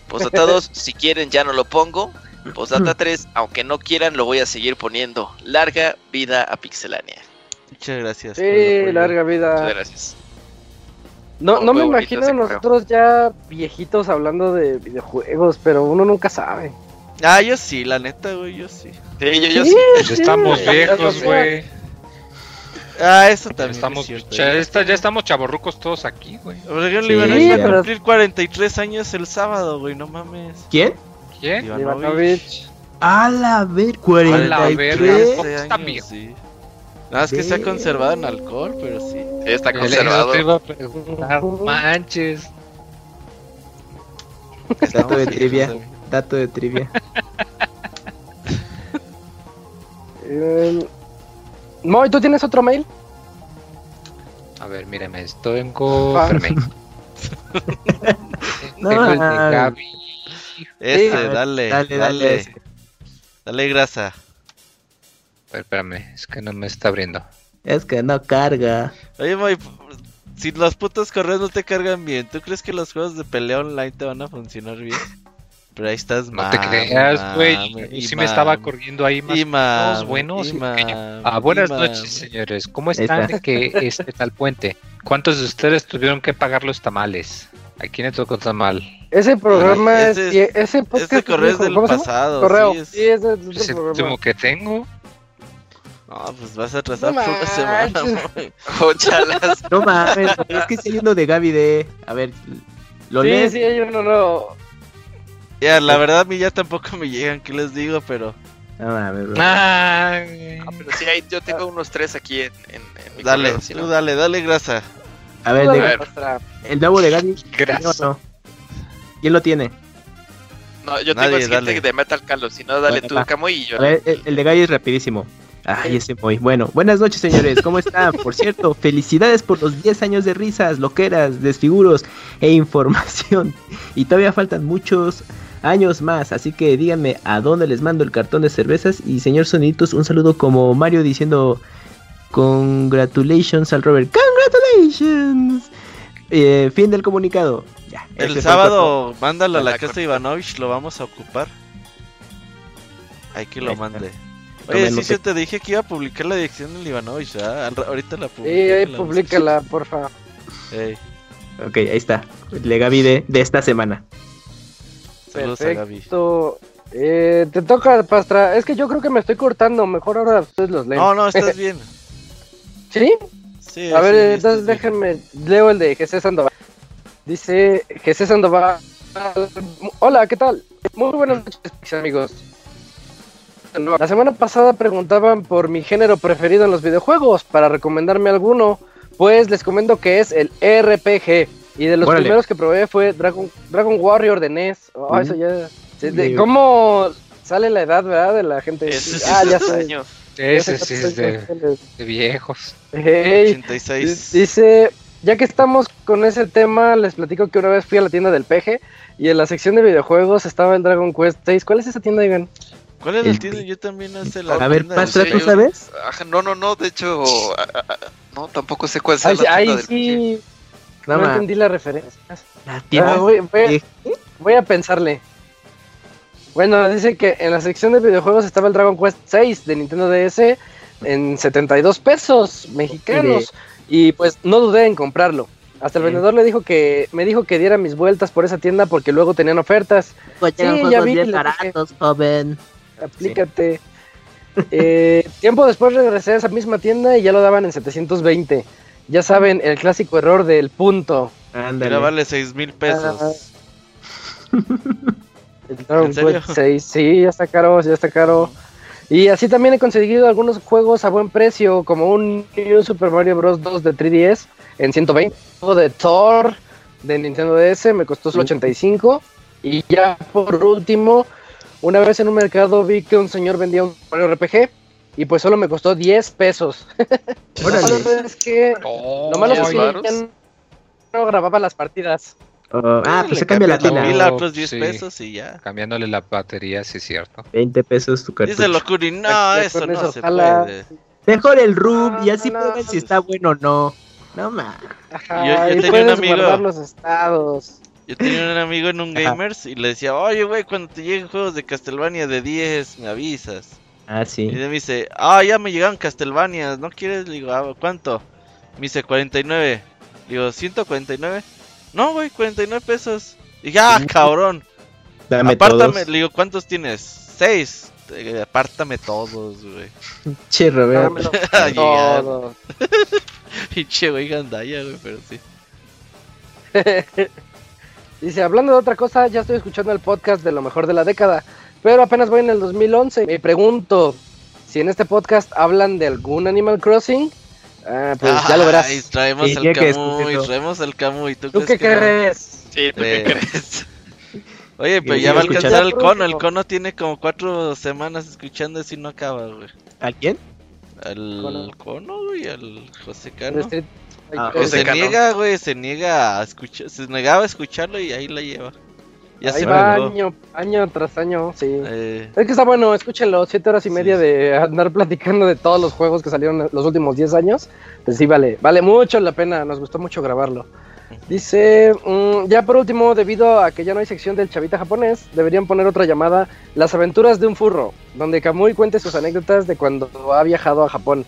Postdata 2, si quieren ya no lo pongo. Postdata 3, aunque no quieran lo voy a seguir poniendo. Larga vida a pixelania. Muchas gracias. Sí, larga vida. Muchas gracias. No, no me imagino nosotros ya viejitos hablando de videojuegos, pero uno nunca sabe. Ah, yo sí, la neta, güey, yo sí. Sí, yo, yo sí. Estamos viejos, güey. Ah, eso también. Estamos, ya, estamos chaborrucos todos aquí, güey. Oregon sí, a cumplir 43 años el sábado, güey, no mames. ¿Quién? ¿Quién? Ivanovich. A la ver, 43 años. Está viejo. Sí. Nada, es que se ha conservado en alcohol, pero sí. Está conservado. Te iba a preguntar, manches. Dato de trivia. Dato de trivia. eh, Moy, ¿tú tienes otro mail? A ver, míreme, esto tengo ah. no, tengo el de Gaby. Ese, dale, dale, dale. Dale, grasa. Espérame, es que no me está abriendo. Es que no carga. Oye, Moy, si los putos correos no te cargan bien, ¿tú crees que los juegos de pelea online te van a funcionar bien? Pero ahí estás mal. No te creas, güey. Sí me estaba corriendo ahí más buenos. Ah, buenas noches, señores. ¿Cómo están que este tal puente? ¿Cuántos de ustedes tuvieron que pagar los tamales? ¿A quién le tocó tamal? Ese programa es, ese podcast ese correo es del pasado. Correo. Sí, sí ese es el ¿Ese último que tengo. No, pues vas a atrasar no por una semana, Ochalas. No mames, es que estoy yendo de Gaby de. A ver, ¿lo sí, lees? Sí, hay uno nuevo. Ya, la verdad a mí ya tampoco me llegan, ¿qué les digo? Pero... No mames, ah, pero sí, hay, yo tengo unos tres aquí en, en, mi Dale, tú dale, dale grasa. A ver, de, el nuevo de Gaby. No? ¿Quién lo tiene? No, yo tengo el siguiente de Metal Carlos, si no, dale tú, Camuy, y yo. A ver, el, de Gaby es rapidísimo. Ay, ese muy bueno. Buenas noches, señores. ¿Cómo están? Por cierto, felicidades por los 10 años de risas, loqueras, desfiguros e información. Y todavía faltan muchos años más. Así que díganme a dónde les mando el cartón de cervezas. Y señor Soniditos, un saludo como Mario diciendo congratulations al Robert. Congratulations. Eh, fin del comunicado. Ya, el sábado mándalo a la casa de Ivanovich, lo vamos a ocupar. Hay que lo mande. Oye, sí, sí, te dije que iba a publicar la dirección del Ivanovich, Ahorita la publico. Sí, ahí públicala, porfa. Ok, ahí está. Le Gaby de esta semana. Perfecto. Eh, te toca, Pastra. Es que yo creo que me estoy cortando. Mejor ahora ustedes los leen. No, no, estás bien. ¿Sí? Sí. A ver, entonces déjenme. Leo el de Jesús Sandoval. Dice Jesús Sandoval. Hola, ¿qué tal? Muy buenas noches, amigos. La semana pasada preguntaban por mi género preferido en los videojuegos para recomendarme alguno. Pues les comento que es el RPG. Y de los primeros que probé fue Dragon, Dragon Warrior de NES. Oh, eso ya. ¿Cómo sale la edad, verdad? De la gente. ah, ya sé. Ese sí es de, de viejos. 86. Dice, ya que estamos con ese tema, les platico que una vez fui a la tienda del PG y en la sección de videojuegos estaba el Dragon Quest 6. ¿Cuál es esa tienda, Igan? ¿Cuál es la tienda? Yo también no sé la A ver, Pastra, ¿tú sabes? No, no, no, de hecho, no, tampoco sé cuál es la tienda ahí sí. No, entendí la referencia. Ah, voy, a pensarle. Bueno, dice que en la sección de videojuegos estaba el Dragon Quest 6 de Nintendo DS en 72 pesos mexicanos. Y pues no dudé en comprarlo. Hasta el vendedor le dijo que me dijo que diera mis vueltas por esa tienda porque luego tenían ofertas. Pues sí, ya vi. baratos, joven. Aplícate. Eh, tiempo después regresé a esa misma tienda y ya lo daban en 720. Ya saben, el clásico error del punto. Ándale. vale 6 mil pesos. el sí, ya está caro, ya está caro. Y así también he conseguido algunos juegos a buen precio, como un Super Mario Bros. 2 de 3DS en 120. de Thor de Nintendo DS me costó solo 85. Y ya por último, una vez en un mercado vi que un señor vendía un Mario RPG y pues solo me costó 10 pesos. es que oh, lo malo es que no grababa las partidas. Oh, ah, pues se cambia la tina. Y otros 10 pesos y ya. Cambiándole la batería, sí es cierto. 20 pesos tu cartucho. Dice Locuri, no, eso no se puede. Mejor el room y así no, si está bueno o no. No más. Yo, yo tenía un amigo. los estados. Yo tenía un amigo en un Gamers y le decía, oye, güey, cuando te lleguen juegos de Castlevania de 10, me avisas. Ah, sí. Y me dice, ah, ya me llegaron Castlevania, ¿no quieres? Le digo, ah, ¿cuánto? Me dice 49. Le digo, ¿149? No, güey, 49 pesos. Y dije, ah, cabrón. Dame Apártame, le digo, ¿cuántos tienes? Seis. Eh, apártame todos, güey. Che, Roberto. todos. Pinche güey gandaya, güey, pero sí. Dice, hablando de otra cosa, ya estoy escuchando el podcast de lo mejor de la década, pero apenas voy en el 2011. Me pregunto si en este podcast hablan de algún Animal Crossing. Ah, pues ya lo verás. traemos el Camuy, traemos el Camuy. ¿Tú, ¿Tú qué crees? Sí, ¿tú qué crees? Oye, pero ya va a alcanzar el cono. El cono tiene como cuatro semanas escuchando y no acaba, güey. ¿A quién? Al cono, güey, al José Cano. Ah, se niega, güey, se niega a escuchar, se negaba a escucharlo y ahí la lleva. Ya ahí se va año, año tras año, sí. Eh. Es que está bueno, escúchenlo, siete horas y media de andar platicando de todos los juegos que salieron los últimos 10 años. Pues sí, vale, vale mucho la pena, nos gustó mucho grabarlo. Dice, mm, ya por último, debido a que ya no hay sección del chavita japonés, deberían poner otra llamada, Las aventuras de un furro, donde Kamui cuente sus anécdotas de cuando ha viajado a Japón.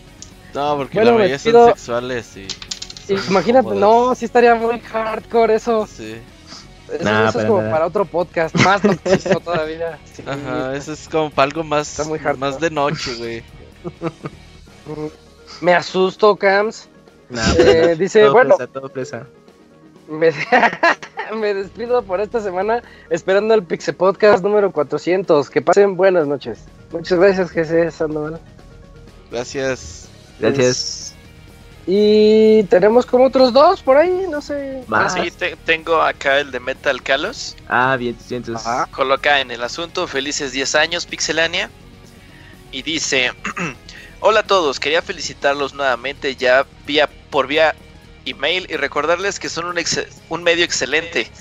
No, porque la mayoría son sexuales y... Imagínate, no, sí estaría muy hardcore eso. Sí. Eso, es como para otro podcast, más nocturno todavía. Ajá, eso es como para algo más, más de noche, güey. Me asusto, Cams. eh, dice, bueno, Me, me, despido por esta semana esperando el Pixel Podcast número 400. Que pasen buenas noches. Muchas gracias, Jesús Sandoval. Gracias. Gracias. Y tenemos como otros dos por ahí, no sé. Ah, sí, tengo acá el de Metal Kalos. Ah, bien, entonces. Coloca en el asunto, felices 10 años, Pixelania. Y dice, hola a todos, quería felicitarlos nuevamente ya vía por vía email y recordarles que son un, un medio excelente.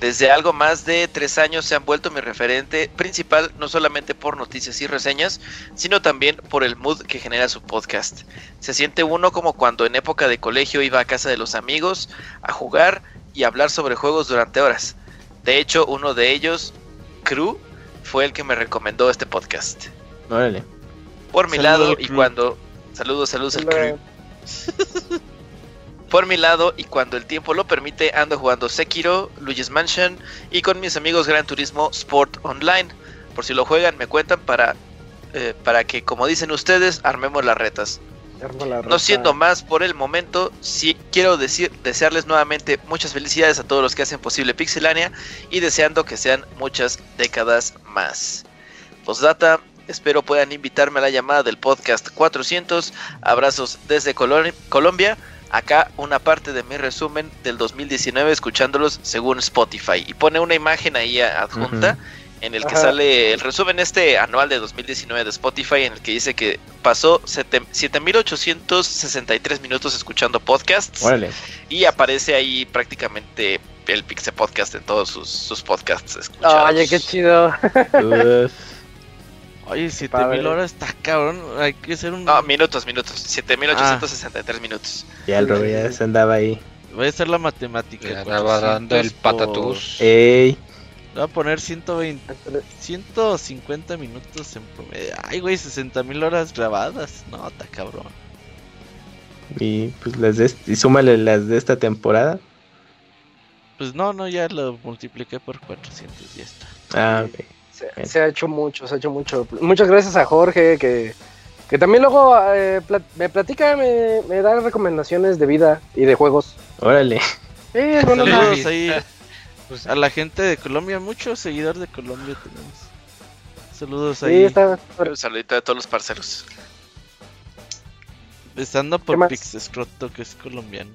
Desde algo más de tres años se han vuelto mi referente principal, no solamente por noticias y reseñas, sino también por el mood que genera su podcast. Se siente uno como cuando en época de colegio iba a casa de los amigos a jugar y hablar sobre juegos durante horas. De hecho, uno de ellos, Crew, fue el que me recomendó este podcast. Órale. Por mi lado, y cuando. Saludos, saludos al Crew. Por mi lado, y cuando el tiempo lo permite, ando jugando Sekiro, Luigi's Mansion y con mis amigos Gran Turismo Sport Online. Por si lo juegan, me cuentan para, eh, para que, como dicen ustedes, armemos las retas. no siendo más por el momento, sí quiero decir, desearles nuevamente muchas felicidades a todos los que hacen posible Pixelania y deseando que sean muchas décadas más. Postdata, espero puedan invitarme a la llamada del podcast 400. Abrazos desde Colombia acá una parte de mi resumen del 2019 escuchándolos según Spotify. Y pone una imagen ahí adjunta en el que sale el resumen este anual de 2019 de Spotify en el que dice que pasó 7863 minutos escuchando podcasts. Y aparece ahí prácticamente el Pixel Podcast en todos sus, podcasts escuchados. Oye, qué chido. Oye, 7000 horas está cabrón. Hay que hacer un. No, minutos, minutos. 7863 minutos. Ya el Robo ya se andaba ahí. Voy a hacer la matemática. Ya estaba dando el patatús. Ey. Voy a poner 120, 150 minutos en promedio. Ay, güey, 60.000 horas grabadas. No, está cabrón. Y pues las de y súmale las de esta temporada. Pues no, no, ya lo multipliqué por 400 y ya está. Ah, ok. Se, ha hecho mucho, se ha hecho mucho. Muchas gracias a Jorge, que, que también luego eh, me platica, me, me, da recomendaciones de vida y de juegos. Órale. Saludos ahí pues, a la gente de Colombia, muchos seguidores de Colombia tenemos. Saludos ahí. Un saludito a todos los parceros. Empezando por Pix Scroto, que es colombiano.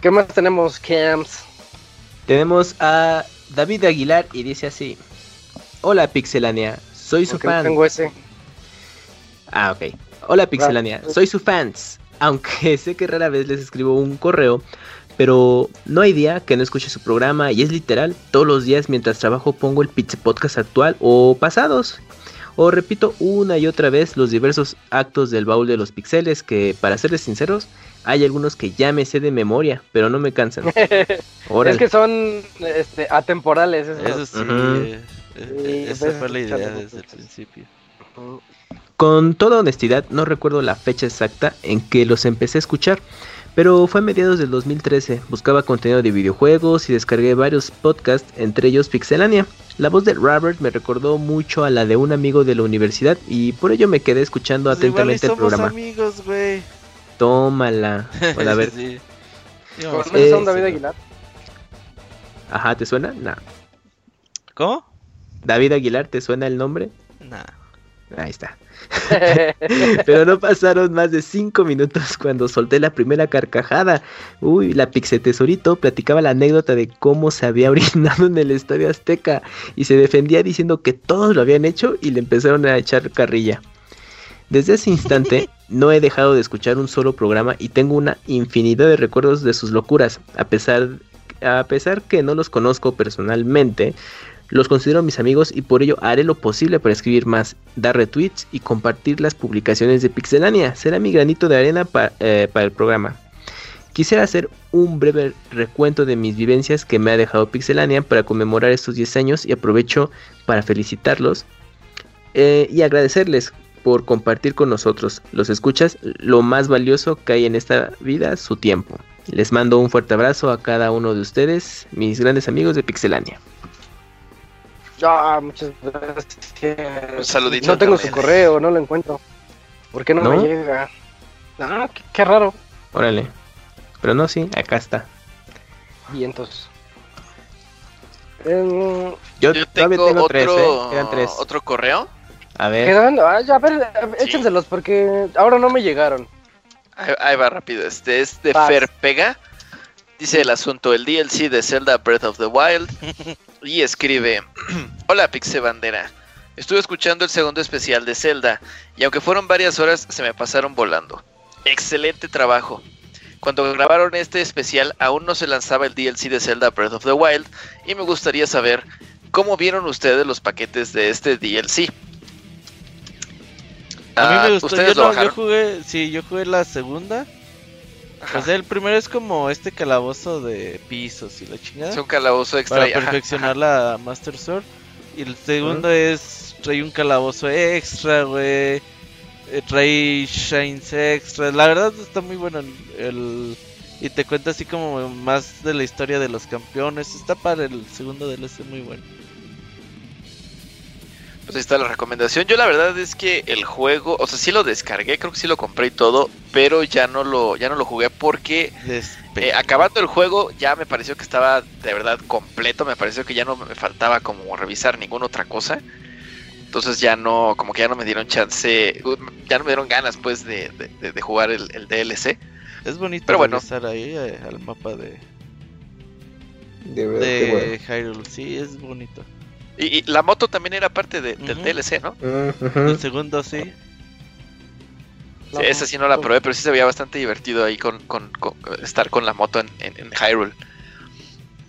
¿Qué más tenemos, Camps? Tenemos a David Aguilar y dice así: Hola Pixelania, soy su fan. tengo ese. Ah, ok. Hola Pixelania, soy su fans. Aunque sé que rara vez les escribo un correo, pero no hay día que no escuche su programa y es literal, todos los días mientras trabajo pongo el Pizza Podcast actual o pasados. O repito una y otra vez los diversos actos del baúl de los pixeles que, para serles sinceros, hay algunos que ya me sé de memoria, pero no me cansan. es que son este, atemporales. Eso, sí, eh, eh, esa fue la idea desde el principio. Con toda honestidad, no recuerdo la fecha exacta en que los empecé a escuchar, pero fue a mediados del 2013. Buscaba contenido de videojuegos y descargué varios podcasts, entre ellos Pixelania. La voz de Robert me recordó mucho a la de un amigo de la universidad y por ello me quedé escuchando pues atentamente el programa. amigos, güey. Tómala. a ver. sí. son David Aguilar? Ajá, ¿te suena? Nah. ¿Cómo? David Aguilar, ¿te suena el nombre? Nah. Ahí está. Pero no pasaron más de 5 minutos cuando solté la primera carcajada. Uy, la Pixe Tesorito platicaba la anécdota de cómo se había orinado en el Estadio Azteca y se defendía diciendo que todos lo habían hecho y le empezaron a echar carrilla. Desde ese instante no he dejado de escuchar un solo programa y tengo una infinidad de recuerdos de sus locuras, a pesar, a pesar que no los conozco personalmente. Los considero mis amigos y por ello haré lo posible para escribir más, dar retweets y compartir las publicaciones de Pixelania. Será mi granito de arena eh, para el programa. Quisiera hacer un breve recuento de mis vivencias que me ha dejado Pixelania para conmemorar estos 10 años y aprovecho para felicitarlos eh, y agradecerles por compartir con nosotros, los escuchas, lo más valioso que hay en esta vida, su tiempo. Les mando un fuerte abrazo a cada uno de ustedes, mis grandes amigos de Pixelania. Ah, muchas gracias. Un saludito. No tengo su correo, no lo encuentro. ¿Por qué no, me llega? Ah, qué, raro. Órale. Pero no, sí, acá está. Vientos. Yo, Yo tengo, otro, tres, ¿eh? otro correo. A ver. Ah, a ver, échenselos porque ahora no me llegaron. Ahí, va rápido. Este es de Fer Pega. Dice el asunto, el DLC de Zelda Breath of the Wild. y escribe, hola Pixe Bandera. Estuve escuchando el segundo especial de Zelda y aunque fueron varias horas se me pasaron volando. Excelente trabajo. Cuando grabaron este especial aún no se lanzaba el DLC de Zelda Breath of the Wild y me gustaría saber cómo vieron ustedes los paquetes de este DLC. A mí me ah, gustó, yo, yo jugué, sí, yo jugué la segunda o sea, el primero es como este calabozo de pisos y la chingada. Es un calabozo extra. Para perfeccionar la Master Sword. Y el segundo es. Trae un calabozo extra, güey. Eh, trae shines extra. La verdad está muy bueno el, y te cuenta así como más de la historia de los campeones. Está para el segundo DLC muy bueno. Pues ahí está la recomendación. Yo la verdad es que el juego, o sea, sí lo descargué, creo que sí lo compré y todo, pero ya no lo, ya no lo jugué porque eh, acabando el juego ya me pareció que estaba de verdad completo, me pareció que ya no me faltaba como revisar ninguna otra cosa. Entonces ya no, como que ya no me dieron chance, ya no me dieron ganas pues de, jugar el, DLC. Es bonito pero bueno. ahí eh, al mapa de, de, de Hyrule, sí, es bonito. Y, la moto también era parte del DLC, ¿no? El segundo, sí. sí esa sí no la probé, pero sí se veía bastante divertido ahí con, estar con la moto en, en, Hyrule.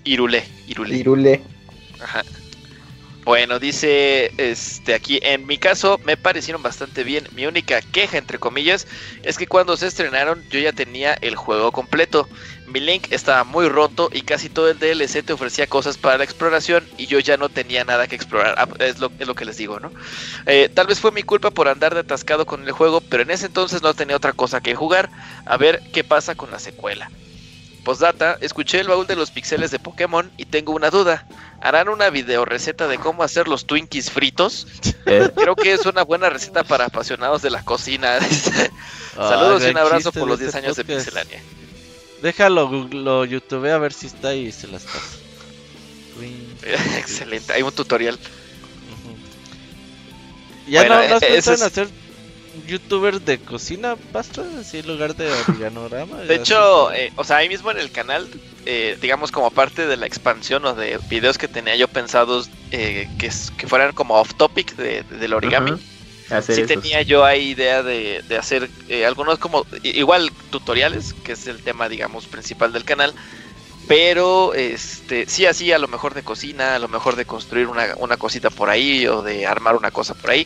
Irule, Irule. Irule. Ajá. Bueno, dice este aquí, en mi caso me parecieron bastante bien. Mi única queja, entre comillas, es que cuando se estrenaron yo ya tenía el juego completo. Mi link estaba muy roto y casi todo el DLC te ofrecía cosas para la exploración y yo ya no tenía nada que explorar. Ah, es lo, es lo que les digo, ¿no? Eh, tal vez fue mi culpa por andar de atascado con el juego, pero en ese entonces no tenía otra cosa que jugar. A ver qué pasa con la secuela. Postdata, escuché el baúl de los pixeles de Pokémon y tengo una duda. harán una video receta de cómo hacer los Twinkies fritos. Eh. Creo que es una buena receta para apasionados de la cocina. Saludos y un abrazo por los 10 años de Pixelania. Déjalo, lo YouTube a ver si está y se las pasa. Excelente, hay un tutorial. Ya no, no eh, es... hacer youtubers de cocina, Pastra, así en lugar de origanorama. De hecho, eh, o sea, ahí mismo en el canal, eh, digamos como parte de la expansión o de videos que tenía yo pensados que, que fueran como off topic de, del origami. Sí tenía yo ahí idea de, de hacer algunos como igual tutoriales, que es el tema digamos principal del canal, pero este, sí, así a lo mejor de cocina, a lo mejor de construir una, una cosita por ahí o de armar una cosa por ahí.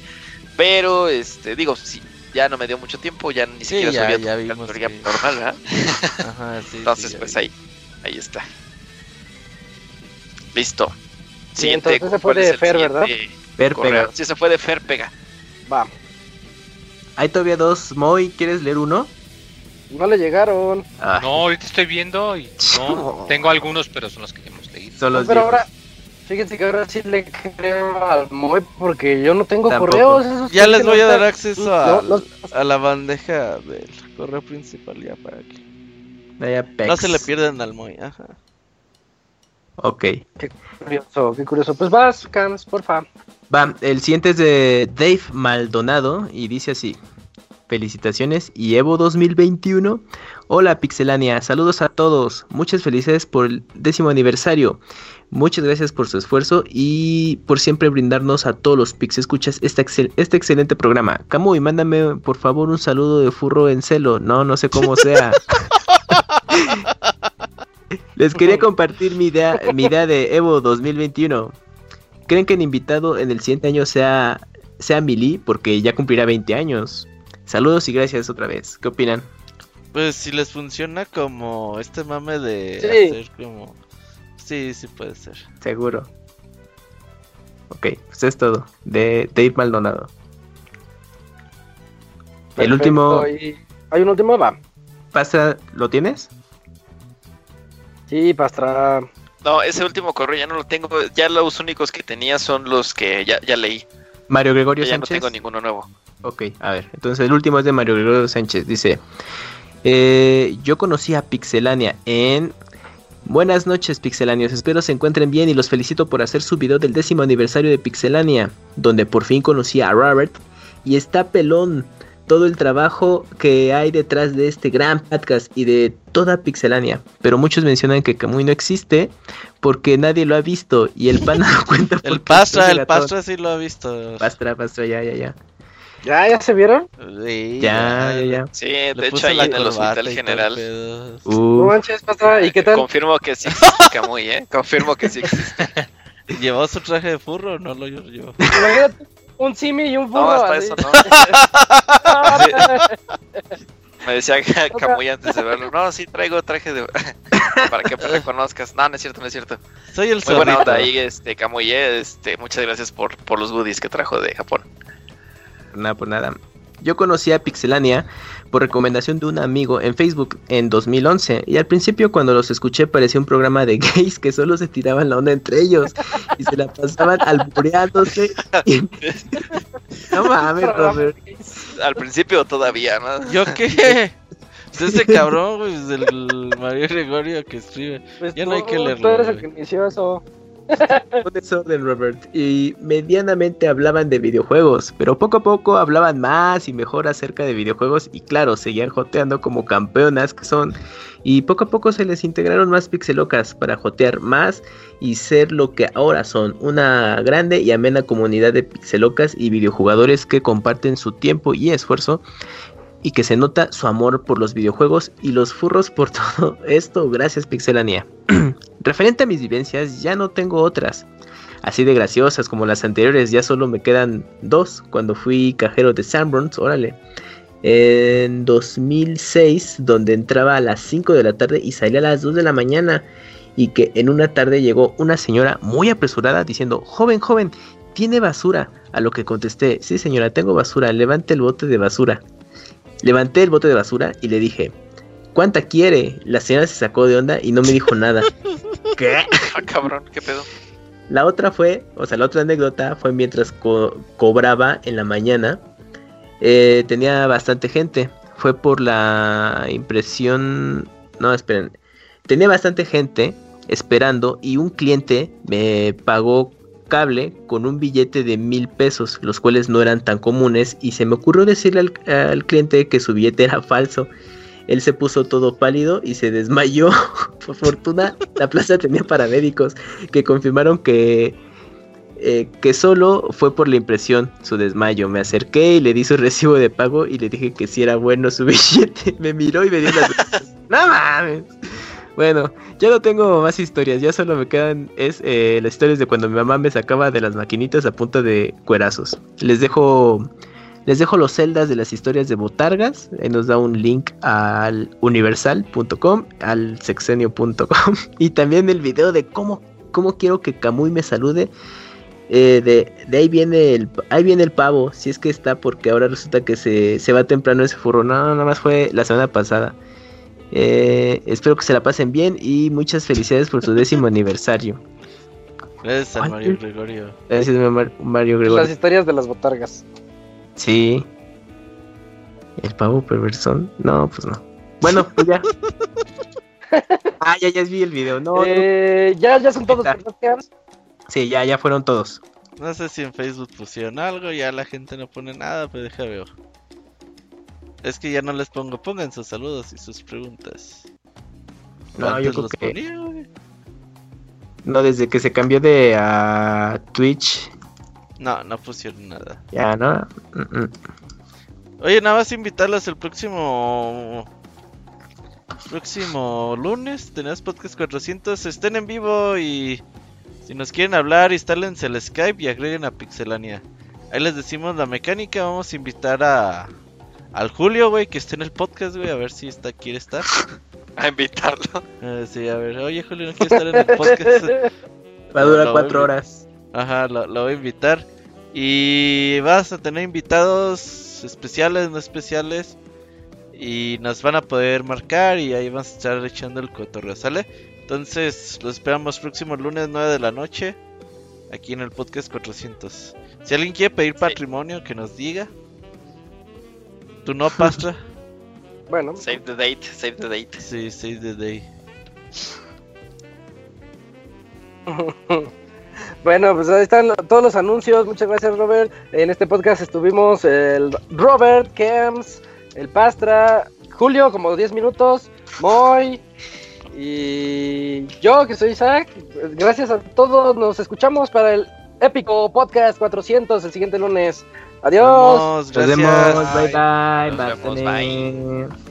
Pero, este, digo, sí, ya no me dio mucho tiempo, ya ni siquiera sabía ya, ya normal, ¿verdad? Ajá, sí, Entonces, pues ahí, ahí está. Listo. Siguiente. Sí, se fue de Fer, ¿verdad? Fer pega. Sí, se fue de Fer pega. Va. Hay todavía dos. Moy, ¿quieres leer uno? No le llegaron. No, ahorita estoy viendo y no, tengo algunos, pero son los que hemos leído. pero ahora, fíjense que ahora sí le creo al Moe porque yo no tengo correos. ya les voy a dar acceso a, a, la bandeja del correo principal ya para que no se le pierden al Moe. Ajá. Ok. Qué curioso, qué curioso. Pues vas, Cams, porfa. Va, el siguiente es de Dave Maldonado y dice así felicitaciones y Evo 2021. Hola Pixelania, saludos a todos, muchas felicidades por el décimo aniversario. Muchas gracias por su esfuerzo y por siempre brindarnos a todos los Pix escuchas este, este excelente programa. Camuy, mándame por favor un saludo de furro en celo. No, no sé cómo sea. Les quería compartir mi idea, mi idea de Evo 2021. ¿Creen que el invitado en el siguiente año sea, sea Mili? Porque ya cumplirá 20 años. Saludos y gracias otra vez. ¿Qué opinan? Pues si les funciona como este mame de hacer como... Sí, sí puede ser. Seguro. Ok, pues es todo. De Dave Maldonado. el último... ¿Hay un último? Va. ¿Pastra, lo tienes? Sí, Pastra. No, ese último correo ya no lo tengo. Ya los únicos que tenía son los que ya, ya leí. Mario Gregorio ya no tengo ninguno nuevo. Ok, a ver. Entonces el último es de Mario Gregorio Sánchez. Dice: eh, Yo conocí a Pixelania en. Buenas noches, Pixelanios. Espero se encuentren bien y los felicito por hacer su video del décimo aniversario de Pixelania, donde por fin conocí a Robert y está pelón todo el trabajo que hay detrás de este gran podcast y de toda Pixelania. Pero muchos mencionan que Kamui no existe porque nadie lo ha visto y el pan no cuenta. el Pastra, el Pastra sí lo ha visto. Pastra, Pastra, ya, ya, ya. ¿Ya, ya se vieron? Sí, ya, ya, ya. Sí, de hecho ahí en el hospital general. Uh. No manches, Pastra, ¿y qué tal? Confirmo que sí existe Kamui, ¿eh? Confirmo que sí existe. ¿Llevó su traje de furro? No lo llevó. Imagínate un simi y un burro. No, hasta eso no. Me decía Camuy antes de verlo. No, sí traigo traje de. para que me reconozcas. No, no es cierto, no es cierto. Soy el Muy buena onda ahí, este, Camuy. Este, muchas gracias por, por los goodies que trajo de Japón. Nada, por nada. Yo conocí a Pixelania por recomendación de un amigo en Facebook en 2011 y al principio cuando los escuché parecía un programa de gays que solo se tiraban la onda entre ellos y se la pasaban albureándose. no mames, Robert. Al principio todavía, ¿no? ¿Yo qué? Pues ese cabrón, pues, del Mario Gregorio que escribe. Pues ya no hay que leerlo. Tú eres el que inició eso. Un desorden, Robert. Y medianamente hablaban de videojuegos, pero poco a poco hablaban más y mejor acerca de videojuegos y claro, seguían joteando como campeonas que son. Y poco a poco se les integraron más pixelocas para jotear más y ser lo que ahora son, una grande y amena comunidad de pixelocas y videojugadores que comparten su tiempo y esfuerzo y que se nota su amor por los videojuegos y los furros por todo esto. Gracias Pixelania. Referente a mis vivencias, ya no tengo otras. Así de graciosas como las anteriores, ya solo me quedan dos cuando fui cajero de Sanborns, órale. En 2006, donde entraba a las 5 de la tarde y salía a las 2 de la mañana. Y que en una tarde llegó una señora muy apresurada diciendo, joven, joven, ¿tiene basura? A lo que contesté, sí señora, tengo basura, levante el bote de basura. Levanté el bote de basura y le dije, ¿cuánta quiere? La señora se sacó de onda y no me dijo nada. ¿Qué? Ah, cabrón, ¿qué pedo? La otra fue, o sea, la otra anécdota fue mientras cobraba en la mañana. Eh, tenía bastante gente. Fue por la impresión. No, esperen. Tenía bastante gente esperando y un cliente me pagó cable con un billete de mil pesos, los cuales no eran tan comunes y se me ocurrió decirle al, cliente que su billete era falso. Él se puso todo pálido y se desmayó. Por fortuna, la plaza tenía paramédicos que confirmaron que, eh, que solo fue por la impresión su desmayo. Me acerqué y le di su recibo de pago y le dije que si era bueno su billete. Me miró y me dio las... ¡No mames! Bueno, ya no tengo más historias, ya solo me quedan es eh, las historias de cuando mi mamá me sacaba de las maquinitas a punta de cuerazos. Les dejo les dejo los celdas de las historias de botargas, ahí nos da un link al universal.com, al sexenio.com y también el video de cómo cómo quiero que Camuy me salude. Eh, de, de, ahí viene el ahí viene el pavo, si es que está porque ahora resulta que se, se va temprano ese furro. No, nada más fue la semana pasada. Eh, espero que se la pasen bien y muchas felicidades por su décimo aniversario. Gracias a Mario Gregorio. Gracias Mario Gregorio. Las historias de las botargas. Sí. ¿El pavo perversón? No, pues no. Bueno, pues ya. ah, ya, ya vi el video. No, eh, Ya, ya son todos. Sí, ya, ya fueron todos. No sé si en Facebook pusieron algo, ya la gente no pone nada, pero deja ver. Es que ya no les pongo, pongan sus saludos y sus preguntas. No, yo creo que... No, desde que se cambió de a Twitch. No, no pusieron nada. Ya, ¿no? Oye, nada más invitarlos el próximo... Próximo lunes, tenemos podcast 400, estén en vivo y... Si nos quieren hablar, instálense el Skype y agreguen a Pixelania. Ahí les decimos la mecánica, vamos a invitar a al Julio, güey, que esté en el podcast, güey, a ver si está, quiere estar. A invitarlo. Eh, sí, a ver, oye Julio, ¿no quiere estar en el podcast? Va a durar cuatro horas. Ajá, lo, voy a invitar. Y vas a tener invitados especiales, no especiales. Y nos van a poder marcar y ahí vamos a estar echando el cotorreo, ¿sale? Entonces, los esperamos próximo lunes 9 de la noche. Aquí en el podcast 400. Si alguien quiere pedir patrimonio, que nos diga. ¿Tú no, Pastra? bueno. Save the date, save the date. Sí, save the day. bueno, pues ahí están todos los anuncios. Muchas gracias, Robert. En este podcast estuvimos el Robert, Kems, el Pastra, Julio, como 10 minutos, Moy y yo, que soy Isaac. Gracias a todos. Nos escuchamos para el épico podcast 400 el siguiente lunes. Adiós. Nos vemos. Bye bye. Nos vemos, bye.